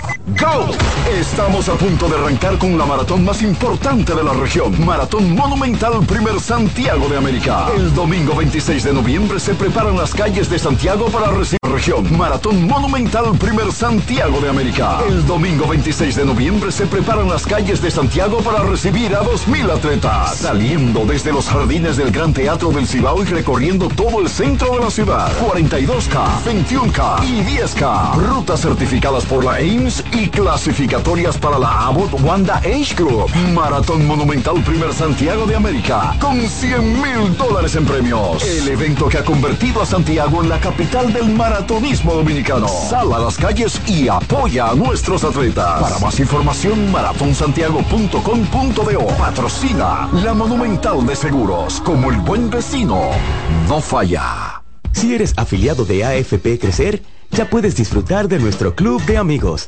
Go! Estamos a punto de arrancar con la maratón más importante de la región. Maratón Monumental Primer Santiago de América. El domingo 26 de noviembre se preparan las calles de Santiago para recibir región. Maratón Monumental Primer Santiago de América. El domingo 26 de noviembre se preparan las calles de Santiago para recibir a 2.000 atletas. Saliendo desde los jardines del Gran Teatro del Cibao y recorriendo todo el centro de la ciudad. 42K, 21K y 10K. Rutas certificadas por la Ames y clasificatorias para la Abbott Wanda Age Group. Maratón Monumental Primer Santiago de América. Con 100 mil dólares en premios. El evento que ha convertido a Santiago en la capital del maratonismo dominicano. Sal a las calles y apoya a nuestros atletas. Para más información, maratonsantiago.com.do. Patrocina la Monumental de Seguros. Como el buen vecino. No falla. Si eres afiliado de AFP Crecer, ya puedes disfrutar de nuestro club de amigos.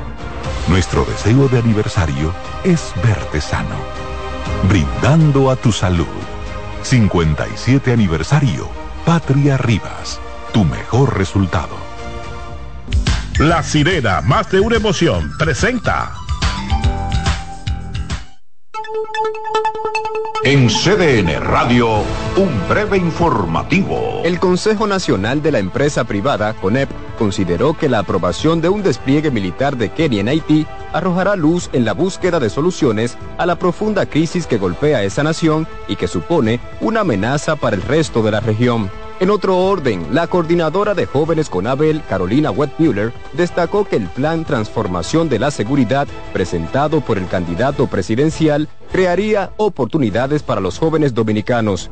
Nuestro deseo de aniversario es verte sano, brindando a tu salud. 57 aniversario, Patria Rivas, tu mejor resultado. La sirena, más de una emoción, presenta. En CDN Radio, un breve informativo. El Consejo Nacional de la Empresa Privada, CONEP, consideró que la aprobación de un despliegue militar de Kenia en Haití arrojará luz en la búsqueda de soluciones a la profunda crisis que golpea esa nación y que supone una amenaza para el resto de la región. En otro orden, la coordinadora de jóvenes con Abel, Carolina Wettmuller, destacó que el plan Transformación de la Seguridad presentado por el candidato presidencial crearía oportunidades para los jóvenes dominicanos.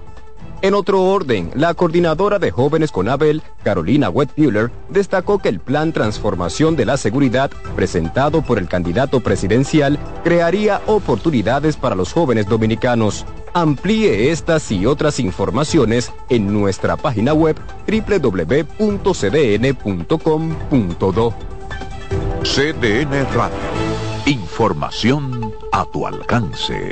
En otro orden, la coordinadora de jóvenes con Abel, Carolina Wettmuller, destacó que el plan Transformación de la Seguridad presentado por el candidato presidencial crearía oportunidades para los jóvenes dominicanos. Amplíe estas y otras informaciones en nuestra página web www.cdn.com.do. CDN Radio. Información a tu alcance.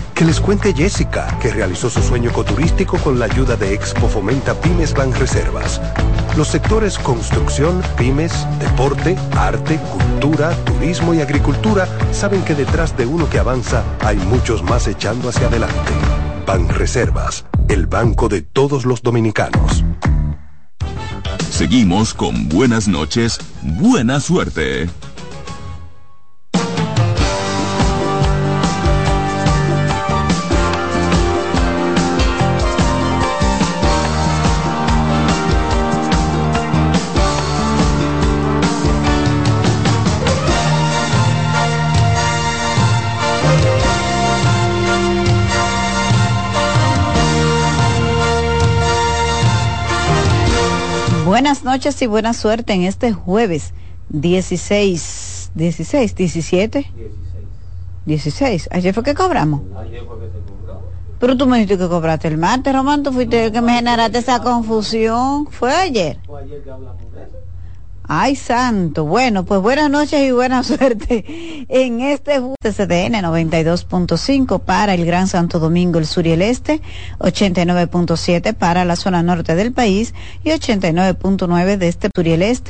Que les cuente Jessica, que realizó su sueño ecoturístico con la ayuda de Expo Fomenta Pymes Ban Reservas. Los sectores construcción, pymes, deporte, arte, cultura, turismo y agricultura saben que detrás de uno que avanza hay muchos más echando hacia adelante. Ban Reservas, el banco de todos los dominicanos. Seguimos con buenas noches, buena suerte. Buenas noches y buena suerte en este jueves 16, 16, 17. 16. Ayer fue que cobramos. Pero tú me dijiste que cobraste el martes, Román, tú fuiste el que me generaste esa confusión. ¿Fue ayer? Ay, santo. Bueno, pues buenas noches y buena suerte en este CDN 92.5 para el Gran Santo Domingo, el sur y el este, 89.7 para la zona norte del país y 89.9 de este sur y el este